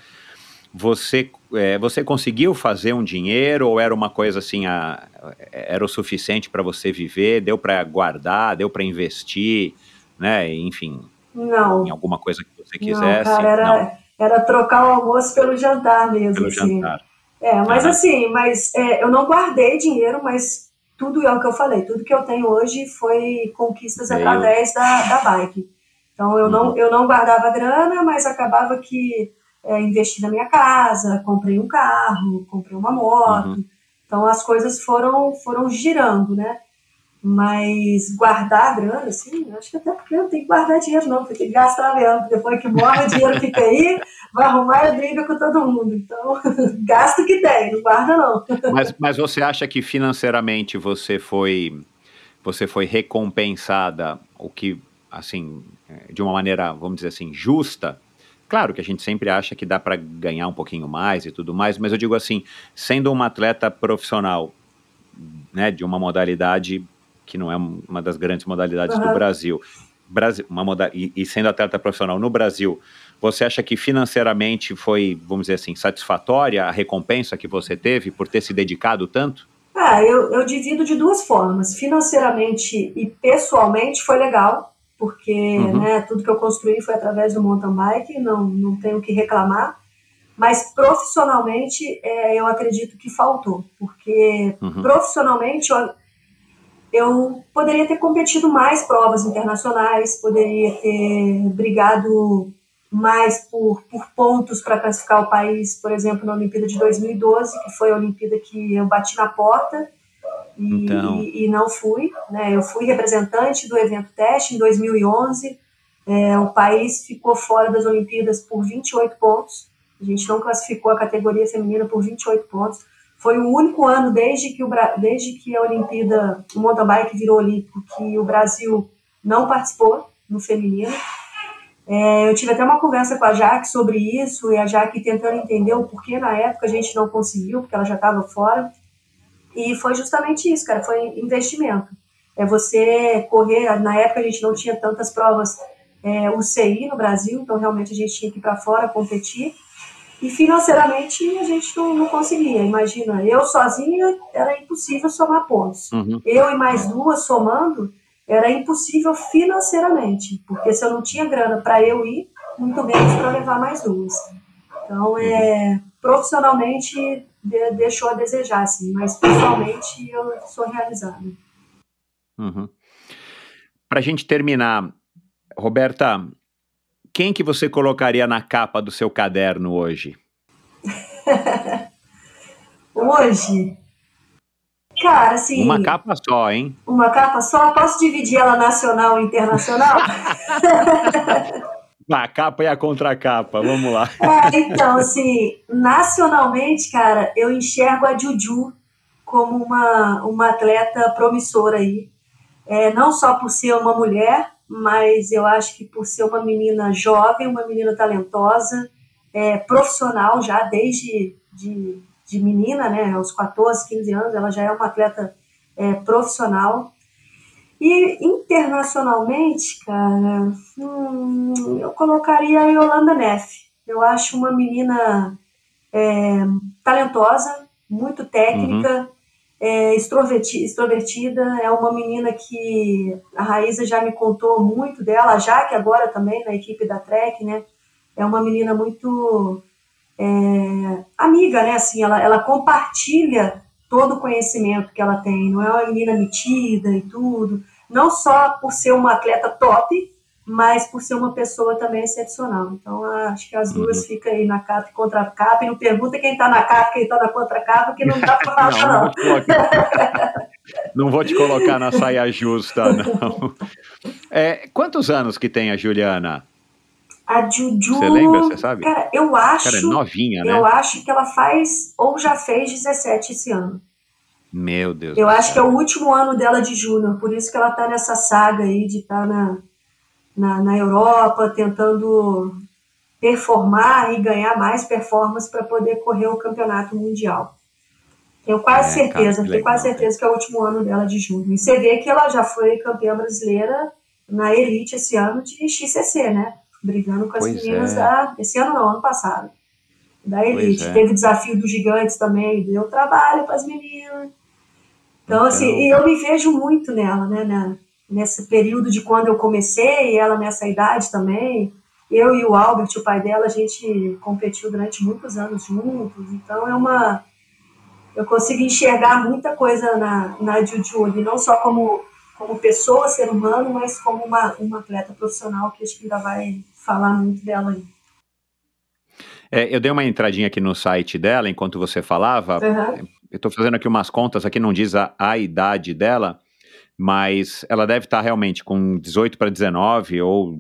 você, é, você conseguiu fazer um dinheiro ou era uma coisa assim, a, era o suficiente para você viver, deu para guardar, deu para investir, né, enfim, não. em alguma coisa que você quisesse? Não, cara, era, não. Era trocar o almoço pelo jantar mesmo, pelo assim. Jantar. É, mas assim, mas é, eu não guardei dinheiro, mas tudo é o que eu falei, tudo que eu tenho hoje foi conquistas através da, da bike. Então eu, uhum. não, eu não guardava grana, mas acabava que é, investi na minha casa, comprei um carro, comprei uma moto. Uhum. Então as coisas foram, foram girando, né? Mas guardar grana, assim, acho que até porque não tem que guardar dinheiro, não, tem que gastar mesmo. Depois que morre, o dinheiro fica aí, vai arrumar e briga com todo mundo. Então, gasta o que tem, não guarda, não. Mas, mas você acha que financeiramente você foi, você foi recompensada, o que, assim, de uma maneira, vamos dizer assim, justa? Claro que a gente sempre acha que dá para ganhar um pouquinho mais e tudo mais, mas eu digo assim, sendo uma atleta profissional, né, de uma modalidade que não é uma das grandes modalidades uhum. do Brasil, Brasil uma moda, e, e, sendo atleta profissional no Brasil, você acha que financeiramente foi, vamos dizer assim, satisfatória a recompensa que você teve por ter se dedicado tanto? Ah, eu, eu divido de duas formas. Financeiramente e pessoalmente foi legal, porque uhum. né, tudo que eu construí foi através do mountain bike, não, não tenho o que reclamar. Mas profissionalmente, é, eu acredito que faltou, porque uhum. profissionalmente eu, eu poderia ter competido mais provas internacionais, poderia ter brigado mais por, por pontos para classificar o país, por exemplo, na Olimpíada de 2012, que foi a Olimpíada que eu bati na porta e, então... e, e não fui. Né? Eu fui representante do evento teste em 2011. É, o país ficou fora das Olimpíadas por 28 pontos. A gente não classificou a categoria feminina por 28 pontos. Foi o único ano desde que, o, desde que a Olimpíada, o mountain bike virou olímpico, que o Brasil não participou no feminino. É, eu tive até uma conversa com a Jaque sobre isso, e a Jaque tentando entender o porquê na época a gente não conseguiu, porque ela já estava fora. E foi justamente isso, cara, foi investimento. É você correr, na época a gente não tinha tantas provas é, UCI no Brasil, então realmente a gente tinha que ir para fora competir. E financeiramente a gente não, não, conseguia. Imagina, eu sozinha era impossível somar pontos. Uhum. Eu e mais duas somando era impossível financeiramente, porque se eu não tinha grana para eu ir, muito menos para levar mais duas. Então, é, profissionalmente de, deixou a desejar, assim, mas pessoalmente eu sou realizada. Uhum. Para a gente terminar, Roberta, quem que você colocaria na capa do seu caderno hoje? hoje? Cara, assim. Uma capa só, hein? Uma capa só? Posso dividir ela nacional e internacional? a capa e a contracapa, vamos lá. É, então, assim, nacionalmente, cara, eu enxergo a Juju como uma, uma atleta promissora aí. É, não só por ser uma mulher, mas eu acho que por ser uma menina jovem, uma menina talentosa, é, profissional já desde de, de menina, né, aos 14, 15 anos, ela já é uma atleta é, profissional. E internacionalmente, cara, hum, eu colocaria a Yolanda Neff. Eu acho uma menina é, talentosa, muito técnica, uhum. É, extrovertida, é uma menina que a Raíza já me contou muito dela, a Jaque agora também na equipe da Trek, né? É uma menina muito é, amiga, né? Assim, ela, ela compartilha todo o conhecimento que ela tem, não é uma menina metida e tudo, não só por ser uma atleta top, mas por ser uma pessoa também excepcional. Então, acho que as duas uhum. ficam aí na capa e contra a capa, e não pergunta quem está na capa quem está na contra-capa, que não dá para falar, não. Não, não vou te colocar na saia justa, não. É, quantos anos que tem a Juliana? A Juju. Você lembra? Você sabe? Cara, eu acho. Cara, é novinha, né? Eu acho que ela faz, ou já fez 17 esse ano. Meu Deus. Eu acho que é o último ano dela de júnior, por isso que ela tá nessa saga aí de estar tá na na, na Europa, tentando performar e ganhar mais performance para poder correr o campeonato mundial. Tenho quase é, certeza, tenho quase certeza que é o último ano dela de junho. E você vê que ela já foi campeã brasileira na Elite esse ano de XCC, né? Brigando com as pois meninas é. da. Esse ano não, ano passado. Da Elite. É. Teve o desafio dos gigantes também, deu trabalho para as meninas. Então, então, assim, eu me vejo muito nela, né? né? Nesse período de quando eu comecei, ela nessa idade também. Eu e o Albert, o pai dela, a gente competiu durante muitos anos juntos, então é uma. Eu consigo enxergar muita coisa na, na Juju, não só como, como pessoa, ser humano, mas como uma, uma atleta profissional, que acho que ainda vai falar muito dela aí. É, eu dei uma entradinha aqui no site dela enquanto você falava. Uhum. Eu estou fazendo aqui umas contas, aqui não diz a, a idade dela, mas ela deve estar realmente com 18 para 19 ou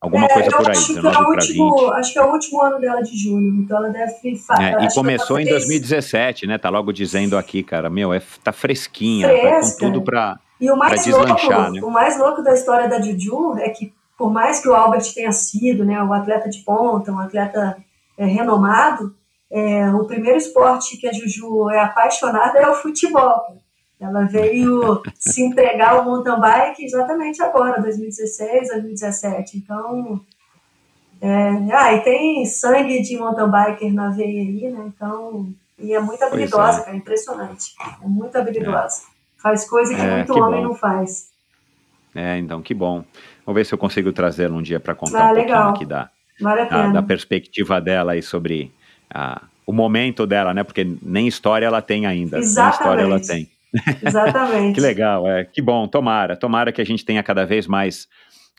alguma é, coisa por aí, 19 para 20. Acho que é o último ano dela de junho, então ela deve é, E começou em 2017, né? Tá logo dizendo aqui, cara, meu, é, tá fresquinha, Fresca. tá com tudo para e o mais deslanchar, louco, né? O mais louco da história da Juju é que, por mais que o Albert tenha sido né, um atleta de ponta, um atleta é, renomado, é, o primeiro esporte que a Juju é apaixonada é o futebol. Ela veio se entregar ao mountain bike exatamente agora, 2016, 2017. Então, é, ah, e tem sangue de mountain biker na veia aí, né? Então, e é muito habilidosa, é. cara, impressionante. É muito habilidosa. É. Faz coisa que é, muito que homem bom. não faz. É, então, que bom. Vamos ver se eu consigo trazê-la um dia para contar ah, um legal. pouquinho aqui da, vale da, da, perspectiva dela aí sobre a, o momento dela, né? Porque nem história ela tem ainda. Exatamente. Nem história ela tem. Exatamente. que legal, é. Que bom, tomara. Tomara que a gente tenha cada vez mais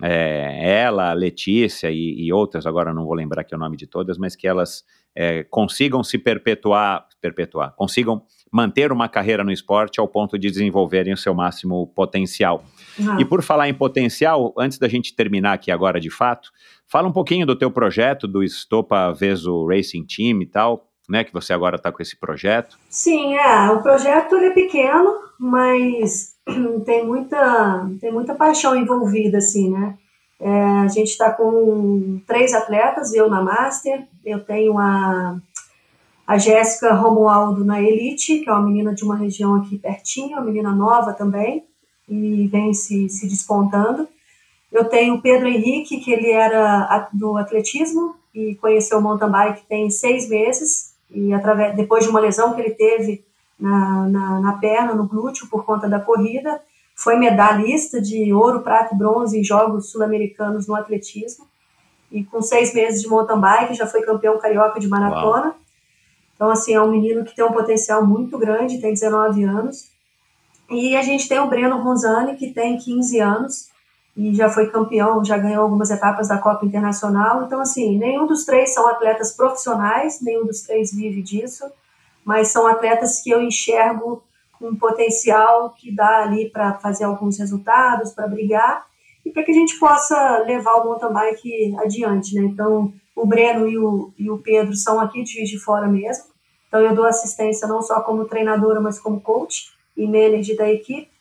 é, ela, Letícia e, e, outras, agora não vou lembrar aqui o nome de todas, mas que elas é, consigam se perpetuar, perpetuar, consigam manter uma carreira no esporte ao ponto de desenvolverem o seu máximo potencial. Uhum. E por falar em potencial, antes da gente terminar aqui agora de fato, fala um pouquinho do teu projeto do Estopa Veso Racing Team e tal, né, que você agora está com esse projeto. Sim, é, o projeto é pequeno, mas tem muita, tem muita paixão envolvida, assim, né? É, a gente está com três atletas, eu na Master, eu tenho a, a Jéssica Romualdo na Elite, que é uma menina de uma região aqui pertinho, uma menina nova também, e vem se, se despontando. Eu tenho o Pedro Henrique, que ele era do atletismo e conheceu o mountain bike tem seis meses, e através, depois de uma lesão que ele teve na, na, na, perna, no glúteo, por conta da corrida, foi medalhista de ouro, prata e bronze em Jogos Sul-Americanos no atletismo, e com seis meses de mountain bike já foi campeão carioca de maratona. Uau. Então, assim, é um menino que tem um potencial muito grande, tem 19 anos. E a gente tem o Breno Ronzani, que tem 15 anos, e já foi campeão, já ganhou algumas etapas da Copa Internacional. Então, assim, nenhum dos três são atletas profissionais, nenhum dos três vive disso, mas são atletas que eu enxergo com um potencial que dá ali para fazer alguns resultados, para brigar e para que a gente possa levar o mountain bike adiante, né? Então, o Breno e o, e o Pedro são aqui de Juiz de Fora mesmo, Então eu dou assistência não só como treinadora, mas como coach e manager da equipe.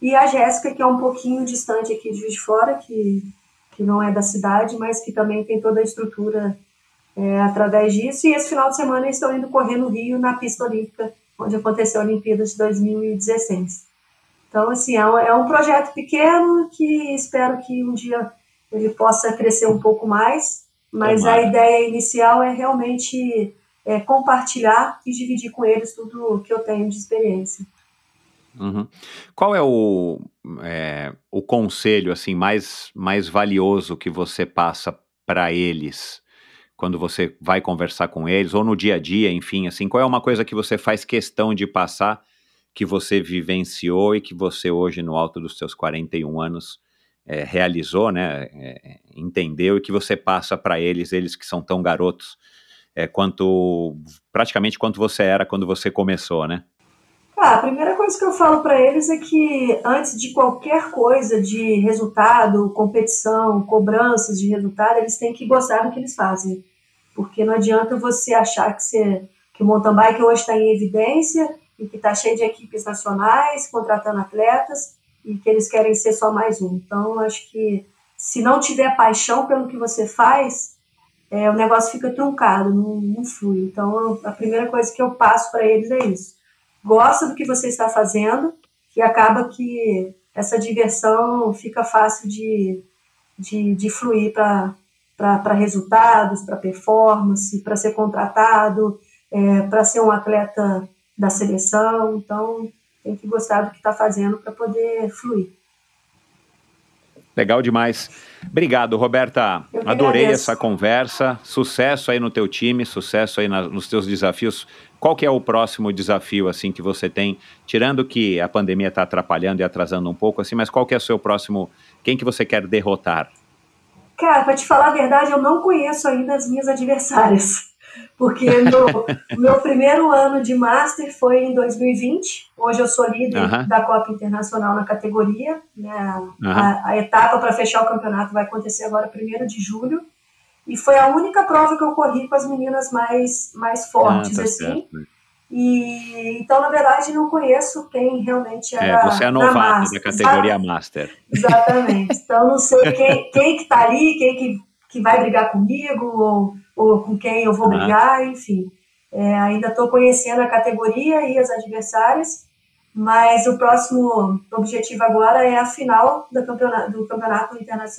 E a Jéssica, que é um pouquinho distante aqui de Juiz de Fora, que, que não é da cidade, mas que também tem toda a estrutura é, através disso. E esse final de semana eles estão indo correr no Rio, na pista olímpica, onde aconteceu a Olimpíada de 2016. Então, assim, é um, é um projeto pequeno que espero que um dia ele possa crescer um pouco mais, mas a ideia inicial é realmente é, compartilhar e dividir com eles tudo que eu tenho de experiência. Uhum. Qual é o, é, o conselho assim mais, mais valioso que você passa para eles quando você vai conversar com eles ou no dia a dia, enfim, assim, qual é uma coisa que você faz questão de passar que você vivenciou e que você hoje no alto dos seus 41 anos é, realizou, né, é, entendeu e que você passa para eles, eles que são tão garotos, é, quanto praticamente quanto você era quando você começou, né? Ah, a primeira coisa que eu falo para eles é que antes de qualquer coisa de resultado, competição, cobranças de resultado, eles têm que gostar do que eles fazem. Porque não adianta você achar que, você, que o mountain bike hoje está em evidência e que está cheio de equipes nacionais, contratando atletas, e que eles querem ser só mais um. Então, acho que se não tiver paixão pelo que você faz, é, o negócio fica truncado, não, não flui. Então, a primeira coisa que eu passo para eles é isso gosta do que você está fazendo e acaba que essa diversão fica fácil de, de, de fluir para resultados, para performance, para ser contratado, é, para ser um atleta da seleção. Então, tem que gostar do que está fazendo para poder fluir. Legal demais. Obrigado, Roberta. Adorei essa conversa. Sucesso aí no teu time, sucesso aí na, nos teus desafios. Qual que é o próximo desafio assim que você tem, tirando que a pandemia está atrapalhando e atrasando um pouco assim, mas qual que é o seu próximo? Quem que você quer derrotar? Cara, para te falar a verdade, eu não conheço ainda as minhas adversárias porque meu, meu primeiro ano de Master foi em 2020. Hoje eu sou líder uh -huh. da Copa Internacional na categoria. Né? Uh -huh. a, a, etapa para fechar o campeonato vai acontecer agora 1 de julho. E foi a única prova que eu corri com as meninas mais, mais fortes, ah, tá assim. Certo. E então, na verdade, não conheço quem realmente era. É, você é novato da, master, da categoria sabe? Master. Exatamente. Então, não sei quem, quem que tá ali, quem que, que vai brigar comigo, ou ou com quem eu vou uhum. brigar, enfim. É, ainda estou conhecendo a categoria e as adversárias, mas o próximo objetivo agora é a final do campeonato, do campeonato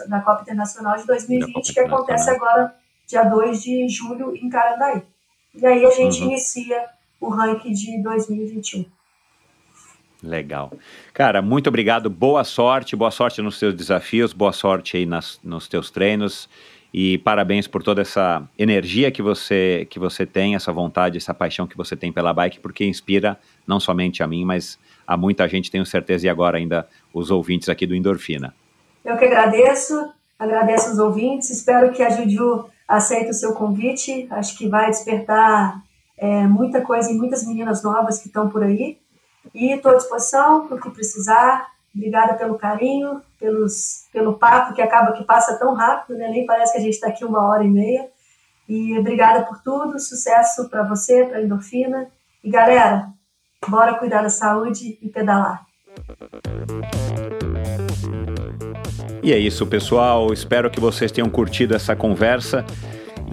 da Copa Internacional de 2020, que acontece agora dia 2 de julho em Carandaí. E aí a gente uhum. inicia o ranking de 2021. Legal. Cara, muito obrigado. Boa sorte, boa sorte nos seus desafios, boa sorte aí nas, nos teus treinos e parabéns por toda essa energia que você que você tem, essa vontade, essa paixão que você tem pela bike, porque inspira não somente a mim, mas a muita gente, tenho certeza, e agora ainda os ouvintes aqui do Endorfina. Eu que agradeço, agradeço os ouvintes, espero que a Juju aceite o seu convite, acho que vai despertar é, muita coisa em muitas meninas novas que estão por aí, e estou à disposição para o que precisar, Obrigada pelo carinho, pelos, pelo papo que acaba que passa tão rápido, né? Nem parece que a gente está aqui uma hora e meia. E obrigada por tudo, sucesso para você, para a Endorfina. E galera, bora cuidar da saúde e pedalar. E é isso, pessoal. Espero que vocês tenham curtido essa conversa.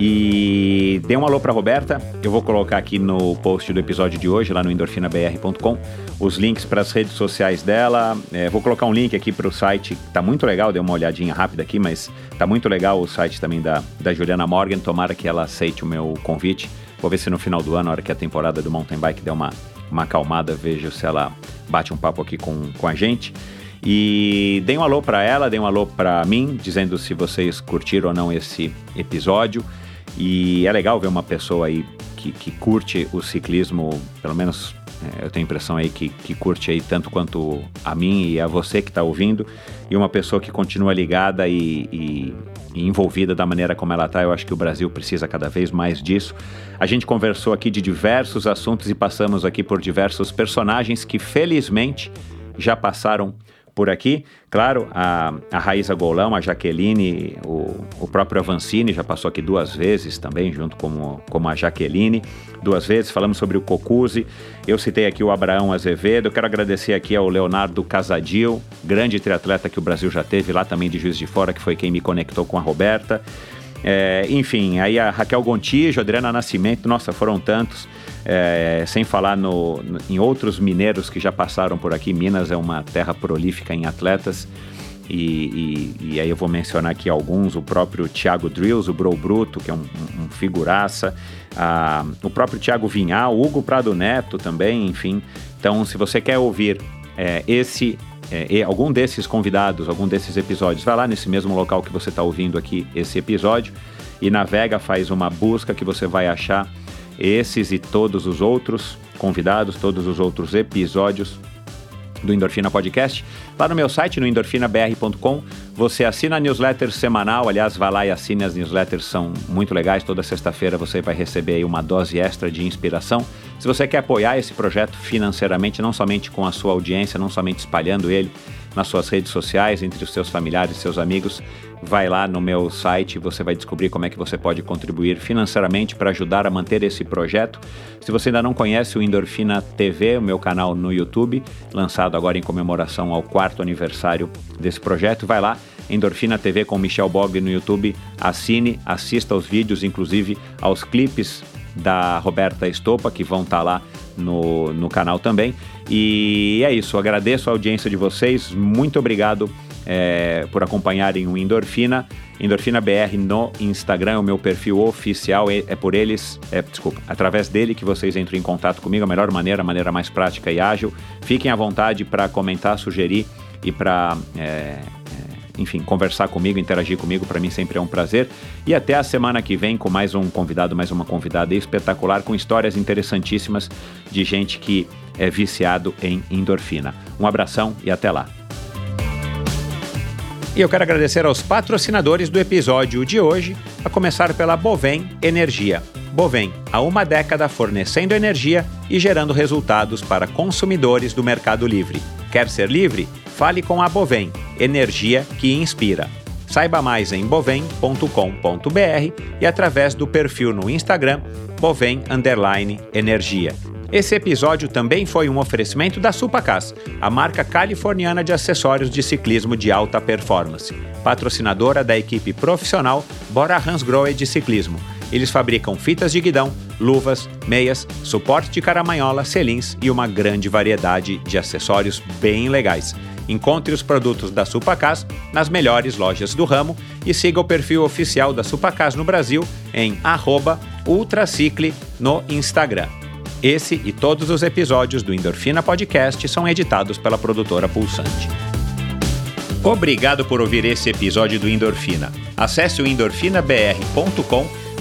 E dê um alô para Roberta. Eu vou colocar aqui no post do episódio de hoje, lá no endorfinabr.com, os links para as redes sociais dela. É, vou colocar um link aqui para o site, tá muito legal, dei uma olhadinha rápida aqui, mas tá muito legal o site também da, da Juliana Morgan. Tomara que ela aceite o meu convite. Vou ver se no final do ano, na hora que a temporada do mountain bike der uma, uma acalmada, vejo se ela bate um papo aqui com, com a gente. E dei um alô para ela, dei um alô para mim, dizendo se vocês curtiram ou não esse episódio. E é legal ver uma pessoa aí que, que curte o ciclismo, pelo menos eu tenho a impressão aí que, que curte aí tanto quanto a mim e a você que está ouvindo, e uma pessoa que continua ligada e, e, e envolvida da maneira como ela está. Eu acho que o Brasil precisa cada vez mais disso. A gente conversou aqui de diversos assuntos e passamos aqui por diversos personagens que felizmente já passaram por aqui. Claro, a, a Raíza Golão, a Jaqueline, o, o próprio Avancini já passou aqui duas vezes também, junto com, com a Jaqueline, duas vezes. Falamos sobre o Cocuzzi. Eu citei aqui o Abraão Azevedo. Quero agradecer aqui ao Leonardo Casadil, grande triatleta que o Brasil já teve lá também de Juiz de Fora, que foi quem me conectou com a Roberta. É, enfim, aí a Raquel Gontijo, Adriana Nascimento, nossa, foram tantos. É, sem falar no, em outros mineiros que já passaram por aqui. Minas é uma terra prolífica em atletas. E, e, e aí eu vou mencionar aqui alguns: o próprio Thiago Drills, o Bro Bruto, que é um, um, figuraça, o próprio Thiago Vinhal, Hugo Prado Neto também, enfim. Então, se você quer ouvir é, esse é, algum desses convidados, algum desses episódios, vai lá nesse mesmo local que você está ouvindo aqui esse episódio e navega, faz uma busca que você vai achar esses e todos os outros convidados, todos os outros episódios do Endorfina Podcast. Lá no meu site, no endorfinabr.com, você assina a newsletter semanal. Aliás, vá lá e assine as newsletters, são muito legais. Toda sexta-feira você vai receber uma dose extra de inspiração. Se você quer apoiar esse projeto financeiramente, não somente com a sua audiência, não somente espalhando ele nas suas redes sociais, entre os seus familiares seus amigos, vai lá no meu site você vai descobrir como é que você pode contribuir financeiramente para ajudar a manter esse projeto. Se você ainda não conhece o Endorfina TV, o meu canal no YouTube, lançado agora em comemoração ao quarto aniversário desse projeto, vai lá, Endorfina TV com Michel Bog no YouTube, assine, assista aos vídeos, inclusive aos clipes da Roberta Estopa, que vão estar tá lá no, no canal também. E é isso, agradeço a audiência de vocês, muito obrigado é, por acompanharem o Endorfina. Endorfina BR no Instagram, é o meu perfil oficial, é, é por eles, é, desculpa, através dele que vocês entram em contato comigo, a melhor maneira, a maneira mais prática e ágil. Fiquem à vontade para comentar, sugerir e para é, é, enfim, conversar comigo, interagir comigo, para mim sempre é um prazer. E até a semana que vem com mais um convidado, mais uma convidada espetacular, com histórias interessantíssimas de gente que é viciado em endorfina. Um abração e até lá. E eu quero agradecer aos patrocinadores do episódio de hoje, a começar pela Bovem Energia. Bovem, há uma década fornecendo energia e gerando resultados para consumidores do Mercado Livre. Quer ser livre? Fale com a Bovem, energia que inspira. Saiba mais em bovem.com.br e através do perfil no Instagram Bovem Energia. Esse episódio também foi um oferecimento da Supacas, a marca californiana de acessórios de ciclismo de alta performance, patrocinadora da equipe profissional Bora Hansgrohe de ciclismo. Eles fabricam fitas de guidão, luvas, meias, suporte de caramanhola, selins e uma grande variedade de acessórios bem legais. Encontre os produtos da Supacas nas melhores lojas do ramo e siga o perfil oficial da Supacas no Brasil em ultracicle no Instagram. Esse e todos os episódios do Endorfina Podcast são editados pela produtora Pulsante. Obrigado por ouvir esse episódio do Endorfina. Acesse o endorfinabr.com,